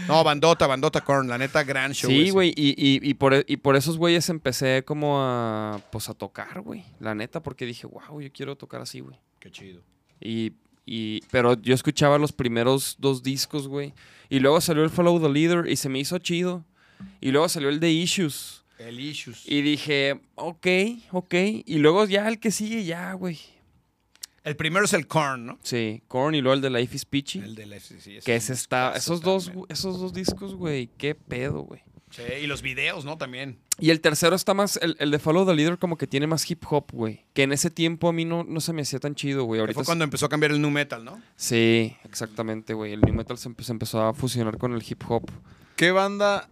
No, bandota, bandota Korn, la neta, gran show. sí, ese. güey, y, y, y, por, e- y por esos güeyes empecé como a, pues, a tocar, güey. La neta, porque dije, wow, yo quiero tocar así, güey. Qué chido. Y, y, pero yo escuchaba los primeros dos discos, güey. Y luego salió el Follow the Leader y se me hizo chido. Y luego salió el de Issues. El Issues. Y dije, ok, ok. Y luego ya el que sigue, ya, güey. El primero es el Korn, ¿no? Sí, Korn y luego el de Life is Peachy. El del FCC. ese que es ese un está, discazo esos dos, esos dos discos, güey, qué pedo, güey. Sí, y los videos, ¿no? También. Y el tercero está más, el, el de Follow the Leader como que tiene más hip hop, güey. Que en ese tiempo a mí no, no se me hacía tan chido, güey. Ahorita fue es- cuando empezó a cambiar el nu metal, ¿no? Sí, exactamente, güey. El new metal se, empe- se empezó a fusionar con el hip hop. ¿Qué banda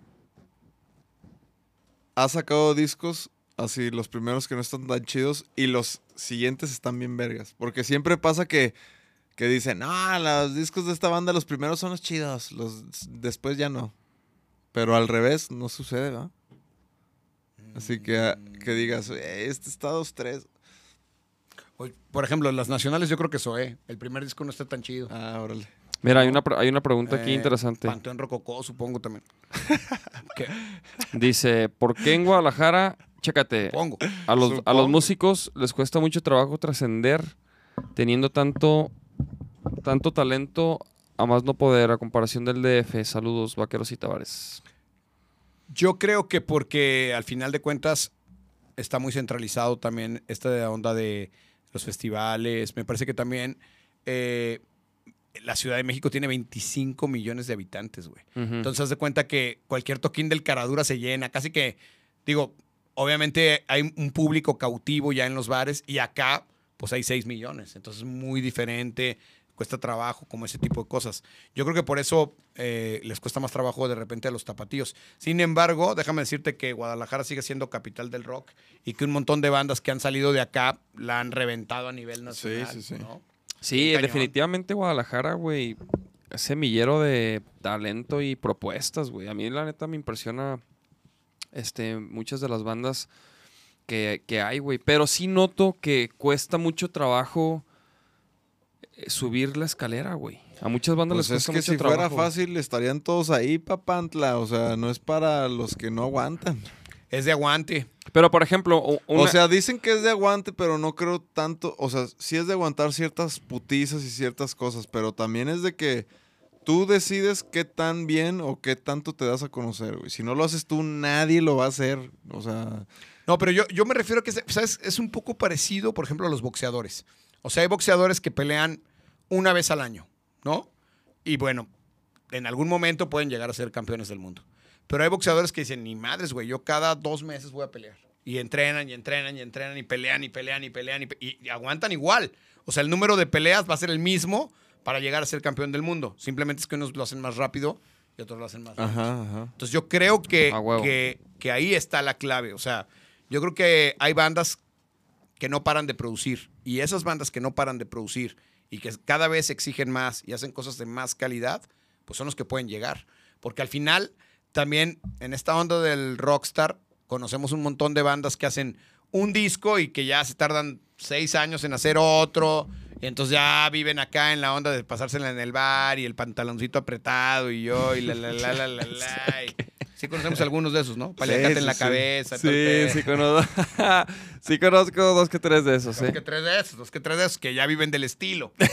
ha sacado discos así, los primeros que no están tan chidos y los siguientes están bien vergas? Porque siempre pasa que, que dicen, no, los discos de esta banda, los primeros son los chidos, los después ya no. Pero al revés, no sucede, ¿verdad? Así que, ah, que digas, "Eh, este está dos, tres. Oye, Por ejemplo, las nacionales yo creo que Zoé. El primer disco no está tan chido. Ah, órale. Mira, hay una, hay una pregunta aquí Eh, interesante. Panteón Rococó, supongo también. ¿Qué? Dice, ¿por qué en Guadalajara, chécate, Supongo. a los, a los músicos les cuesta mucho trabajo trascender teniendo tanto, tanto talento a más no poder a comparación del DF? Saludos, vaqueros y tavares. Yo creo que porque al final de cuentas está muy centralizado también esta onda de los festivales. Me parece que también eh, la Ciudad de México tiene 25 millones de habitantes, güey. Entonces, haz de cuenta que cualquier toquín del Caradura se llena. Casi que, digo, obviamente hay un público cautivo ya en los bares y acá, pues hay 6 millones. Entonces, muy diferente, cuesta trabajo, como ese tipo de cosas. Yo creo que por eso eh, les cuesta más trabajo de repente a los tapatíos. Sin embargo, déjame decirte que Guadalajara sigue siendo capital del rock y que un montón de bandas que han salido de acá la han reventado a nivel nacional. sí, sí. ¿no? Sí, cañón. definitivamente Guadalajara, güey, es semillero de talento y propuestas, güey. A mí la neta me impresiona este, muchas de las bandas que, que hay, güey. Pero sí noto que cuesta mucho trabajo eh, subir la escalera, güey. A muchas bandas Pues les es cuesta que mucho si trabajo. fuera fácil estarían todos ahí, papantla. O sea, no es para los que no aguantan. Es de aguante. Pero, por ejemplo, una- O sea, dicen que es de aguante, pero no creo tanto. O sea, sí es de aguantar ciertas putizas y ciertas cosas, pero también es de que tú decides qué tan bien o qué tanto te das a conocer, güey. Si no lo haces tú, nadie lo va a hacer. O sea, No, pero yo, yo me refiero a que, ¿sabes? Es un poco parecido, por ejemplo, a los boxeadores. O sea, hay boxeadores que pelean una vez al año, ¿no? Y bueno, en algún momento pueden llegar a ser campeones del mundo. Pero hay boxeadores que dicen, ni madres, güey, yo cada dos meses voy a pelear. Y entrenan y entrenan y entrenan y pelean y pelean y pelean y, pe- y- y aguantan igual. O sea, el número de peleas va a ser el mismo para llegar a ser campeón del mundo. Simplemente es que unos lo hacen más rápido y otros lo hacen más. Ajá, ajá. Entonces yo creo que, que, que ahí está la clave. O sea, yo creo que hay bandas que no paran de producir. Y esas bandas que no paran de producir y que cada vez exigen más y hacen cosas de más calidad, pues son los que pueden llegar. Porque al final, también en esta onda del rockstar, conocemos un montón de bandas que hacen un disco y que ya se tardan seis años en hacer otro. Y entonces ya viven acá en la onda de pasársela en el bar y el pantaloncito apretado y yo y la la la la la la. y- Sí conocemos algunos de esos, ¿no? Paliacate Sí, en la sí, cabeza. Sí, sí conozco. sí conozco dos que tres de esos, Dos que tres de esos, dos que tres de esos que ya viven del estilo. ¿no?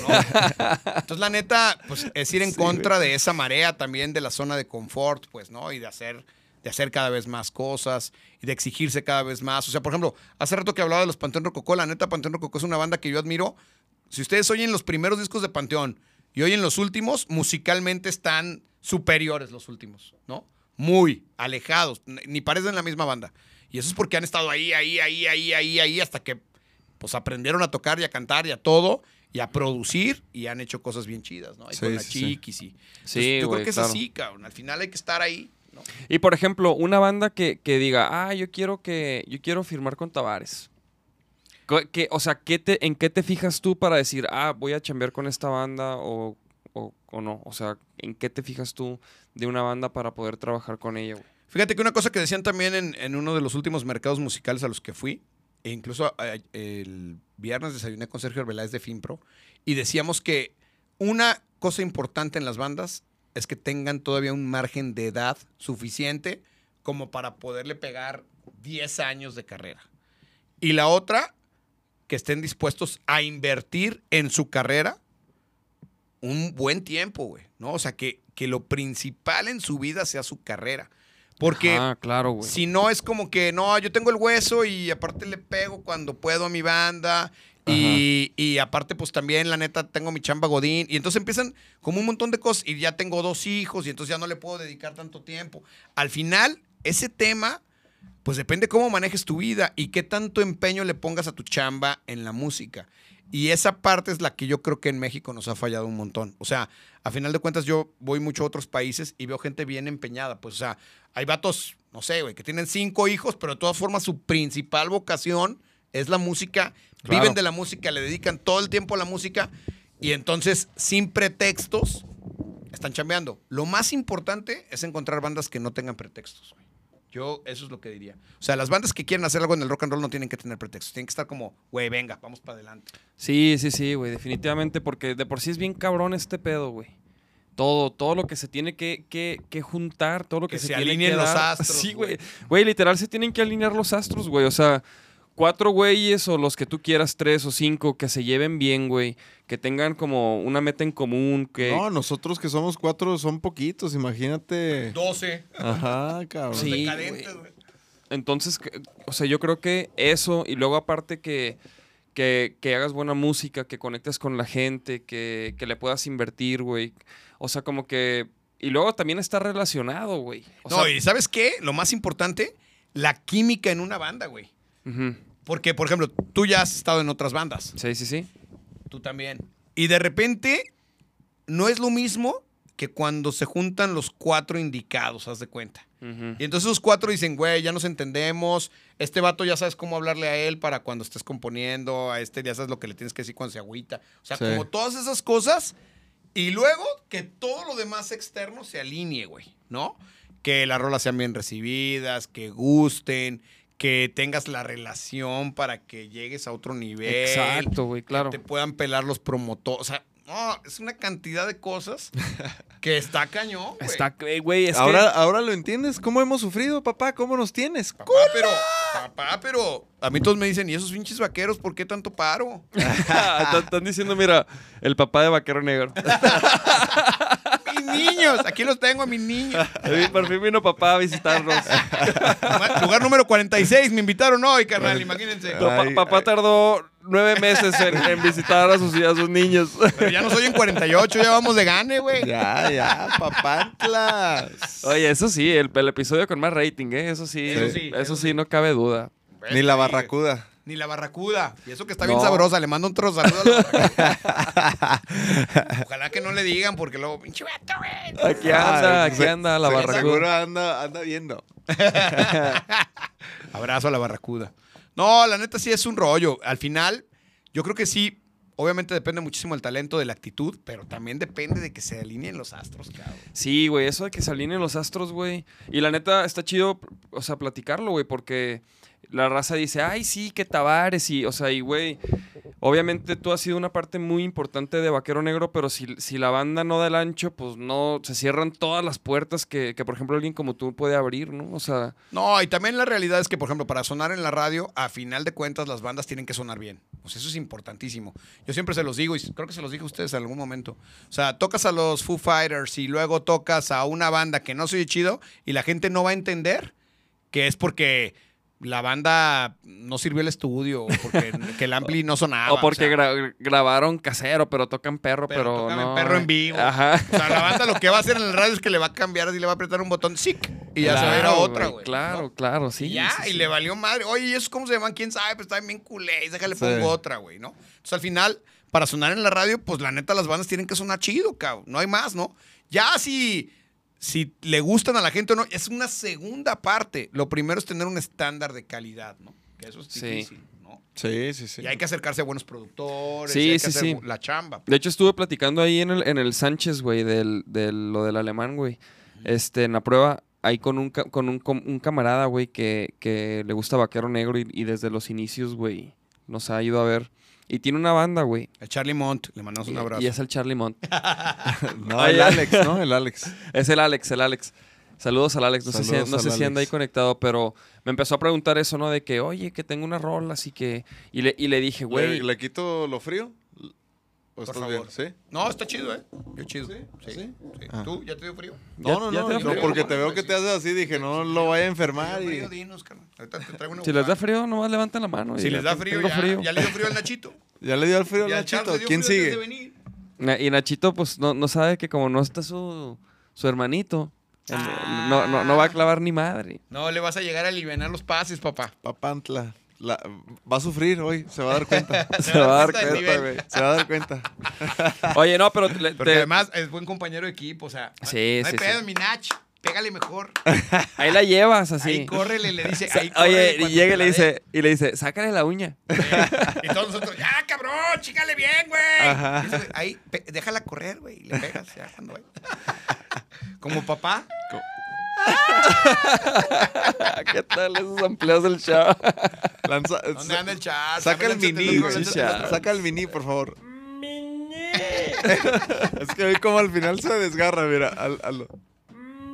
Entonces, la neta, pues es ir en contra de esa marea también de la zona de confort, pues, ¿no? Y de hacer, de hacer cada vez más cosas y de exigirse cada vez más. O sea, por ejemplo, hace rato que hablaba de los Panteón Rococó, la neta, Panteón Rococó es una banda que yo admiro. Si ustedes oyen los primeros discos de Panteón y oyen los últimos, musicalmente están superiores los últimos, ¿no? Muy alejados, ni parecen la misma banda. Y eso es porque han estado ahí, ahí, ahí, ahí, ahí, ahí, hasta que pues aprendieron a tocar y a cantar y a todo y a producir y han hecho cosas bien chidas, ¿no? Y Sí, con la sí, sí. chiquis y... Sí, Entonces, yo güey, creo que es claro. así, cabrón. Al final hay que estar ahí, ¿no? Y por ejemplo, una banda que, que diga, ah, yo quiero que, yo quiero firmar con Tavares. Que- o sea, ¿qué te, ¿en qué te fijas tú para decir, ah, voy a chambear con esta banda o, o, no? O sea, ¿en qué te fijas tú de una banda para poder trabajar con ella? Fíjate que una cosa que decían también en, en uno de los últimos mercados musicales a los que fui, e incluso eh, el viernes desayuné con Sergio Arbeláez de Finpro, y decíamos que una cosa importante en las bandas es que tengan todavía un margen de edad suficiente como para poderle pegar 10 años de carrera. Y la otra, que estén dispuestos a invertir en su carrera un buen tiempo, güey, ¿no? O sea, que, que lo principal en su vida sea su carrera. Porque claro, güey. si no es como que, no, yo tengo el hueso y aparte le pego cuando puedo a mi banda. Y, y aparte, pues también, la neta, tengo mi chamba Godín. Y entonces empiezan como un montón de cosas. Y ya tengo dos hijos y entonces ya no le puedo dedicar tanto tiempo. Al final, ese tema, pues depende cómo manejes tu vida y qué tanto empeño le pongas a tu chamba en la música. Y esa parte es la que yo creo que en México nos ha fallado un montón. O sea, a final de cuentas yo voy mucho a otros países y veo gente bien empeñada. Pues, o sea, hay vatos, no sé, güey, que tienen cinco hijos, pero de todas formas su principal vocación es la música. Claro. Viven de la música, le dedican todo el tiempo a la música y entonces, sin pretextos, están chambeando. Lo más importante es encontrar bandas que no tengan pretextos. güey. Yo, eso es lo que diría. O sea, las bandas que quieren hacer algo en el rock and roll no tienen que tener pretextos. Tienen que estar como, güey, venga, vamos para adelante. Sí, sí, sí, güey, definitivamente, porque de por sí es bien cabrón este pedo, güey. Todo, todo lo que se tiene que, que, que juntar, todo lo que, Que se, se tiene alineen que los dar. astros, Sí, güey. Güey, literal se tienen que alinear los astros, güey. O sea, cuatro güeyes o los que tú quieras, tres o cinco, que se lleven bien, güey. Que tengan como una meta en común, que... No, nosotros que somos cuatro son poquitos, imagínate. 12. Ajá, cabrón. Sí, decadentes, güey. güey. Entonces, o sea, yo creo que eso, y luego aparte que, que, que hagas buena música, que conectes con la gente, que, que le puedas invertir, güey. O sea, como que... Y luego también está relacionado, güey. O no, sea, y ¿sabes qué? Lo más importante, la química en una banda, güey. Porque, por ejemplo, tú ya has estado en otras bandas. Sí, sí, sí. Tú también. Y de repente, no es lo mismo que cuando se juntan los cuatro indicados, haz de cuenta. Y entonces los cuatro dicen, güey, ya nos entendemos. Este vato ya sabes cómo hablarle a él para cuando estés componiendo. A este ya sabes lo que le tienes que decir cuando se agüita. O sea, Sí. como todas esas cosas. Y luego que todo lo demás externo se alinee, güey, ¿no? Que las rolas sean bien recibidas, que gusten, que tengas la relación para que llegues a otro nivel. Exacto, güey, claro. Que te puedan pelar los promotores. O sea, no, es una cantidad de cosas que está cañón, güey. Está, eh, güey, es ahora, ahora lo entiendes. ¿Cómo hemos sufrido, papá? ¿Cómo nos tienes? Papá, pero, papá, pero a mí todos me dicen, ¿y esos pinches vaqueros por qué tanto paro? Están diciendo, mira, el papá de Vaquero Negro. mis niños, aquí los tengo a mis niños. Por fin vino papá a visitarnos. Lugar número 46 me invitaron hoy, carnal, imagínense. Pa- Ay, papá ay. tardó nueve meses en, en visitar a sus, a sus niños. Pero ya no soy en 48, ya vamos de gane, güey. Ya, ya, papantlas. Oye, eso sí, el, el episodio con más rating, ¿eh? Eso sí, Eso eso sí, eso sí. no cabe duda. Ni la barracuda. Ni la barracuda. Y eso que está bien No. sabrosa. Le mando un trozo saludo a la barracuda. Ojalá que no le digan, porque luego, pinche vato, güey. Aquí anda, Ay, aquí se- anda la se- barracuda. Seguro anda, anda viendo. Abrazo a la barracuda. No, la neta sí es un rollo. Al final, yo creo que sí. Obviamente depende muchísimo del talento, de la actitud, pero también depende de que se alineen los astros, cabrón. Sí, güey, eso de que se alineen los astros, güey. Y la neta está chido, o sea, platicarlo, güey, porque la raza dice, ay, sí, que Tavares y, o sea, y güey, obviamente tú has sido una parte muy importante de Vaquero Negro, pero si, si la banda no da el ancho, pues no, se cierran todas las puertas que, que, por ejemplo, alguien como tú puede abrir, ¿no? O sea, No, y también la realidad es que, por ejemplo, para sonar en la radio, a final de cuentas, las bandas tienen que sonar bien. Pues eso es importantísimo. Yo siempre se los digo, y creo que se los dije a ustedes en algún momento. O sea, tocas a los Foo Fighters y luego tocas a una banda que no se oye chido y la gente no va a entender que es porque la banda no sirvió el estudio porque que el ampli no sonaba. o porque o sea, gra- grabaron casero, pero tocan perro, pero pero, tocan no. perro en vivo. Ajá. O sea, la banda lo que va a hacer en el radio es que le va a cambiar así, le va a apretar un botón, ¡sic! Y ya se va a ir a otra, güey. Claro, ¿no? claro, sí. y ya, sí, y le valió madre. Oye, ¿y esos cómo se llaman? ¿Quién sabe? Pues están bien culés, déjale Sí. pongo otra, güey, ¿no? Entonces al final, para sonar en la radio, pues la neta las bandas tienen que sonar chido, cabrón. No hay más, ¿no? Ya si, si le gustan a la gente o no, es una segunda parte. Lo primero es tener un estándar de calidad, ¿no? Que eso es Sí. difícil, ¿no? Sí, sí, sí. Y hay que acercarse a buenos productores, Sí, y hay que sí, hacer sí. la chamba. De hecho, estuve platicando ahí en el, en el Sánchez, güey, del, del- lo del alemán, güey. Este, en la prueba, ahí con un, con un camarada, güey, que, que le gusta Vaquero Negro y, y desde los inicios, güey, nos ha ido a ver. Y tiene una banda, güey. El Charlie Mont, le mandamos un abrazo. Y es el Charlie Mont. No, el. Alex, ¿no? El Alex. Es el Alex, el Alex. Saludos al Alex. No sé, si, no sé al si anda ahí conectado, pero me empezó a preguntar eso, ¿no? De que, oye, que tengo unas rolas y que... Y le, y le dije, ¿Le, güey... le quito lo frío? ¿O Por favor. bien? ¿Sí? No, está chido, ¿eh? Qué chido. ¿Sí? Sí. ¿Sí? sí. Ah. ¿Tú ya te dio frío? No, no, no. yo frío. porque te veo que te haces así, dije, no lo vaya a enfermar. ¿Te dio Y... frío? Dinos, carnal. Ahorita te traigo una Si les da frío, nomás levanten la mano. y Si les da tengo frío, ya, frío. ya le dio frío al Nachito. Ya le dio el frío al Nachito. ¿Quién frío antes de sigue? Y Nachito, pues, no, no sabe que como no está su, su hermanito, el- Ah. no, no, no va a clavar ni madre. No, le vas a llegar a aliviar los pases, papá. Papantla. La- va a sufrir hoy, se va a dar cuenta. Se va a dar cuenta, güey. se va a dar cuenta. Oye, no, pero... le- Porque te- además es buen compañero de equipo, o sea. Sí, no hay sí, pedo, sí. mi Nach. Pégale mejor. ahí la llevas así. Ahí córrele, le dice. Ahí Oye, y llega te y le dice, y le dice, sácale la uña. dé. Y todos nosotros, ya, cabrón, chícale bien, güey. Dice, Ahí, déjala correr, güey. y Le pegas ya cuando vaya. Como papá. ¿Qué tal esos empleos del? Lanza- ¿Dónde anda el chat? Saca el mini, güey. chat. Saca el mini, por favor. es que hoy como al final se desgarra, mira. Al, al-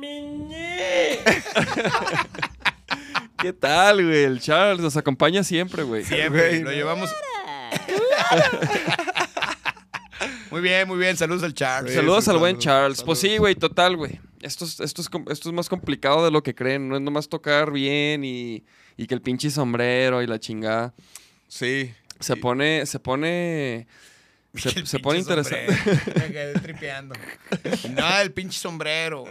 ¿Qué tal, güey? El Charles nos acompaña siempre, güey. Siempre, Güey, lo llevamos. muy bien, muy bien. Saludos al Charles. Sí, Saludos al buen saludos, Charles. Pues sí, güey, total, güey. Esto es, esto, es, esto es más complicado de lo que creen. No es nomás tocar bien y, y que el pinche sombrero y la chingada. Sí. Se Y- pone, se pone, se, pone interesante. Me quedé tripeando. Nada, el pinche sombrero.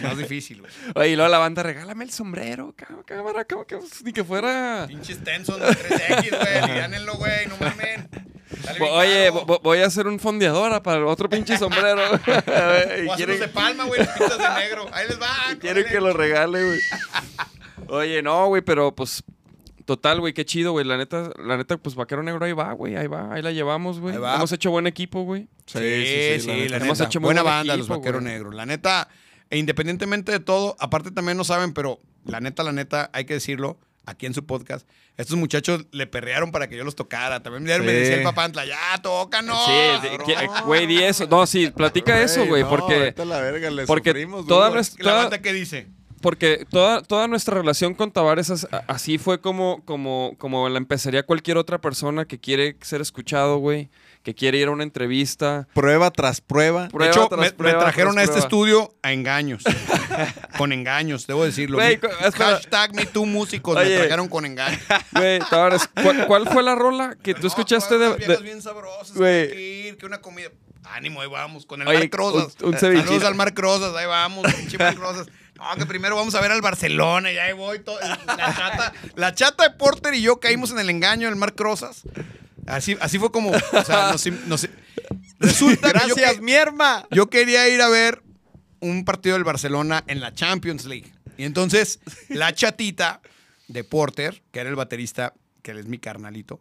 No es difícil, güey. Oye, y luego la banda, regálame el sombrero, cámara, que, ni que fuera... Pinche Stenson de 3X, güey. Güey. No mamen. Oye, voy a hacer un fondeadora para el otro pinche sombrero. Y O quieren- de palma, güey. Pintas de negro. Ahí les va. Quiero que lo regale, güey. Oye, no, güey, pero pues. Total, güey, qué chido, güey. La neta, la neta, pues Vaquero Negro ahí va, güey. Ahí va, ahí la llevamos, güey. Hemos hecho buen equipo, güey. Sí, sí, sí, la, Hemos neta. hecho muy Buena buen banda, equipo, los Vaqueros güey. Negros. La neta, e independientemente de todo, aparte también no saben, pero la neta, la neta, hay que decirlo aquí en su podcast. Estos muchachos le perrearon para que yo los tocara. También me Sí. decía el papantla, ya, tócanos. Sí, que- güey, di eso. No, sí, platica eso, güey, no, porque. la verga, le porque sufrimos toda La banda que dice. Porque toda, toda nuestra relación con Tavares así fue como, como, como la empezaría cualquier otra persona que quiere ser escuchado, güey. que quiere ir a una entrevista. Prueba tras prueba. De hecho, tras me, trajeron a este prueba. estudio a engaños. con engaños, debo decirlo. Espera. Hashtag me too músicos Oye. me trajeron con engaños. Güey, Tavares, ¿cuál, cuál fue la rola que tú No, escuchaste unas de, de- bien sabrosas, que que ir, que una comida. Ánimo, ahí vamos, con el Oye, Marc Rosas. un- un. Saludos al Marc Rosas, ahí vamos, pinche Marc Rosas. No, que primero vamos a ver al Barcelona y ahí voy. todo- la, chata, la chata de Porter y yo caímos en el engaño del Marc Rosas. Así, así fue como, o sea, nos, nos- resulta que yo, Gracias, que- mierma. yo quería ir a ver un partido del Barcelona en la Champions League. Y entonces, la chatita de Porter, que era el baterista, que él es mi carnalito,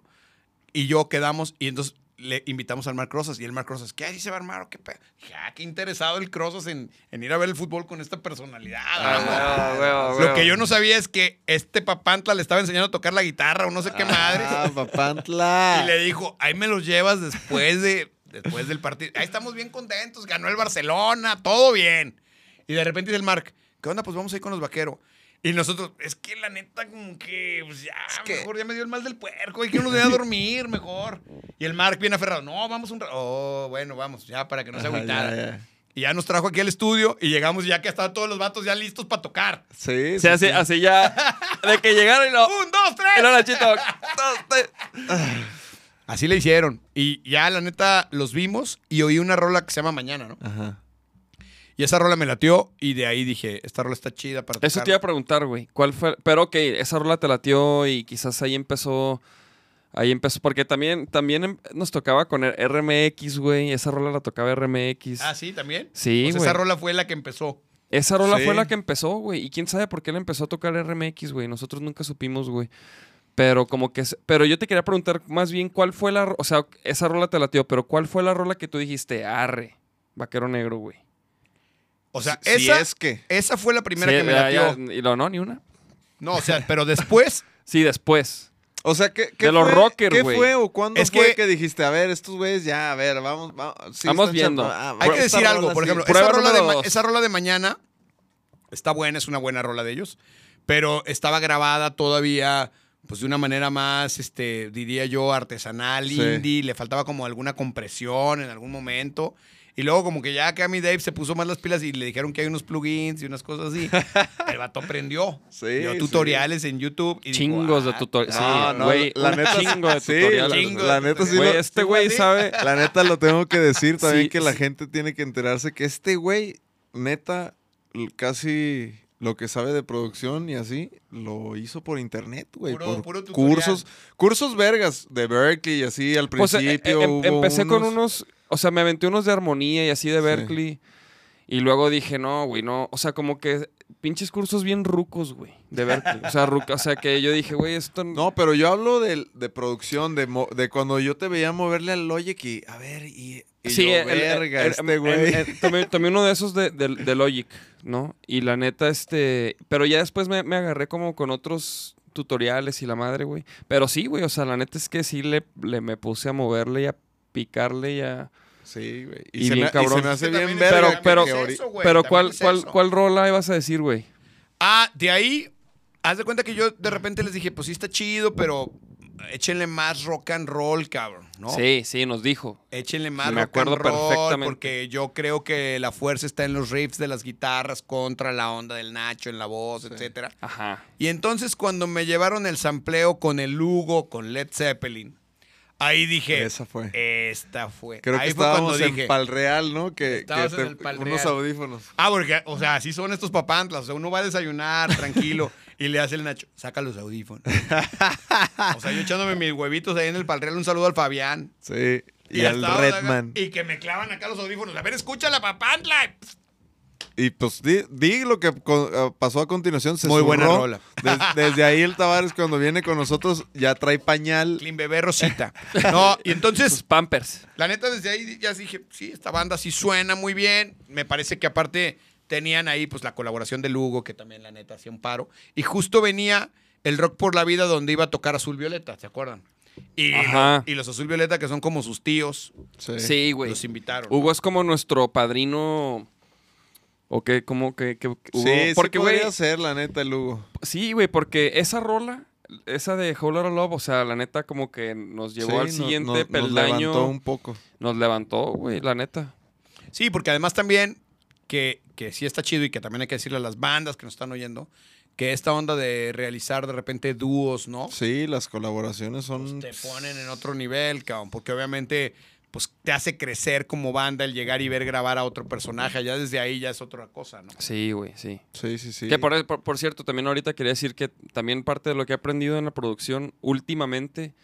y yo quedamos, y entonces le invitamos al Marc Rosas, y el Marc Rosas, ¿qué ahí se va a armar o qué pedo? Ah, qué interesado el Rosas en, en ir a ver el fútbol con esta personalidad. Ah, ah, Lo que yo no sabía es que este papantla le estaba enseñando a tocar la guitarra o no sé qué madre. Ah, papantla. Y le dijo, ahí me los llevas después de después del partido. Ahí estamos bien contentos, ganó el Barcelona, todo bien. Y de repente dice el Marc, ¿qué onda? Pues vamos a ir con los vaqueros. Y nosotros, es que la neta, como que, pues ya, que- mejor ya me dio el mal del puerco, hay que nos voy a dormir mejor. Y el Marc viene aferrado, no, vamos un rato. Oh, bueno, vamos, ya, para que no se agüitara. Y ya nos trajo aquí al estudio y llegamos ya que estaban todos los vatos ya listos para tocar. Sí, O sea, sí, así, sí. así ya. De que llegaron y lo. ¡Un, dos, tres! Nachito. dos, tres. Así le hicieron. Y ya, la neta, los vimos y oí una rola que se llama Mañana, ¿no? Ajá. Y esa rola me latió y de ahí dije, esta rola está chida para Eso te iba a preguntar, güey. ¿Cuál fue? Pero ok, esa rola te latió y quizás ahí empezó. Ahí empezó. Porque también, también em- nos tocaba con el RMX, güey. Esa rola la tocaba RMX. Ah, sí, también. Sí, Pues güey. esa rola fue la que empezó. Esa rola Sí. fue la que empezó, güey. Y quién sabe por qué le empezó a tocar RMX, güey. Nosotros nunca supimos, güey. Pero como que... Pero yo te quería preguntar más bien cuál fue la... O sea, esa rola te latió, pero ¿cuál fue la rola que tú dijiste? Arre, vaquero negro, güey. O sea, Si esa, es que. esa fue la primera que me latió. ya- y lo no, ni una. No, o sea, pero después, Sí, después. O sea, ¿qué, qué De los fue, rockers, ¿Qué fue o cuándo Es fue que- que, dijiste, a ver, estos güeyes ya, a ver, vamos, vamos. sí Vamos viendo. ah, hay que decir algo. Por ejemplo, esa rola, de, esa rola mañana está buena, es una buena rola de ellos. Pero estaba grabada todavía, pues de una manera más, este, diría yo, artesanal, Sí. indie. Le faltaba como alguna compresión en algún momento. Y luego como que ya Cami Dave se puso más las pilas y le dijeron que hay unos plugins y unas cosas así. El vato aprendió. Sí, Vio sí. tutoriales en YouTube. Y dijo, Chingos de "Ah, tutoriales. Sí, No, no, güey. la neta- chingo de sí, tutoriales. La neta sí, Güey, este güey sabe... La neta lo tengo que decir también Sí, que la sí. gente tiene que enterarse que este güey, neta, casi lo que sabe de producción y así, lo hizo por internet, güey. Puro- por puro tutorial. cursos, cursos vergas de Berkeley y así al Pues, eh, principio. eh, em- hubo empecé con unos, o sea, me aventé unos de armonía y así de Sí. Berkeley. Y luego dije, no, güey, no. O sea, como que pinches cursos bien rucos, güey, de Berkeley. O sea, ruca- o sea, que yo dije, güey, esto no. No, pero yo hablo de, de producción, de, mo- de cuando yo te veía moverle al Logic y, a ver, y, y Sí, yo, el- verga, el- este güey. tomé, tomé uno de esos de, de- de Logic, ¿no? Y la neta, este. Pero ya después me, me agarré como con otros tutoriales y la madre, güey. Pero sí, güey, o sea, la neta es que sí le, le me puse a moverle y a picarle y a. Sí, güey. Y se bien me, y cabrón. se me hace bien también Pero, pero, güey, pero ¿cuál, cuál. ¿cuál rola ibas a decir, güey? Ah, de ahí, haz de cuenta que yo de repente les dije, pues sí está chido, pero échenle más rock and roll, cabrón, ¿no? Sí, sí, nos dijo. Échenle más Me rock acuerdo and roll, perfectamente. porque yo creo que la fuerza está en los riffs de las guitarras contra la onda del Nacho en la voz, etcétera. Ajá. Y entonces cuando me llevaron el sampleo con el Lugo, con Led Zeppelin, ahí dije, Esa fue. esta fue. Creo ahí que fue estábamos dije, en Palreal, ¿no? Que, que en te- el Pal unos audífonos. Ah, porque, o sea, así son estos papantlas. O sea, uno va a desayunar tranquilo y le hace el Nacho, saca los audífonos. o sea, yo echándome mis huevitos ahí en el palreal, un saludo al Fabián. Sí. Y, al estaba, Redman. Y que me clavan acá los audífonos. A ver, escucha la papantla. Y pues di, di lo que co- eh, pasó a continuación. Se Muy buena rola. Des- desde ahí el Tavares cuando viene con nosotros ya trae pañal. Clean Bebé Rosita. No, y Sus entonces, Pampers. la neta, desde ahí ya dije, sí, esta banda sí suena muy bien. Me parece que aparte tenían ahí pues la colaboración de Lugo, que también la neta hacía un paro. Y justo venía el Rock por la Vida donde iba a tocar Azul Violeta, ¿se acuerdan? Y, Ajá. y los Azul Violeta, que son como sus tíos, Sí. Sí, güey. los invitaron. Hugo es como nuestro padrino. ¿O qué? ¿Cómo que, que- que Hugo? Sí, porque, sí podría ser, la neta, el Hugo. Sí, güey, porque esa rola esa de Whole Lotta Love, o sea, la neta como que nos llevó Sí, al no- siguiente no- nos peldaño. levantó un poco. Nos levantó, güey, la neta. Sí, porque además también que, que sí está chido y que también hay que decirle a las bandas que nos están oyendo que esta onda de realizar de repente dúos, ¿no? Sí, las colaboraciones son... Pues te ponen en otro nivel, cabrón, porque obviamente pues te hace crecer como banda el llegar y ver grabar a otro personaje, ya desde ahí ya es otra cosa, ¿no? Sí, güey, sí. Sí, sí, sí. Que por, por- por cierto, también ahorita quería decir que también parte de lo que he aprendido en la producción últimamente,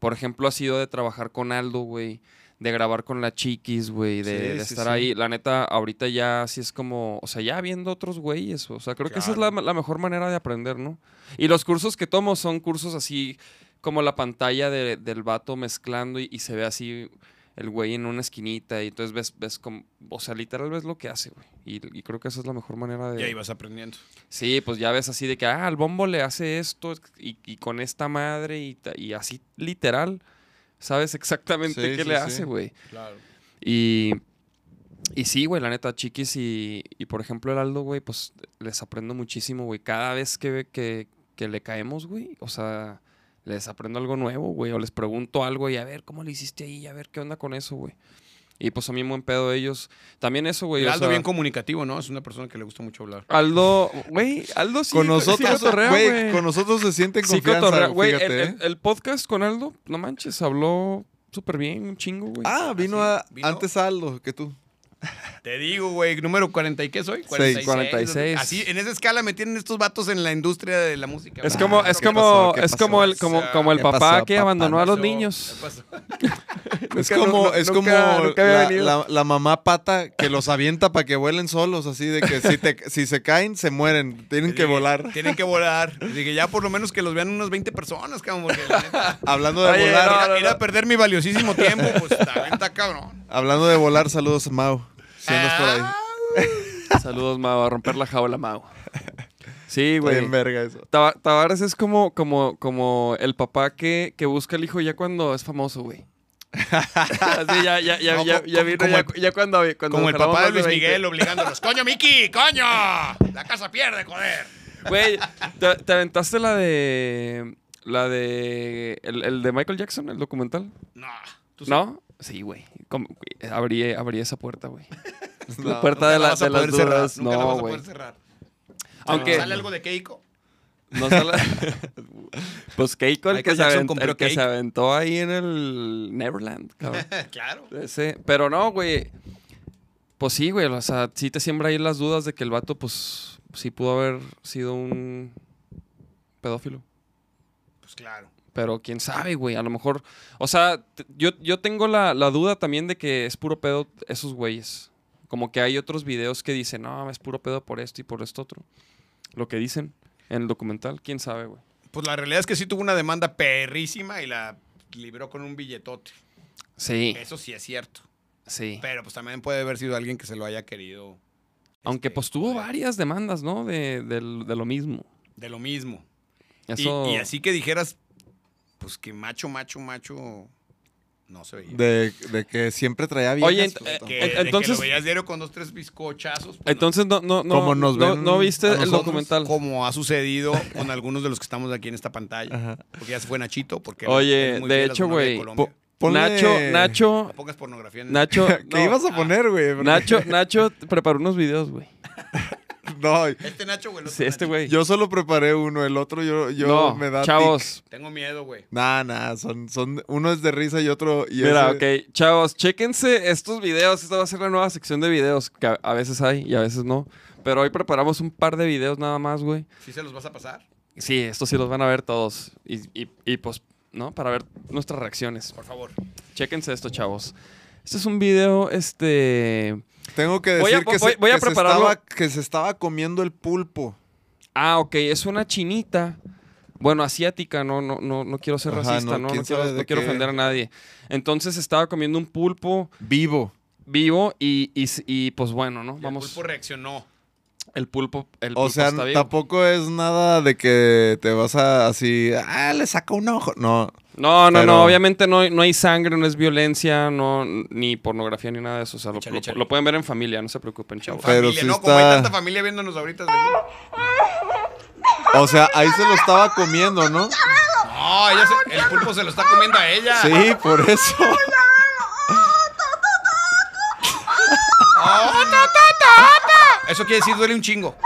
por ejemplo, ha sido de trabajar con Aldo, güey, de grabar con la Chiquis, güey, de, Sí, de sí, estar sí. ahí. La neta, ahorita ya sí es como, o sea, ya viendo otros güeyes, o sea, creo que esa es la, la mejor manera de aprender, ¿no? Y los cursos que tomo son cursos así como la pantalla de- del vato mezclando y, y se ve así el güey en una esquinita y entonces ves, ves como, o sea, literal ves lo que hace, güey. Y, y creo que esa es la mejor manera de... Y ahí vas aprendiendo. Sí, pues ya ves así de que, ah, al bombo le hace esto y, y con esta madre y, así literal, sabes exactamente Sí, qué sí, le sí. hace, güey. Claro. Y, y sí, güey, la neta, Chiquis y, y por ejemplo el Aldo, güey, pues les aprendo muchísimo, güey. Cada vez que, que, que le caemos, güey, o sea, les aprendo algo nuevo, güey, o les pregunto algo y a ver, ¿cómo le hiciste ahí? A ver, ¿qué onda con eso, güey? Y pues a mí buen pedo ellos. También eso, güey. O Aldo sea, bien comunicativo, ¿no? Es una persona que le gusta mucho hablar. Aldo, güey, Aldo sí. con sí nosotros, cotorrea, güey, con nosotros se siente en Sí, confianza, cotorrea. Güey, el, el- ¿eh? el podcast con Aldo, no manches, habló súper bien, un chingo, güey. Ah, vino ¿Ah, a, sí? ¿Vino? antes Aldo que tú. Te digo, güey, número 40 y qué soy? 46. 46. Así, en esa escala me tienen estos vatos en la industria de la música. Es como, Ah, es ¿qué como, es como el, como, como el ¿Qué papá pasó, que papá? abandonó a los niños. Es como, es como nunca la, venido. la- la mamá pata que los avienta para que vuelen solos, así de que si, te- si se caen, se mueren, tienen que volar. Tienen que volar. Dije, ya por lo menos que los vean unas 20 personas, cabrón, neta, Hablando de Oye, volar, no, ir, a- no, ir a no. perder mi valiosísimo tiempo, pues también está cabrón. hablando de volar, saludos Mau. Si andas por ahí. Ah, Saludos, Mau, a romper la jaula, Mau. Sí, güey. bien verga eso. Tava- Tavares es como, como, como el papá que, que busca al hijo ya cuando es famoso, güey. Así ya, ya, ya, No, ya, ya vino, como ya, el- ya cuando, cuando Como el papá de Luis 20. Miguel obligándolos. ¡Coño, Miki! ¡Coño! La casa pierde, joder. Güey, ¿te, te aventaste la de. La de. El, el de Michael Jackson, el documental? No. ¿tú? ¿No? Sí, güey. Abrí, abrí esa puerta, güey. No, la puerta de, la la, de las poder cerrar, dudas. nunca la No, vas a güey. poder cerrar. Aunque. ¿Sale algo de Keiko? No sale- pues Keiko, el, que se, aventó, el que se aventó ahí en el Neverland, cabrón. claro. Ese- Pero no, güey. Pues sí, güey. O sea, sí te siembra ahí las dudas de que el vato, pues, sí pudo haber sido un pedófilo. Pues claro. Pero quién sabe, güey. A lo mejor. O sea, yo, yo tengo la, la duda también de que es puro pedo esos güeyes. Como que hay otros videos que dicen, no, es puro pedo por esto y por esto otro. Lo que dicen en el documental, quién sabe, güey. Pues la realidad es que sí tuvo una demanda perrísima y la libró con un billetote. Sí, Eso sí es cierto. sí. Pero pues también puede haber sido alguien que se lo haya querido. Aunque este, pues tuvo varias demandas, ¿no? De, de lo mismo. De lo mismo. Y, así que dijeras, pues que macho, macho, macho, no se veía. De, de que siempre traía viejas. Oye, pues, eh, tampoco. que, en- de que entonces- lo veías diario con dos, tres bizcochazos. pues. Entonces no, no, no, Como nos no, ven no viste el documental. Como ha sucedido con algunos de los que estamos aquí en esta pantalla. Ajá. Porque ya se fue Nachito. Porque Oye, muy de hecho, güey, ponle- Nacho, Nacho, No pongas pornografía en Nacho, ¿Qué no, ibas a poner, güey? Porque- Nacho, Nacho preparó unos videos, güey. No, Este Nacho, güey. el otro Sí, este güey. yo solo preparé uno, el otro yo, yo no, me da chavos. Tengo miedo, güey. Nah, nah, son, son, uno es de risa y otro... Y Mira, ese- ok, chavos, chéquense estos videos. Esta va a ser la nueva sección de videos, que a, a veces hay y a veces no. Pero hoy preparamos un par de videos nada más, güey. ¿Sí se los vas a pasar? Sí, estos sí los van a ver todos. Y, y, y, pues, ¿no? Para ver nuestras reacciones. Por favor. Chéquense esto, chavos. Este es un video, este... Tengo que Voy a- decir que, voy- se, voy a que se estaba, que se estaba comiendo el pulpo. Ah, ok, es una chinita. Bueno, asiática, no, no, no, no quiero ser Ajá, racista, no, no, quiero, no ofender a nadie. Entonces estaba comiendo un pulpo Vivo. vivo y, y, y, pues bueno, ¿no? Vamos. El pulpo reaccionó. El pulpo, el O pulpo sea, está vivo. tampoco es nada de que te vas a así... Ah, le saca un ojo. No, No, no, pero- no, obviamente no, hay- no hay sangre, no es violencia, no, ni pornografía ni nada de eso. O sea, lo, Échale, lo- échale. lo pueden ver en familia, no se preocupen, chavos. Pero Familia, sí ¿no? está- Como hay tanta familia viéndonos ahorita. O sea, ahí se lo estaba comiendo, ¿no? No, ella se- el pulpo se lo está comiendo a ella. Sí, por eso. Oh. Eso quiere decir duele un chingo.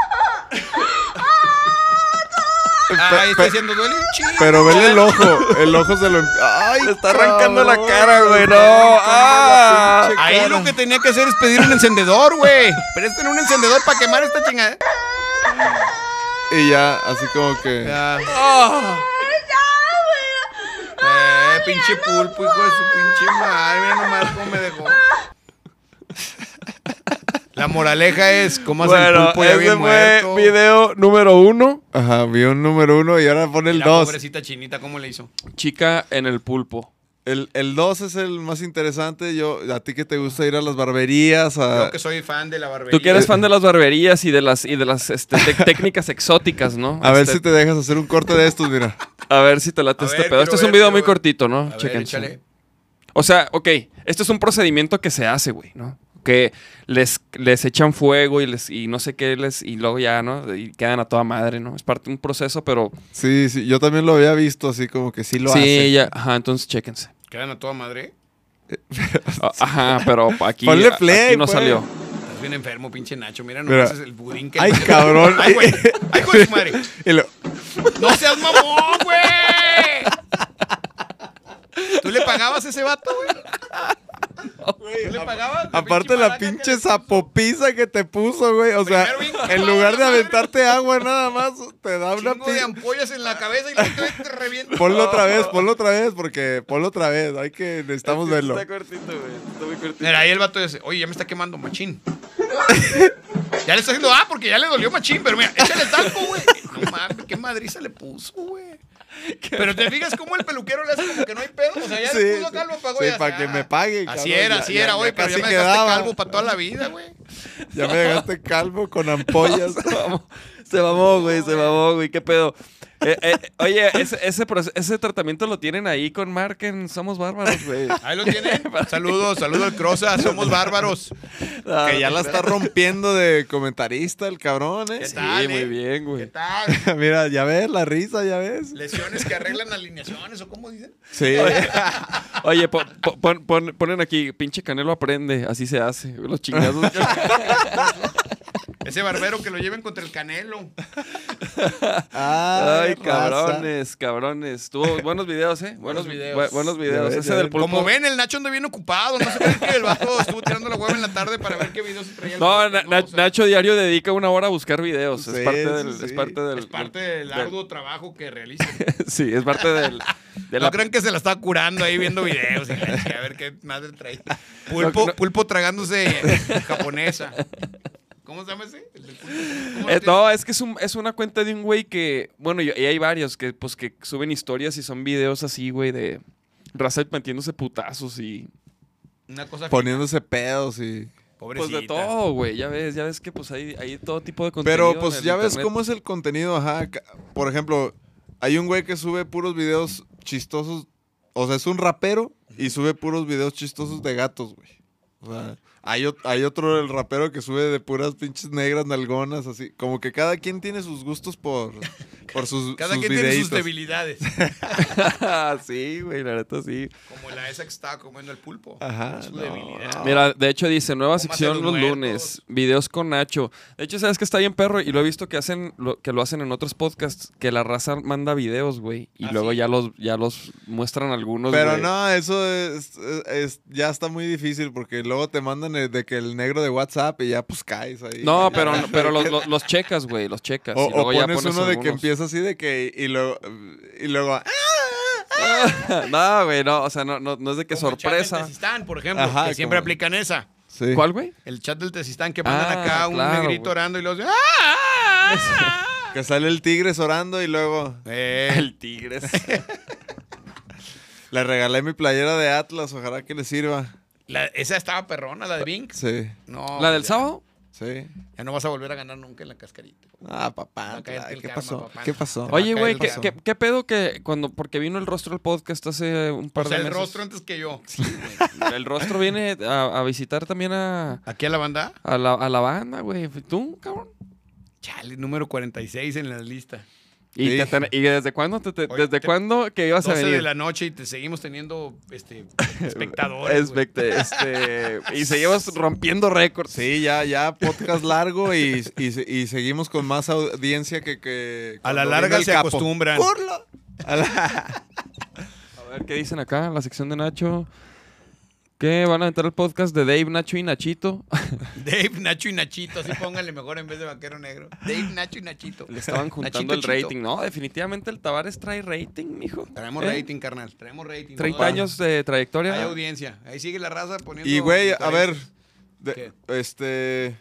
Ay, está diciendo duele un chingo. Pero vele el ojo. El ojo se lo. ¡Ay! Le está arrancando la cara, güey, no. Ah. Ahí lo que tenía que hacer es pedir un encendedor, güey. Presten un encendedor para quemar esta chingada. Y ya, así como que. Ya. Ah. Eh, pinche pulpo, hijo de su pinche madre. Mira nomás cómo me dejó. La moraleja es, ¿cómo hace el Bueno, pulpo ya bien fue muerto? video número uno. Ajá, vio un número uno y ahora pone Y el la dos. pobrecita chinita, ¿cómo le hizo? Chica en el pulpo. El, el dos es el más interesante. Yo, a ti que te gusta ir a las barberías, a. Yo que soy fan de la barbería. Tú que eres fan de las barberías y de las y de las este, te- técnicas exóticas, ¿no? A ver Este, si te dejas hacer un corte de estos, mira. a ver si te late A este ver, pedo. Este es ver, un video muy ver. cortito, ¿no? A ver, Chéquense. échale. O sea, ok, este es un procedimiento que se hace, güey, ¿no? Que les, les echan fuego y les y no sé qué les y luego ya, ¿no? Y quedan a toda madre, ¿no? Es parte de un proceso, pero Sí, sí, yo también lo había visto así como que sí lo sí, hace. ya, ajá, entonces chéquense. Quedan a toda madre. Ah, Ajá, pero aquí, Ponle play, aquí no pues. salió. Estás bien enfermo, pinche Nacho. Mira Mira. nomás es el budín que... Ay, cabrón. Ay, güey. Ay, güey, su madre. Y lo- ¡No seas mamón, güey! ¿Tú le pagabas a ese vato, güey? ¿Tú le aparte la pinche zapopiza que te puso, güey. O sea, en lugar de aventarte agua nada más, te da una Chingo de ampollas en la cabeza y la te revienta. Ponlo otra vez, ponlo otra vez, porque ponlo otra vez. Hay que, necesitamos verlo. Está cortito, güey. Está muy cortito. Mira, ahí el vato dice, oye, ya me está quemando machín. ya le está haciendo, ah, porque ya le dolió machín, pero mira, échale talco, güey. No mames, qué madriza le puso, güey. Pero te fijas cómo el peluquero le hace como que no hay pedo. O sea, ya Sí, le puso calvo, pagó Sí, para que me pague, Así cabrón, era, así ya- era, güey, pero ya me dejaste quedaba. calvo para toda la vida, güey. Ya me dejaste calvo con ampollas. Se mamó, se mamó, güey, se mamó, güey, qué pedo. Eh, eh, oye, ese, ese, ese tratamiento lo tienen ahí con Mark en Somos Bárbaros, güey. Ahí lo tienen. Saludos, saludos al Crosa, somos bárbaros. Que ya la está rompiendo de comentarista el cabrón, ¿eh? ¿Qué Sí, tal, muy eh? bien, ¿Qué güey. tal? Mira, ya ves la risa, ya ves. Lesiones que arreglan alineaciones o cómo dicen. Sí. Oye, pon- pon- pon- pon- ponen aquí, pinche Canelo aprende, así se hace. Los chingazos. Ese barbero que lo lleven contra el canelo. Ay, Ay, raza. cabrones, cabrones. Tuvo buenos videos, ¿eh? Buenos, videos. buenos videos. Ese del pulpo. Como ven, el Nacho anda bien ocupado. No sé qué que el vato estuvo tirando la hueva en la tarde para ver qué videos se traía. el No, Na- ¿no? Na- O sea, Nacho Diario dedica una hora a buscar videos. Sí, es parte del. sí. Es parte del. Es parte del arduo trabajo que realiza. Sí, es parte del. De No la, crean que se la estaba curando ahí viendo videos. y a ver qué madre trae. Pulpo, No, no. pulpo tragándose japonesa. ¿Cómo se llama ese? El del pulpo. ¿Cómo Eh, no, es que es, un- es una cuenta de un güey que, bueno, y, y hay varios que, pues, que suben historias y son videos así, güey, de raza metiéndose putazos y? Una cosa Poniéndose pedos y... pues, pobrecita. de todo, güey, ya ves, ya ves que, pues, hay, hay todo tipo de contenido. Pero en pues el ya ves cómo es el contenido, ajá. Por ejemplo, hay un güey que sube puros videos chistosos. O sea, es un rapero y sube puros videos chistosos de gatos, güey. O sea, hay, hay otro, el rapero, que sube de puras pinches negras nalgonas, así. Como que cada quien tiene sus gustos por, por sus, Cada sus quien tiene sus debilidades. sí, güey, la neta sí. Como la esa que estaba comiendo el pulpo. Ajá, Su no, debilidad. no. Mira, de hecho dice, nueva sección los lunes, videos con Nacho. De hecho, sabes que está bien perro y lo he visto que hacen lo, que lo hacen en otros podcasts, que la raza manda videos, güey, y ¿Ah, luego sí? ya los ya los muestran algunos, Pero no, eso es, es- es- ya está muy difícil porque luego te mandan de que el negro de WhatsApp y ya pues caes ahí. No, pero, pero los, los- los checas, güey, los checas. O, y o luego ya pones pones uno de que empieza así de que y luego y luego ¡ah! no, güey, no, o sea, no, no, no es de que Como el chat sorpresa. del Tezistán, por ejemplo, Ajá, que siempre como- aplican esa. Sí. ¿Cuál, güey? El chat del Tezistán que mandan Ah, acá un claro, negrito orando y los ¡Ah! ah, Que sale el tigre orando y luego ah! Eh, El Tigres. le regalé mi playera de Atlas, ojalá que le sirva. La- esa estaba perrona, la de Bink. Sí, No, ¿La del ya- sábado? sí. Ya no vas a volver a ganar nunca en la cascarita. Ah, papá, ¿qué karma, pasó? papá. ¿Qué pasó? Oye, güey, ¿qué, pasado. qué, qué pedo que cuando, porque vino el rostro al podcast hace un par O sea, de el rostro antes que yo. El rostro viene a, a visitar también a, ¿Aquí a la banda? a, la, a la banda, güey. ¿Tú, cabrón? Chale, número 46 en la lista. ¿Y, Sí. te ten- ¿y desde cuándo? te- te- Oye, ¿Desde te- cuándo que ibas a 12 venir? de la noche y te seguimos teniendo este, espectadores. Especte- este, y seguimos rompiendo récords. Sí, ya, ya podcast largo y, y, se- y seguimos con más audiencia que... que A la larga se capo. acostumbran. A la- A ver, ¿qué dicen acá? La sección de Nacho. ¿Qué? ¿Van a aventar el podcast de Dave, Nacho y Nachito? Dave, Nacho y Nachito, así póngale mejor en vez de vaquero negro. Dave, Nacho y Nachito. Le estaban juntando Nachito, el Chito. rating. No, definitivamente el Tavares trae rating, mijo. Traemos ¿Eh? rating, carnal. Traemos rating. 30 Todo- años de Hay trayectoria. audiencia. Ahí sigue la raza poniendo. Y, güey, a ver, este...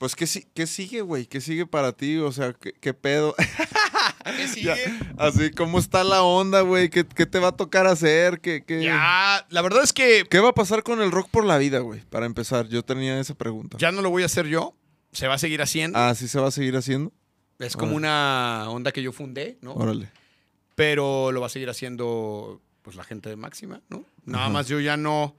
Pues, ¿qué, qué sigue, güey? ¿Qué sigue para ti? O sea, ¿qué, qué pedo? ¿Qué sigue? Ya, así, ¿cómo está la onda, güey? ¿Qué, qué te va a tocar hacer? ¿Qué, qué, Ya, la verdad es que ¿Qué va a pasar con el rock por la vida, güey? Para empezar, yo tenía esa pregunta. ya no lo voy a hacer yo. Se va a seguir haciendo. ¿Así se va a seguir haciendo? es como una onda que yo fundé, ¿no? Órale. pero lo va a seguir haciendo pues la gente de Máxima, ¿no? Nada Ajá. más yo ya no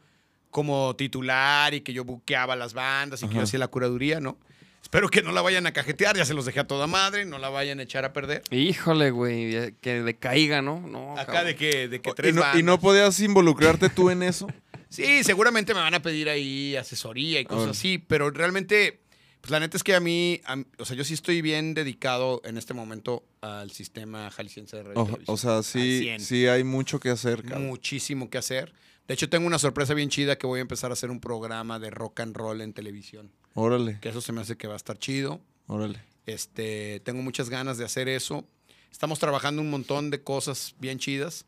como titular y que yo buqueaba las bandas y que yo hacía la curaduría, ¿no? Espero que no la vayan a cajetear, ya se los dejé a toda madre, no la vayan a echar a perder. Híjole, güey. Que decaiga, ¿no? No, Acá cabrón. de que, de que ¿Y tres no, bandas. ¿Y no podías involucrarte tú en eso? Sí, seguramente me van a pedir ahí asesoría y cosas Órale. así, pero realmente, pues la neta es que a mí, a o sea, yo sí estoy bien dedicado en este momento al sistema jalisciense de radio. O, televisión. o sea, sí, 100. sí hay mucho que hacer, cabrón. muchísimo que hacer. De hecho, tengo una sorpresa bien chida que voy a empezar a hacer un programa de rock and roll en televisión. Órale, Que eso se me hace que va a estar chido. órale. Este, tengo muchas ganas de hacer eso. Estamos trabajando un montón de cosas bien chidas.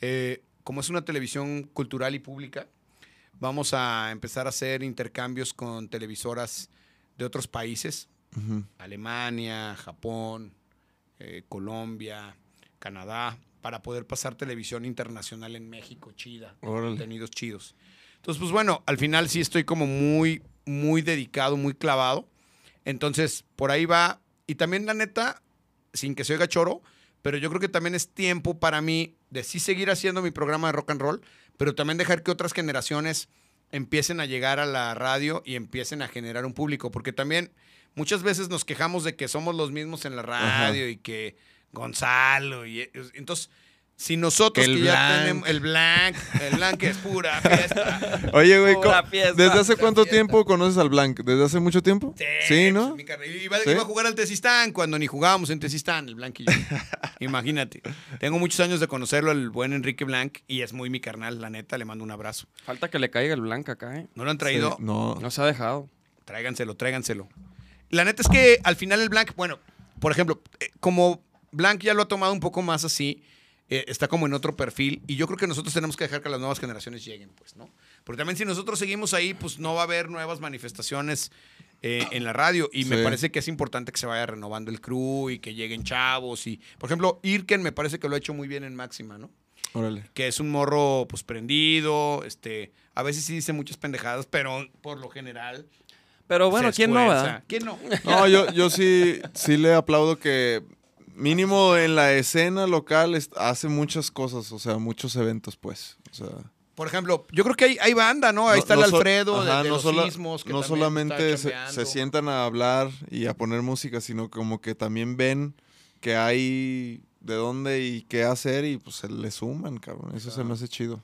Eh, como es una televisión cultural y pública, vamos a empezar a hacer intercambios con televisoras de otros países. Alemania, Japón, eh, Colombia, Canadá, para poder pasar televisión internacional en México, chida, Órale. contenidos chidos. Entonces, pues bueno, al final sí estoy como muy, muy dedicado, muy clavado. Entonces, por ahí va. Y también, la neta, sin que se oiga choro, pero yo creo que también es tiempo para mí de sí seguir haciendo mi programa de rock and roll, pero también dejar que otras generaciones empiecen a llegar a la radio y empiecen a generar un público, porque también muchas veces nos quejamos de que somos los mismos en la radio y que Gonzalo y entonces si nosotros Que que, el ya tenemos el blank, el blank es pura fiesta. Oye, güey, Pura ¿cómo- fiesta. ¿desde hace cuánto fiesta. tiempo conoces al Blanc? ¿Desde hace mucho tiempo? Sí, ¿no? pues, mi carnal. Iba, ¿Sí? iba a jugar al Tezistán cuando ni jugábamos en Tezistán, el Blanc y yo. Imagínate. Tengo muchos años de conocerlo, el buen Enrique Blanc, y es muy mi carnal, la neta, le mando un abrazo. Falta que le caiga el blanco acá, ¿eh? ¿No lo han traído? Sí, no. No se ha dejado. Tráiganselo, tráiganselo. La neta es que al final el Blanc, bueno, por ejemplo, eh, como Blanc ya lo ha tomado un poco más así, eh, está como en otro perfil, y yo creo que nosotros tenemos que dejar que las nuevas generaciones lleguen, pues, ¿no? Porque también si nosotros seguimos ahí, pues no va a haber nuevas manifestaciones eh, en la radio, y me parece que es importante que se vaya renovando el crew y que lleguen chavos, y, por ejemplo, Irken me parece que lo ha hecho muy bien en Máxima, ¿no? Órale. que es un morro pues prendido, este, a veces sí dice muchas pendejadas, pero por lo general Pero bueno, ¿quién no, verdad? ¿Quién no? No, yo, yo sí, sí le aplaudo que mínimo en la escena local hace muchas cosas, o sea, muchos eventos, pues. O sea, Por ejemplo, yo creo que hay, hay banda, ¿no? Ahí no- está el no alfredo de, ajá, de no los sola- sismos, que no solamente se, sientan a hablar y a poner música, sino como que también ven que hay de dónde y qué hacer y pues se le suman, cabrón. Eso se me hace chido.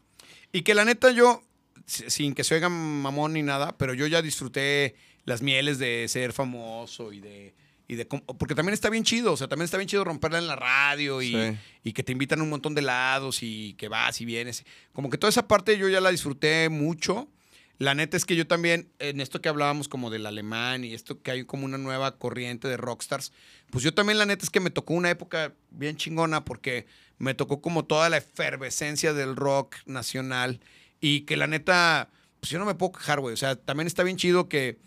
Y que la neta yo, si- sin que se oiga mamón ni nada, pero yo ya disfruté las mieles de ser famoso y de... Y de com- porque también está bien chido, o sea, también está bien chido romperla en la radio y, Sí. y que te invitan a un montón de lados y que vas y vienes. Como que toda esa parte yo ya la disfruté mucho. La neta es que yo también, en esto que hablábamos como del alemán y esto que hay como una nueva corriente de rockstars, pues yo también la neta es que me tocó una época bien chingona porque me tocó como toda la efervescencia del rock nacional y que la neta, pues yo no me puedo quejar, güey. O sea, también está bien chido que,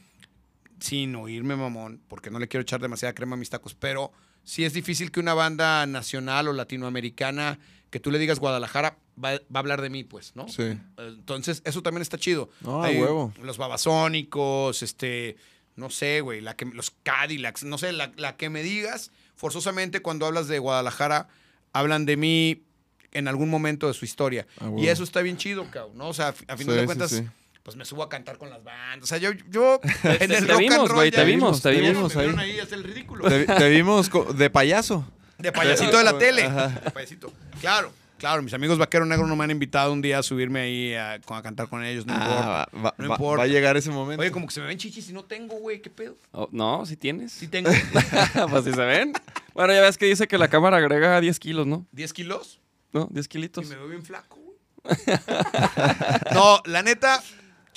sin oírme mamón, porque no le quiero echar demasiada crema a mis tacos, pero sí es difícil que una banda nacional o latinoamericana, que tú le digas Guadalajara, va, va a hablar de mí, pues, ¿no? Sí. Entonces, eso también está chido. No, a Hay huevo. Los babasónicos, este, no sé, güey, la que, los Cadillacs, no sé, la, la que me digas, forzosamente cuando hablas de Guadalajara, hablan de mí en algún momento de su historia. Y eso está bien chido, cabrón, ¿no? O sea, a Sí, de sí, cuentas, sí. Pues me subo a cantar con las bandas. O sea, yo, yo en Te- el te rock vimos, and roll güey, ya te vi- vimos, te vimos ahí. ahí hacer el ridículo. Te, te vimos de payaso. De payasito de la tele. Ajá. De payasito. Claro, claro. Mis amigos Vaquero Negro no me han invitado un día a subirme ahí a, a cantar con ellos. No importa. Ah, va, no va- importa. va a llegar ese momento. Oye, como que se me ven chichis y no tengo, güey. ¿Qué pedo? Oh, no, si tienes. Sí tengo. pues si se ven. Bueno, ya ves que dice que la cámara agrega 10 kilos, ¿no? ¿10 kilos? ¿No? 10 Y kilitos. me veo bien flaco, güey. no, la neta,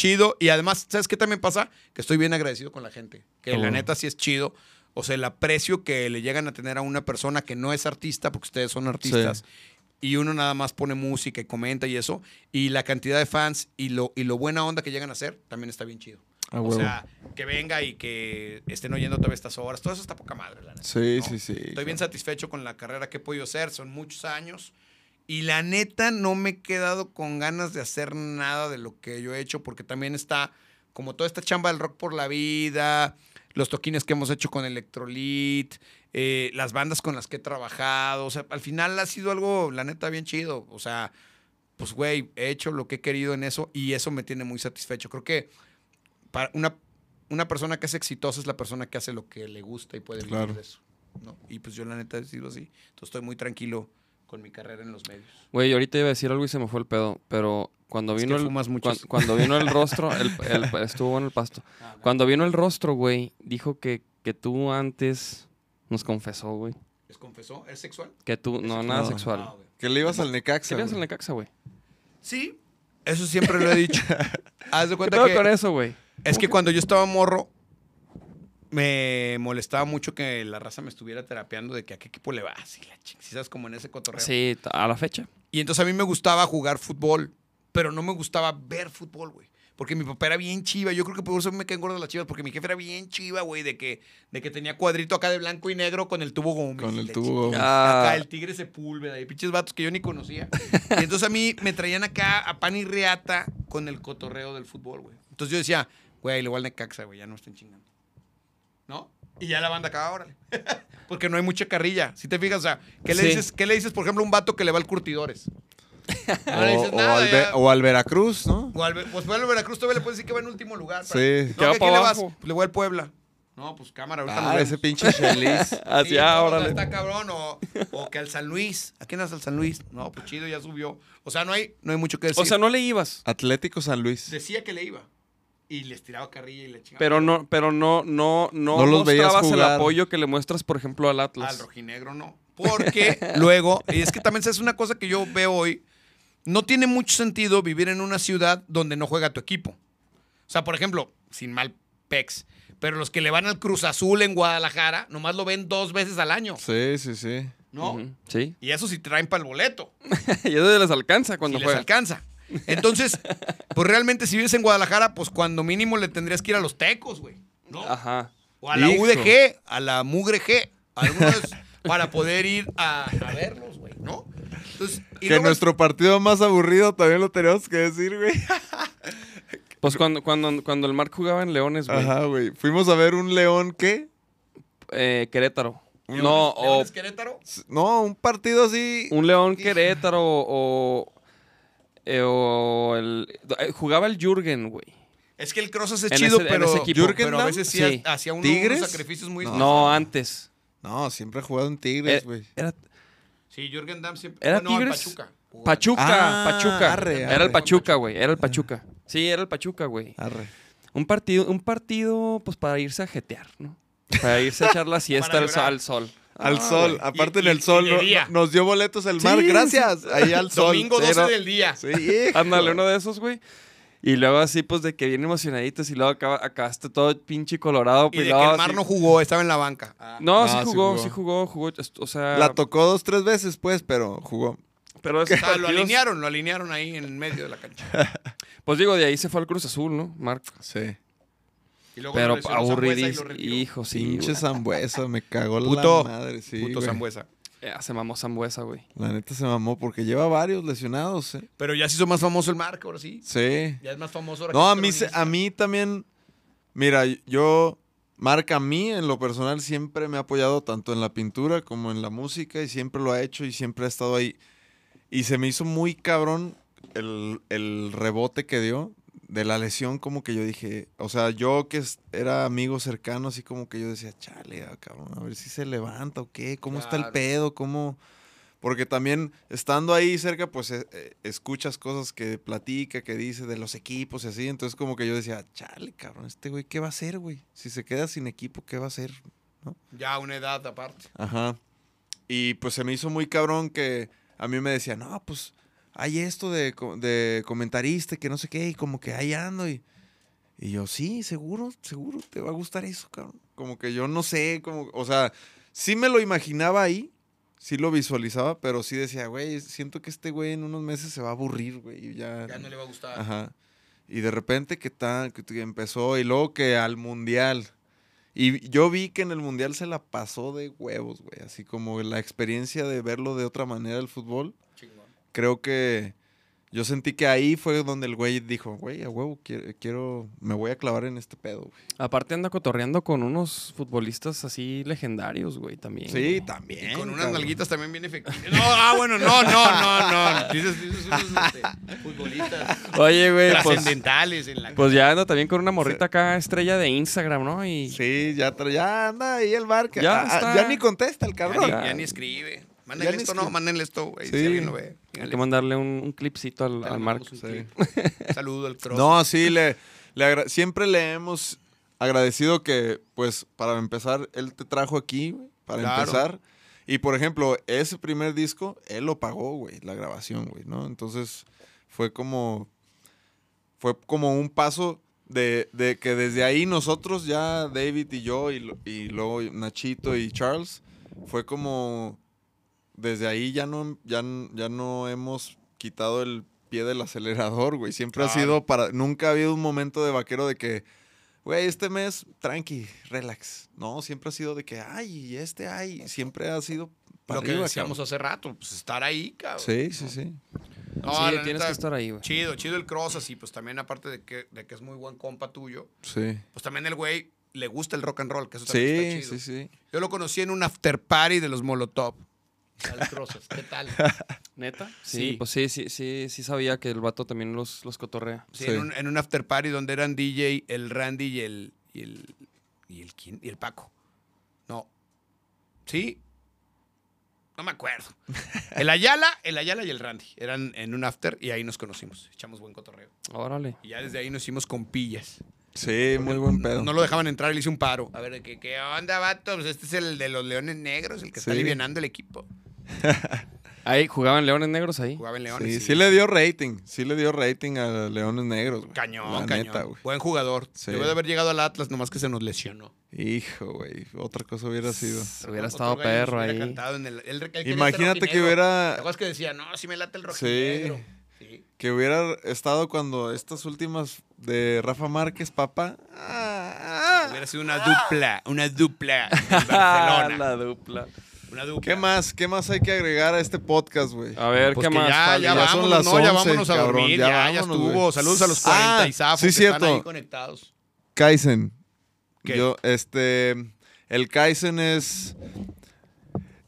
chido. Y además, ¿sabes qué también pasa? Que estoy bien agradecido con la gente. Que la bueno. neta sí es chido. O sea, el aprecio que le llegan a tener a una persona que no es artista, porque ustedes son artistas. Y uno nada más pone música y comenta y eso. Y la cantidad de fans y lo, y lo buena onda que llegan a hacer también está bien chido. A o huevo. sea, que venga y que estén oyendo todas estas horas. Todo eso está poca madre, la neta. Sí, ¿no? sí, sí. Estoy bien satisfecho con la carrera que he podido hacer, son muchos años. Y la neta no me he quedado con ganas de hacer nada de lo que yo he hecho, porque también está como toda esta chamba del rock por la vida, los toquines que hemos hecho con Electrolit, eh, las bandas con las que he trabajado. O sea, al final ha sido algo, la neta, bien chido. O sea, pues, güey, he hecho lo que he querido en eso y eso me tiene muy satisfecho. Creo que para una, una persona que es exitosa es la persona que hace lo que le gusta y puede vivir Claro. de eso. ¿no? Y pues yo la neta he sido así. Entonces estoy muy tranquilo con mi carrera en los medios. Güey, ahorita iba a decir algo y se me fue el pedo, pero cuando Es vino que el fumas cuando vino el rostro, el, el- estuvo en el pasto. Cuando vino el rostro, güey, dijo que, que tú antes nos confesó, güey, ¿Les confesó? ¿Es sexual? que tú no nada sexual. Ah. Que le ibas al Necaxa. ¿Qué le haces en güey. la caxa, güey? sí, eso siempre lo he dicho. Haz de ¿Qué cuenta que con eso, güey? es que cuando yo estaba morro me molestaba mucho que la raza me estuviera terapeando de que a qué equipo le vas y la ching, si sabes como en ese cotorreo. Sí, a la fecha. Y entonces a mí me gustaba jugar fútbol, pero no me gustaba ver fútbol, güey. Porque mi papá era bien chiva. Yo creo que por eso me caen gordas las chivas, porque mi jefe era bien chiva, güey, de que, de que tenía cuadrito acá de blanco y negro con el tubo Gómez. Con el tubo. Gómez. Ah. Acá el tigre Sepúlveda y pinches vatos que yo ni conocía. Y entonces a mí me traían acá a pan y reata con el cotorreo del fútbol, güey. Entonces yo decía, güey, le voy al Necaxa, güey, ya no estén chingando. ¿No? Y ya la banda acá, órale. Porque no hay mucha carrilla. Si te fijas, o sea, ¿qué le, Sí. dices, ¿qué le dices, por ejemplo, a un vato que le va al curtidores? No le O, dices o nada, al ya. O al Veracruz, ¿no? O al, pues bueno, Veracruz todavía le puedes decir que va en último lugar. Sí. No, va ¿que para ¿A quién le vas? abajo. Pues le voy al Puebla. No, pues cámara, ahorita Ah, ese pinche Chelis. Sí, Hacia no, ahora. o sea, está cabrón. O, o que al San Luis. ¿A quién es al San Luis? No, pues chido, ya subió. O sea, no hay, no hay mucho que decir. O sea, no le ibas. Atlético San Luis. Decía que le iba. Y les tiraba carrilla y le chingaba. Pero no, pero no, no, no, No los veías mostrabas el jugar. apoyo que le muestras, por ejemplo, al Al Atlas. rojinegro no. Porque luego, y es que también es una cosa que yo veo hoy, no tiene mucho sentido vivir en una ciudad donde no juega tu equipo. O sea, por ejemplo, sin mal pex, pero los que le van al Cruz Azul en Guadalajara, nomás lo ven dos veces al año, Sí, sí, sí. ¿no? Sí. Y eso sí traen para el boleto, y eso les alcanza cuando si les juegan. alcanza. Entonces, pues realmente si vives en Guadalajara, pues cuando mínimo le tendrías que ir a los tecos, güey, ¿no? Ajá. O a la Hijo. UDG, a la Mugre G, algunos para poder ir a, a verlos, güey, ¿no? Entonces, y Que luego- nuestro partido más aburrido también lo tenemos que decir, güey. Pues cuando, cuando, cuando el Marc jugaba en Leones, güey. Ajá, güey. Fuimos a ver un León, ¿qué? eh, Querétaro. Leones- no, o Leones Querétaro. No, un partido así. un León Querétaro o. eh, o el, eh, jugaba el Jürgen, güey. Es que el Crosas es En chido, ese- pero, ese equipo. pero a ¿Jürgen veces sí, Sí. hacía unos ¿Tigres? sacrificios muy... No. No, antes. No, siempre ha jugado en Eh, Tigres, güey. era Sí, Jürgen Damm siempre... ¿Era no, en Tigres? Pachuca. Jugaba. Pachuca, Ah, Pachuca. arre, era arre. el Pachuca, güey. Era el Pachuca. Sí, era el Pachuca, güey. Arre. Un partido, un partido, pues para irse a jetear, ¿no? Para irse a echar la siesta al sol. Al Ah, sol. Aparte Y- en y- el sol y de no- día. nos dio boletos el mar. Sí, Gracias. Ahí al sol. Domingo Sí, 12 no. del día. Sí. Ándale, uno de esos, güey. Y luego así, pues, de que bien emocionaditos y luego acaba- acabaste todo pinche colorado. Y pues, de luego que el mar así- no jugó, estaba en la banca. No, Ah, sí sí jugó, sí jugó, jugó. O sea, La tocó dos, tres veces, pues, pero jugó. pero esos sea, lo alinearon, lo alinearon ahí en medio de la cancha. Pues digo, de ahí se fue al Cruz Azul, ¿no? Marc. Sí. Y luego Pero aburridísimo. Hijo, sí. Pinche. Zambuesa, me cagó Puto, la madre. Sí, Puto güey. Sambuesa. Ya se mamó Zambuesa, güey. La neta se mamó porque lleva varios lesionados, ¿eh? Pero ya se hizo más famoso el Marco, ahora sí. Sí. Ya es más famoso ahora No, que a mí, se- a mí también, mira, yo, Marca a mí en lo personal siempre me ha apoyado tanto en la pintura como en la música y siempre lo ha hecho y siempre ha estado ahí. Y se me hizo muy cabrón el, el rebote que dio de la lesión, como que yo dije, o sea, yo que es- era amigo cercano, así como que yo decía, chale, ah, cabrón, a ver si se levanta o qué, cómo está el pedo, cómo... Porque también estando ahí cerca, pues eh, eh, escuchas cosas que platica, que dice de los equipos y así. Entonces como que yo decía, chale, cabrón, este güey, ¿qué va a hacer, güey? Si se queda sin equipo, ¿qué va a hacer? Ya una edad aparte. Ajá. Y pues se me hizo muy cabrón que a mí me decía, no, pues hay esto de, de comentarista, que no sé qué, y como que ahí ando. Y, y yo, sí, seguro, seguro, te va a gustar eso, cabrón. Como que yo no sé, como, o sea, sí me lo imaginaba ahí, sí lo visualizaba, pero sí decía, güey, siento que este güey en unos meses se va a aburrir, güey, y ya... Ya no le va a gustar. Ajá. Y de repente que, tan, que que empezó y luego que al mundial. Y yo vi que en el mundial se la pasó de huevos, güey. Así como la experiencia de verlo de otra manera el fútbol. Creo que yo sentí que ahí fue donde el güey dijo, güey, a huevo, quiero, quiero, me voy a clavar en este pedo, güey. Aparte anda cotorreando con unos futbolistas así legendarios, güey, también. Sí, también. Y con unas cabrón. nalguitas también bien efectivas. No, ah, bueno, no, no, no, no. Dices, dices unos este, futbolistas Oye, güey, pues, trascendentales en la pues ya anda también con una morrita acá, estrella de Instagram, ¿no? Y Sí, ya, ya anda ahí el bar. que- Ya ah, está. ya ni contesta el Ya cabrón. ni, Ya. ya ni escribe. Mándenle esto, no, mándenle esto, güey. Sí. Si alguien lo ve. hay que mandarle un, un clipcito al, al le Marco. mandamos un Sí. Saludo al cross. No, sí, le, siempre le hemos agradecido que, pues, para empezar, él te trajo aquí, güey, para Claro. empezar. Y, por ejemplo, ese primer disco, él lo pagó, güey, la grabación, güey, ¿no? Entonces, fue como, fue como un paso de, de que desde ahí nosotros ya, David y yo, y, y luego Nachito y Charles, fue como, desde ahí ya no, ya, ya no hemos quitado el pie del acelerador, güey. Siempre ha Claro. sido para, nunca ha habido un momento de vaquero de que, güey, este mes, tranqui, relax. No, siempre ha sido de que, ay, y este, ay, siempre ha sido para Lo que arriba, decíamos cabrón. hace rato, pues estar ahí, cabrón. Sí, sí, sí. No, sí, tienes neta, que estar ahí, güey. Chido, chido el cross, así, pues también aparte de que, de que es muy buen compa tuyo, Sí. pues también el güey le gusta el rock and roll, que eso también Sí, está chido. sí, sí. Yo lo conocí en un after party de los Molotov. Al ¿qué tal? ¿Neta? Sí, Sí. pues sí, sí, sí, sí sabía que el vato también los, los cotorrea. Sí, Sí. En, un, en un after party donde eran DJ, el Randy y el. y el. y el quién? Y el Paco. No. ¿Sí? No me acuerdo. El Ayala, el Ayala y el Randy. Eran en un after y ahí nos conocimos. Echamos buen cotorreo. Órale. Y ya desde ahí nos hicimos compillas. Sí, muy buen pedo. No lo dejaban entrar, le hice un paro. A ver, ¿qué, qué onda, vato? Pues este es el de los Leones Negros, el que está Sí. alivianando el equipo. Ahí jugaban leones negros ahí. Jugaba en Leones. Sí, sí le dio rating. Sí le dio rating a Leones Negros, güey. Cañón, La cañón. neta, güey. Buen jugador. Sí. Debe de haber llegado al Atlas, nomás que se nos lesionó. Hijo, güey. Otra cosa hubiera sido. Hubiera Otro estado perro hubiera ahí. cantado en el- él- él quería Imagínate que hubiera- ¿Te acuerdas que decía, no, sí me late el rojinegro? Sí. Que hubiera estado cuando estas últimas de Rafa Márquez, papá. Ah, ah. Hubiera sido una dupla, una dupla en Barcelona. la dupla. Una dupla. ¿Qué más? ¿Qué más hay que agregar a este podcast, güey? A ver, Pues ¿qué más? ya, ya, Ya son vámonos, las no, ya 11, vámonos a cabrón, dormir, ya ya, ya, vámonos, estuvo. Saludos a los Ah, 40 y zafos sí, que están cierto. ahí conectados. Kaizen. ¿Qué? Yo, este. El Kaizen es.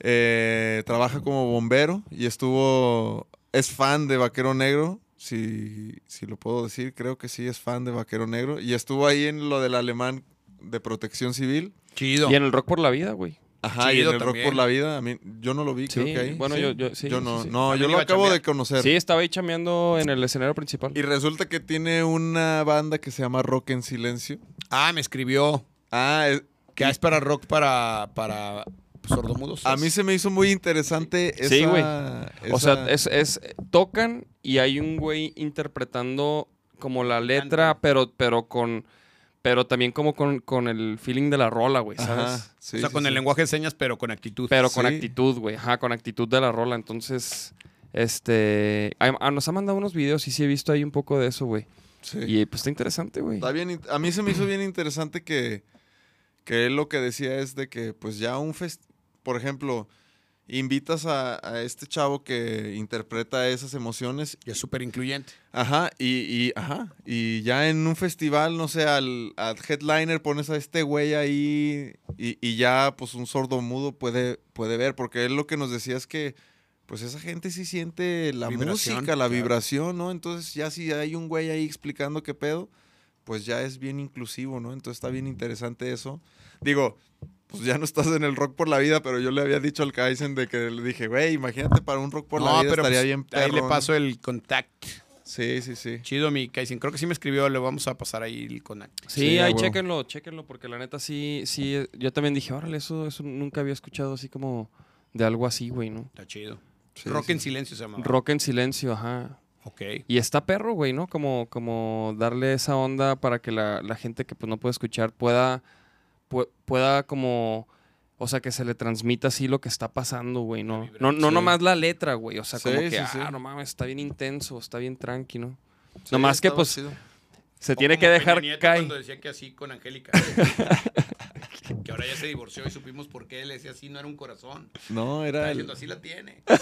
eh, trabaja como bombero y estuvo. Es fan de Vaquero Negro. Si, si lo puedo decir, creo que sí es fan de Vaquero Negro. Y estuvo ahí en lo del alemán de protección civil. Chido. Y en el Rock por la Vida, güey. Ajá, y en el Rock por la Vida. A mí, yo no lo vi, creo que ahí. bueno, ¿sí? yo- yo- sí, Yo no, sí. no, yo lo acabo de conocer. Sí, estaba ahí chameando en el escenario principal. Y resulta que tiene una banda que se llama Rock en Silencio. Ah, me escribió Ah, es- que es para rock para, para sordomudos. a mí se me hizo muy interesante esa... Sí, güey. esa- O sea, es, es- tocan y hay un güey interpretando como la letra, pero, pero con, pero también como con, con el feeling de la rola, güey, ¿sabes? Ajá, sí, o sea, sí, con el lenguaje de señas, pero con actitud. Pero con Sí. actitud, güey, ajá, con actitud de la rola. Entonces, este, ah, nos ha mandado unos videos y sí he visto ahí un poco de eso, güey. Sí. Y pues está interesante, güey. Está bien, a mí se me hizo bien interesante que, que él lo que decía es de que pues ya un fest por ejemplo, invitas a, a este chavo que interpreta esas emociones Y es súper incluyente. Ajá, y, y- ajá, y ya en un festival, no sé, al, al headliner pones a este güey ahí y, y ya pues un sordo mudo puede, puede ver, porque él lo que nos decía es que pues esa gente sí siente la Vibración, música, la claro. vibración, ¿no? Entonces ya si hay un güey ahí explicando qué pedo, pues ya es bien inclusivo, ¿no? Entonces está bien interesante eso. Digo, pues ya no estás en el rock por la vida, pero yo le había dicho al Kaizen de que le dije, güey, imagínate para un rock por la vida estaría pues, bien ahí le perrón". paso el contact. Sí, sí, sí. Chido, mi Kaizen. Creo que sí me escribió, le vamos a pasar ahí el contact. Sí, ahí chéquenlo, chéquenlo, porque la neta sí, sí, yo también dije, órale, eso, eso nunca había escuchado así como de algo así, güey, ¿no? Está chido. Sí, Rock sí. en silencio se llama. Rock en silencio, ajá. Ok. Y está perro, güey, ¿no? Como, como darle esa onda para que la, la gente que pues no puede escuchar pueda, pu- pueda como, o sea, que se le transmita así lo que está pasando, güey, ¿no? No, no sí. nomás la letra, güey, o sea, como Sí, que, sí, sí. ah, no mames, está bien intenso, está bien tranqui, ¿no? Sí, Nomás que pues se O tiene como que dejar caer. Cuando decía que así con Angélica. que ahora ya se divorció y supimos por qué él decía así, no era un corazón. No, era el... diciendo así la tiene.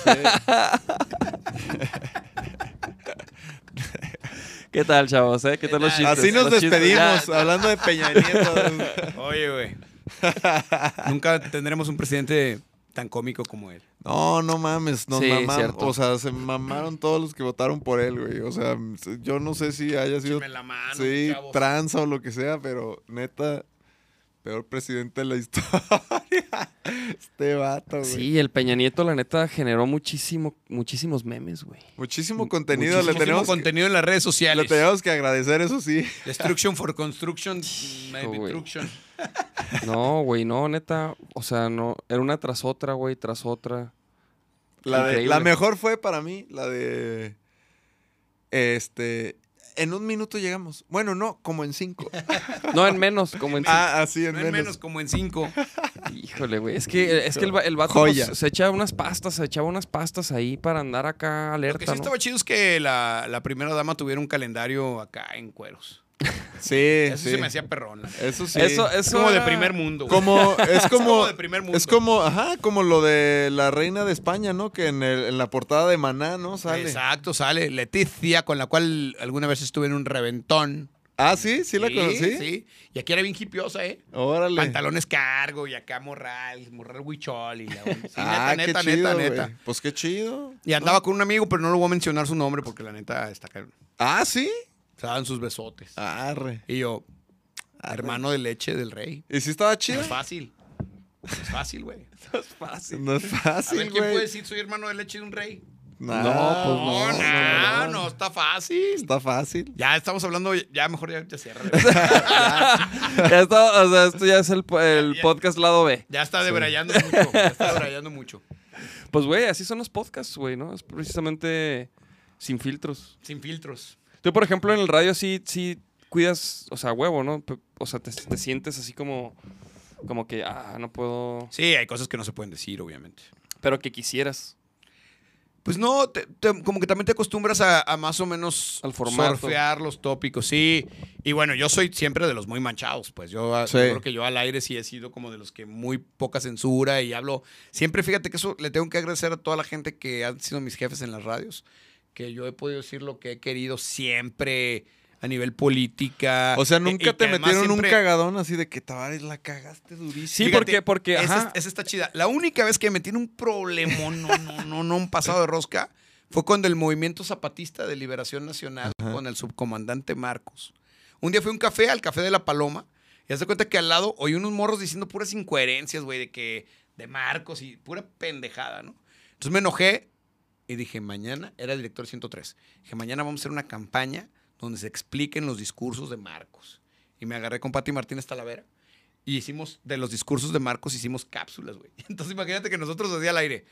¿Qué tal, chavos? eh? ¿Qué tal los chistes? Así nos Los despedimos, ya. hablando de Peña Nieto. Oye, güey. Nunca tendremos un presidente tan cómico como él. No, no mames, nos Sí, mamaron. cierto. O sea, se mamaron todos los que votaron por él, güey. O sea, yo no sé si haya sido la mano, sí, tranza o lo que sea, pero neta, peor presidente de la historia. este vato, güey. Sí, el Peña Nieto, la neta, generó muchísimo, muchísimos memes, güey. Muchísimo contenido, Muchísimo le tenemos, que, contenido en las redes le sociales. tenemos que agradecer, eso sí. Destruction for construction. maybe destruction. No, güey, no, neta. O sea, no. Era una tras otra, güey, tras otra. La, de- Increíble. la mejor fue para mí, la de. Este. En un minuto llegamos. Bueno, no, como en cinco. No, en menos, como en. ah, así en No en menos. menos como en cinco. Híjole, güey. Es que, es que el, el vato pues, se echa unas pastas, se echaba unas pastas ahí para andar acá Lo que alerta, sí ¿no? estaba chido es que la, la primera dama tuviera un calendario acá en cueros. Sí, Eso sí. se me hacía perrón. Eso sí. Eso, Es eso como de primer mundo. güey. Como, es como, como de primer mundo. es como, ajá, como lo de la reina de España, ¿no? Que en, el- en la portada de Maná, ¿no? Sale. Exacto, sale Leticia, con la cual alguna vez estuve en un reventón. Ah, sí, sí la conocí. Sí. Y aquí era bien hipiosa, ¿eh? Órale. Pantalones cargo y acá morral, morral huichol y la Sí, ah, neta, qué neta, chido, neta, neta. Pues qué chido. Y andaba con un amigo, pero no lo voy a mencionar su nombre porque la neta está cabrón. Ah, sí. Se daban sus besotes. Arre. Y yo, hermano de leche del rey. ¿Y si estaba No chido? es fácil. No es fácil, güey. es fácil. No es fácil, ver, ¿quién güey. puede decir soy hermano de leche de un rey? Nah, No, pues No, no, no, no, no, está fácil. Está fácil. Ya estamos hablando, ya mejor ya, ya cierra. Ya está, o sea, esto ya es el, el Ya. podcast lado B. Ya está debrayando mucho. Ya está debrayando mucho. Pues, güey, así son los podcasts, güey, ¿no? Es precisamente sin filtros. Sin filtros. Tú, por ejemplo, en el radio sí, sí cuidas, o sea, huevo, ¿no? O sea, te, te sientes así como, como que, ah, no puedo, Sí, hay cosas que no se pueden decir, obviamente. pero que quisieras. Pues no, te- te- como que también te acostumbras a, a más o menos Al formato. surfear los tópicos, sí. Y bueno, yo soy siempre de los muy manchados, pues yo, Sí. yo creo que yo al aire sí he sido como de los que muy poca censura y hablo. Siempre fíjate que eso le tengo que agradecer a toda la gente que han sido mis jefes en las radios, que yo he podido decir lo que he querido siempre a nivel política. O sea, eh, nunca y te metieron siempre- un cagadón así de que Tavares la cagaste durísimo. Sí, Fíjate, porque, porque, Esa, está chida. La única vez que me tiene un problemón, no, no, no, no, un pasado de rosca, fue cuando el movimiento zapatista de liberación nacional con el subcomandante Marcos. Un día fui a un café, al café de la Paloma, y haz de cuenta que al lado oí unos morros diciendo puras incoherencias, güey, de que, de Marcos y pura pendejada, ¿no? Entonces me enojé y dije, mañana, era el director 103, dije, mañana vamos a hacer una campaña donde se expliquen los discursos de Marcos. Y me agarré con Pati Martínez Talavera. Y hicimos, de los discursos de Marcos, hicimos cápsulas, güey. Entonces imagínate que nosotros así al aire,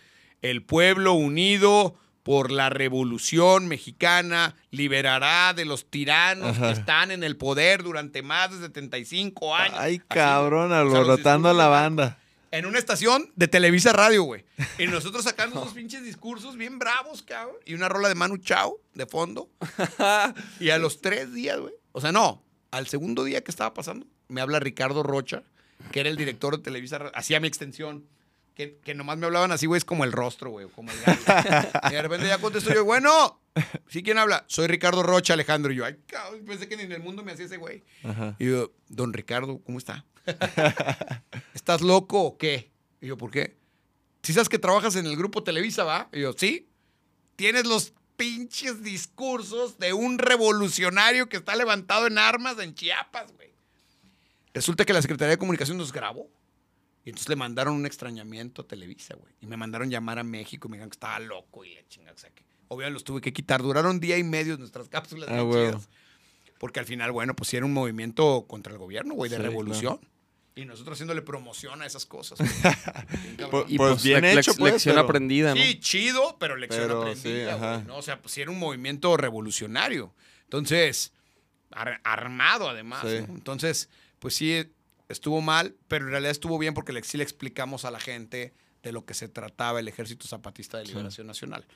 el pueblo unido por la revolución mexicana liberará de los tiranos Ajá. que están en el poder durante más de 75 años. Ay, cabrón, alborotando a la banda. En una estación de Televisa Radio, güey. Y nosotros sacando unos pinches discursos bien bravos, cabrón. Y una rola de Manu Chao de fondo. Y a los tres días, güey. O sea, no. Al segundo día que estaba pasando, me habla Ricardo Rocha, que era el director de Televisa. Radio, Hacía mi extensión. Que, que nomás me hablaban así, güey, es como el rostro, güey. Como el gallo. y de repente ya contesto yo, bueno. ¿Sí quién habla? Soy Ricardo Rocha, Alejandro. Y yo, ay, cabrón, pensé que ni en el mundo me hacía ese güey. Ajá. Y yo, don Ricardo, ¿cómo está? ¿Estás loco o qué? Y yo, ¿por qué? ¿sí sabes que trabajas en el grupo Televisa, va? Y yo, sí. Tienes los pinches discursos de un revolucionario que está levantado en armas en Chiapas, güey. Resulta que la Secretaría de Comunicación nos grabó. Y entonces le mandaron un extrañamiento a Televisa, güey. Y me mandaron llamar a México y me dijeron que estaba loco y la chingada. O sea, que obviamente los tuve que quitar. Duraron día y medio nuestras cápsulas. Ah, chidas. Porque al final, bueno, pues sí era un movimiento contra el gobierno, güey, de Sí, revolución. Y nosotros haciéndole promoción a esas cosas. Bien cabrón. Pues- Y pues bien lec- hecho, pues, lección pero- aprendida, ¿no? Sí, chido, pero lección Pero, aprendida, sí, ajá. güey, ¿no? O sea, pues sí era un movimiento revolucionario. Entonces, ar- armado además, Sí. ¿no? Entonces, pues sí, estuvo mal, pero en realidad estuvo bien porque le, sí le explicamos a la gente de lo que se trataba el Ejército Zapatista de Liberación Nacional.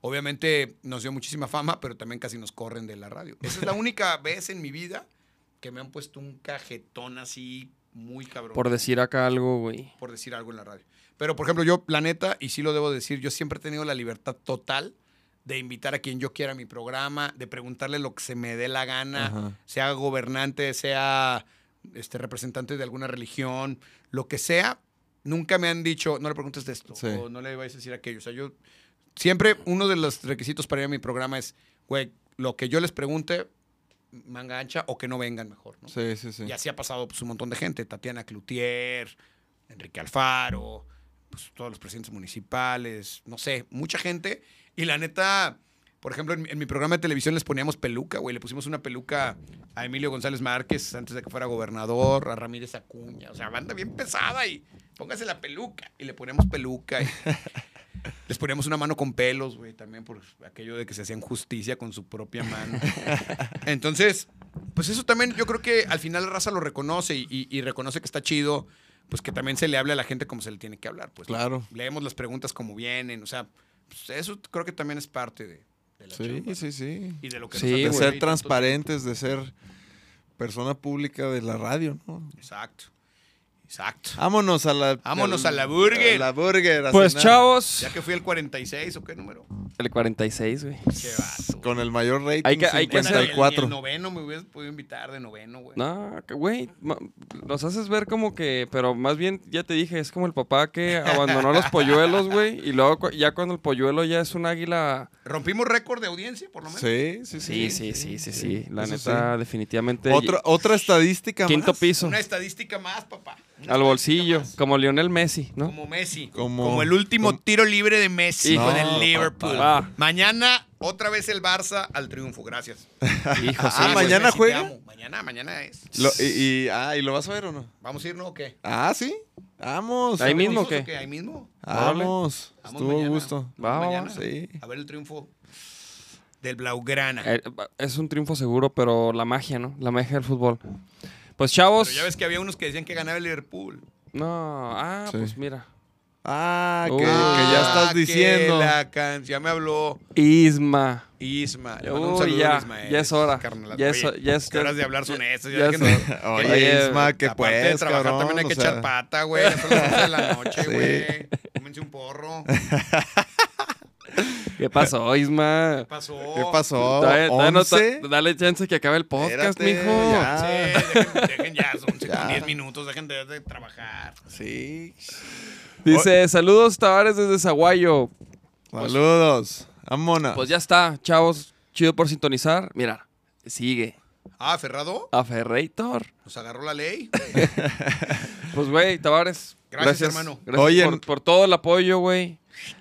Obviamente nos dio muchísima fama, pero también casi nos corren de la radio. Esa es la única vez en mi vida que me han puesto un cajetón así muy cabrón Por decir acá algo, güey. por decir algo en la radio. Pero, por ejemplo, yo, la neta, y sí lo debo decir, yo siempre he tenido la libertad total de invitar a quien yo quiera a mi programa, de preguntarle lo que se me dé la gana, Ajá. sea gobernante, sea este, representante de alguna religión, lo que sea. Nunca me han dicho, no le preguntes de esto, Sí. o no le vayas a decir aquello. O sea, yo siempre, uno de los requisitos para ir a mi programa es, güey, lo que yo les pregunte, manga ancha o que no vengan mejor, ¿no? Sí, sí, sí. Y así ha pasado pues, un montón de gente. Tatiana Cloutier, Enrique Alfaro, pues, todos los presidentes municipales, no sé, mucha gente. Y la neta, por ejemplo, en, mi- en mi programa de televisión les poníamos peluca, güey. Le pusimos una peluca a Emilio González Márquez antes de que fuera gobernador, a Ramírez Acuña. O sea, banda bien pesada y póngase la peluca. Y le ponemos peluca. y- les poníamos una mano con pelos, güey, también por aquello de que se hacían justicia con su propia mano. Entonces, pues eso también yo creo que al final la raza lo reconoce y, y- y reconoce que está chido, pues que también se le hable a la gente como se le tiene que hablar. Pues, Claro. Leemos las preguntas como vienen, o sea, pues eso creo que también es parte de, de la Sí, chamba, sí, sí. Y de lo que Sí, nos De ser tantos- transparentes, de ser persona pública de la radio, ¿no? Exacto. Exacto. Vámonos a la... Vámonos a la burger. a la burger. a Pues cenar. chavos, Ya que fui el 46 o qué número. el 46, güey. Qué vato. Con el mayor rating, Hay que- hay que hacer- el- el 54. noveno me hubieras podido invitar de noveno, güey. No, que, güey, nos haces ver como que, pero más bien, ya te dije, es como el papá que abandonó los polluelos, güey, y luego ya cuando el polluelo ya es un águila... Rompimos récord de audiencia, por lo menos. Sí, sí, Sí, sí. sí, sí, sí, sí, la Eso neta, definitivamente... Otra, otra estadística Quinto más. piso, Una estadística más, papá. Al bolsillo, como Lionel Messi, ¿no? Como Messi. Como- Como, el último como- tiro libre de Messi Hijo. con No, el Liverpool. papá. Mañana, otra vez el Barça al triunfo. Gracias. Hijo, Ah, sí, mañana Messi, juega. Mañana, mañana es. Lo- y, y- ah, ¿y lo vas a ver o no? ¿Vamos a ir, no o qué? Ah, sí. Vamos. Ahí ¿Vamos mismo o qué? Ahí mismo. Vamos. Vamos Estuvo mañana. gusto. Vamos Sí. A ver el triunfo del Blaugrana. Eh, Es un triunfo seguro, pero la magia, ¿no? La magia del fútbol. Pues chavos... Pero ya ves que había unos que decían que ganaba el Liverpool. No, ah, Sí. pues mira. Ah, que, Uy. que ya estás Ah, que diciendo. La can... Ya me habló Isma. Isma. Le mando un Uy, saludo ya, a Ismael, ya es hora. carnal. Ya es- Oye, ya es- ¿qué horas de hablar son ya- estas? ya Ya es- Oye, Oye, Isma, que Aparte de pues, trabajar cabrón, también hay que o sea, echar pata, güey. Ya son las 11 de la noche, Sí. güey. Cómense un porro. ¿Qué pasó, Isma? ¿Qué pasó? ¿Qué pasó? Dale, chance que acabe el podcast, Espérate, mijo. ya. Sí, dejen, dejen ya, son Ya. 10 minutos, dejen de, de trabajar. Sí. Dice, saludos Tavares desde Zaguayo. Saludos. Vámonos. Pues ya está, chavos. Chido por sintonizar. Mira, sigue. Ah, Ferrado, A Ferreitor. nos agarró la ley. Pues, güey, Tavares. Gracias, hermano. Gracias Oye, por, por todo el apoyo, güey.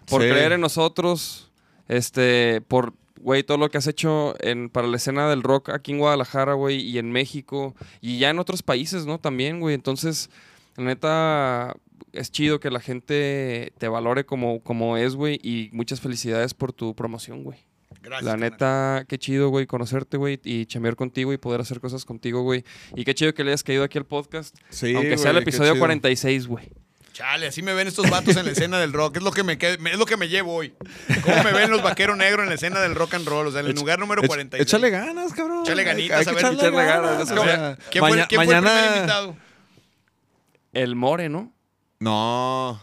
Por Sí. creer en nosotros. Este, por, güey, todo lo que has hecho en, para la escena del rock aquí en Guadalajara, güey, y en México. Y ya en otros países, ¿no? También, güey. Entonces, la neta, es chido que la gente te valore como, como es, güey. Y muchas felicidades por tu promoción, güey. Gracias. La neta, qué chido, güey, conocerte, güey, y chambear contigo y poder hacer cosas contigo, güey. Y qué chido que le hayas caído aquí al podcast. Sí, aunque sea el episodio chido. 46, güey. Chale, así me ven estos vatos en la escena del rock. Es lo que me, es lo que me llevo hoy. ¿Cómo me ven los vaqueros negros en la escena del rock and roll? O sea, en el lugar número Ech- 46. Échale ganas, cabrón. Échale ganitas, a ver, echarle ganas, ganas, es o como- sea, ¿Quién, fue, el- maña- fue el mañana- primer invitado? El More, ¿no? No.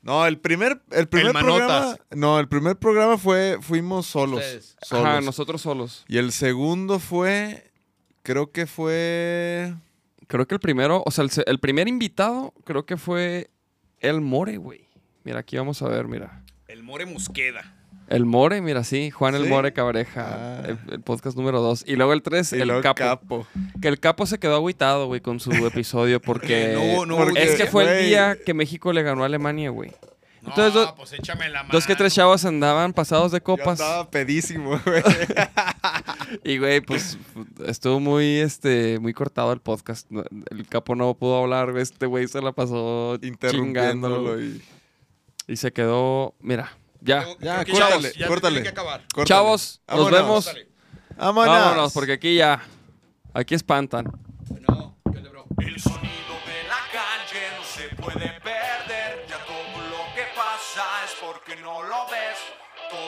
No, el primer, el primer Manotas. programa. No, el primer programa fue, fuimos solos. Ustedes. solos. Ajá, nosotros solos. Y el segundo fue, creo que fue. Creo que el primero, o sea, el, se- el primer invitado, creo que fue el More, güey. Mira, aquí vamos a ver, mira. El More Mosqueda. El More, mira, sí, Juan el. More Cabreja, Ah. el, el podcast número 2. Y luego el 3, Y el luego capo. Que el Capo se quedó agüitado, güey, con su episodio porque... No no Porque- es que fue el día que México le ganó a Alemania, güey. No, Entonces, do- pues échame la mano. Dos que tres chavos andaban pasados de Yo copas. andaba pedísimo, güey. Y, güey, pues estuvo muy, este, muy cortado el podcast. No- El capo no pudo hablar, güey, este güey se la pasó Interrumpiéndolo chingándolo. y... Y se quedó, mira, ya. Ya, córtale, ya- ya córtale. tiene que acabar. Córtale. Chavos, nos vemos. Vámonos. Vámonos, porque aquí ya, aquí espantan. Bueno, ¿qué onda, bro? El sonido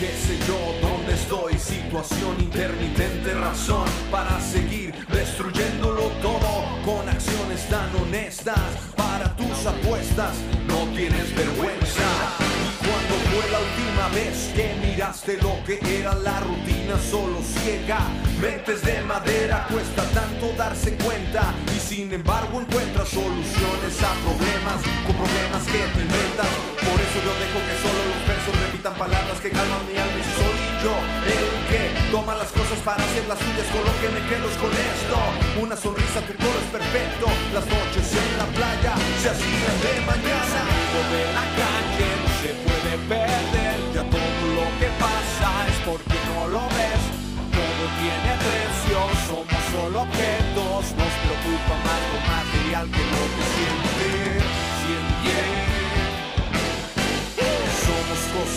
Qué sé yo, dónde estoy. Situación intermitente, razón para seguir destruyéndolo todo con acciones tan honestas. Para tus apuestas, no tienes vergüenza. Fue la última vez que miraste lo que era la rutina solo ciega? Mentes de madera, cuesta tanto darse cuenta. Y sin embargo encuentras soluciones a problemas, con problemas que te inventas. Por eso yo dejo que solo los versos repitan palabras que calman mi alma y soy el que toma las cosas para hacer las suyas con lo que me quedo es con esto una sonrisa tu coro es perfecto las noches en la playa se hacían de mañana de la calle porque no lo ves. Todo tiene precio somos solo objetos. Nos preocupa más lo material que lo que siente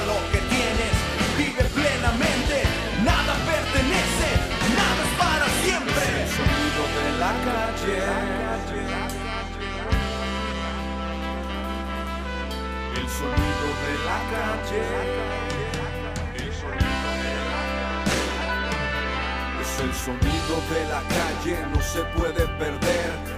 lo que tienes vive plenamente nada pertenece nada es para siempre. El sonido de la calle. El sonido de la calle. El sonido de la es el sonido de la calle, no se puede perder.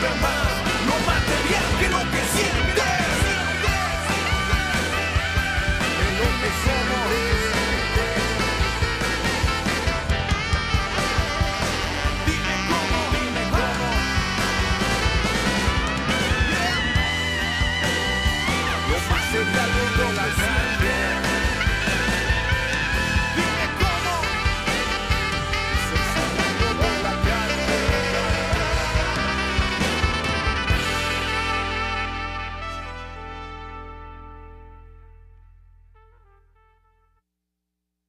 open mind.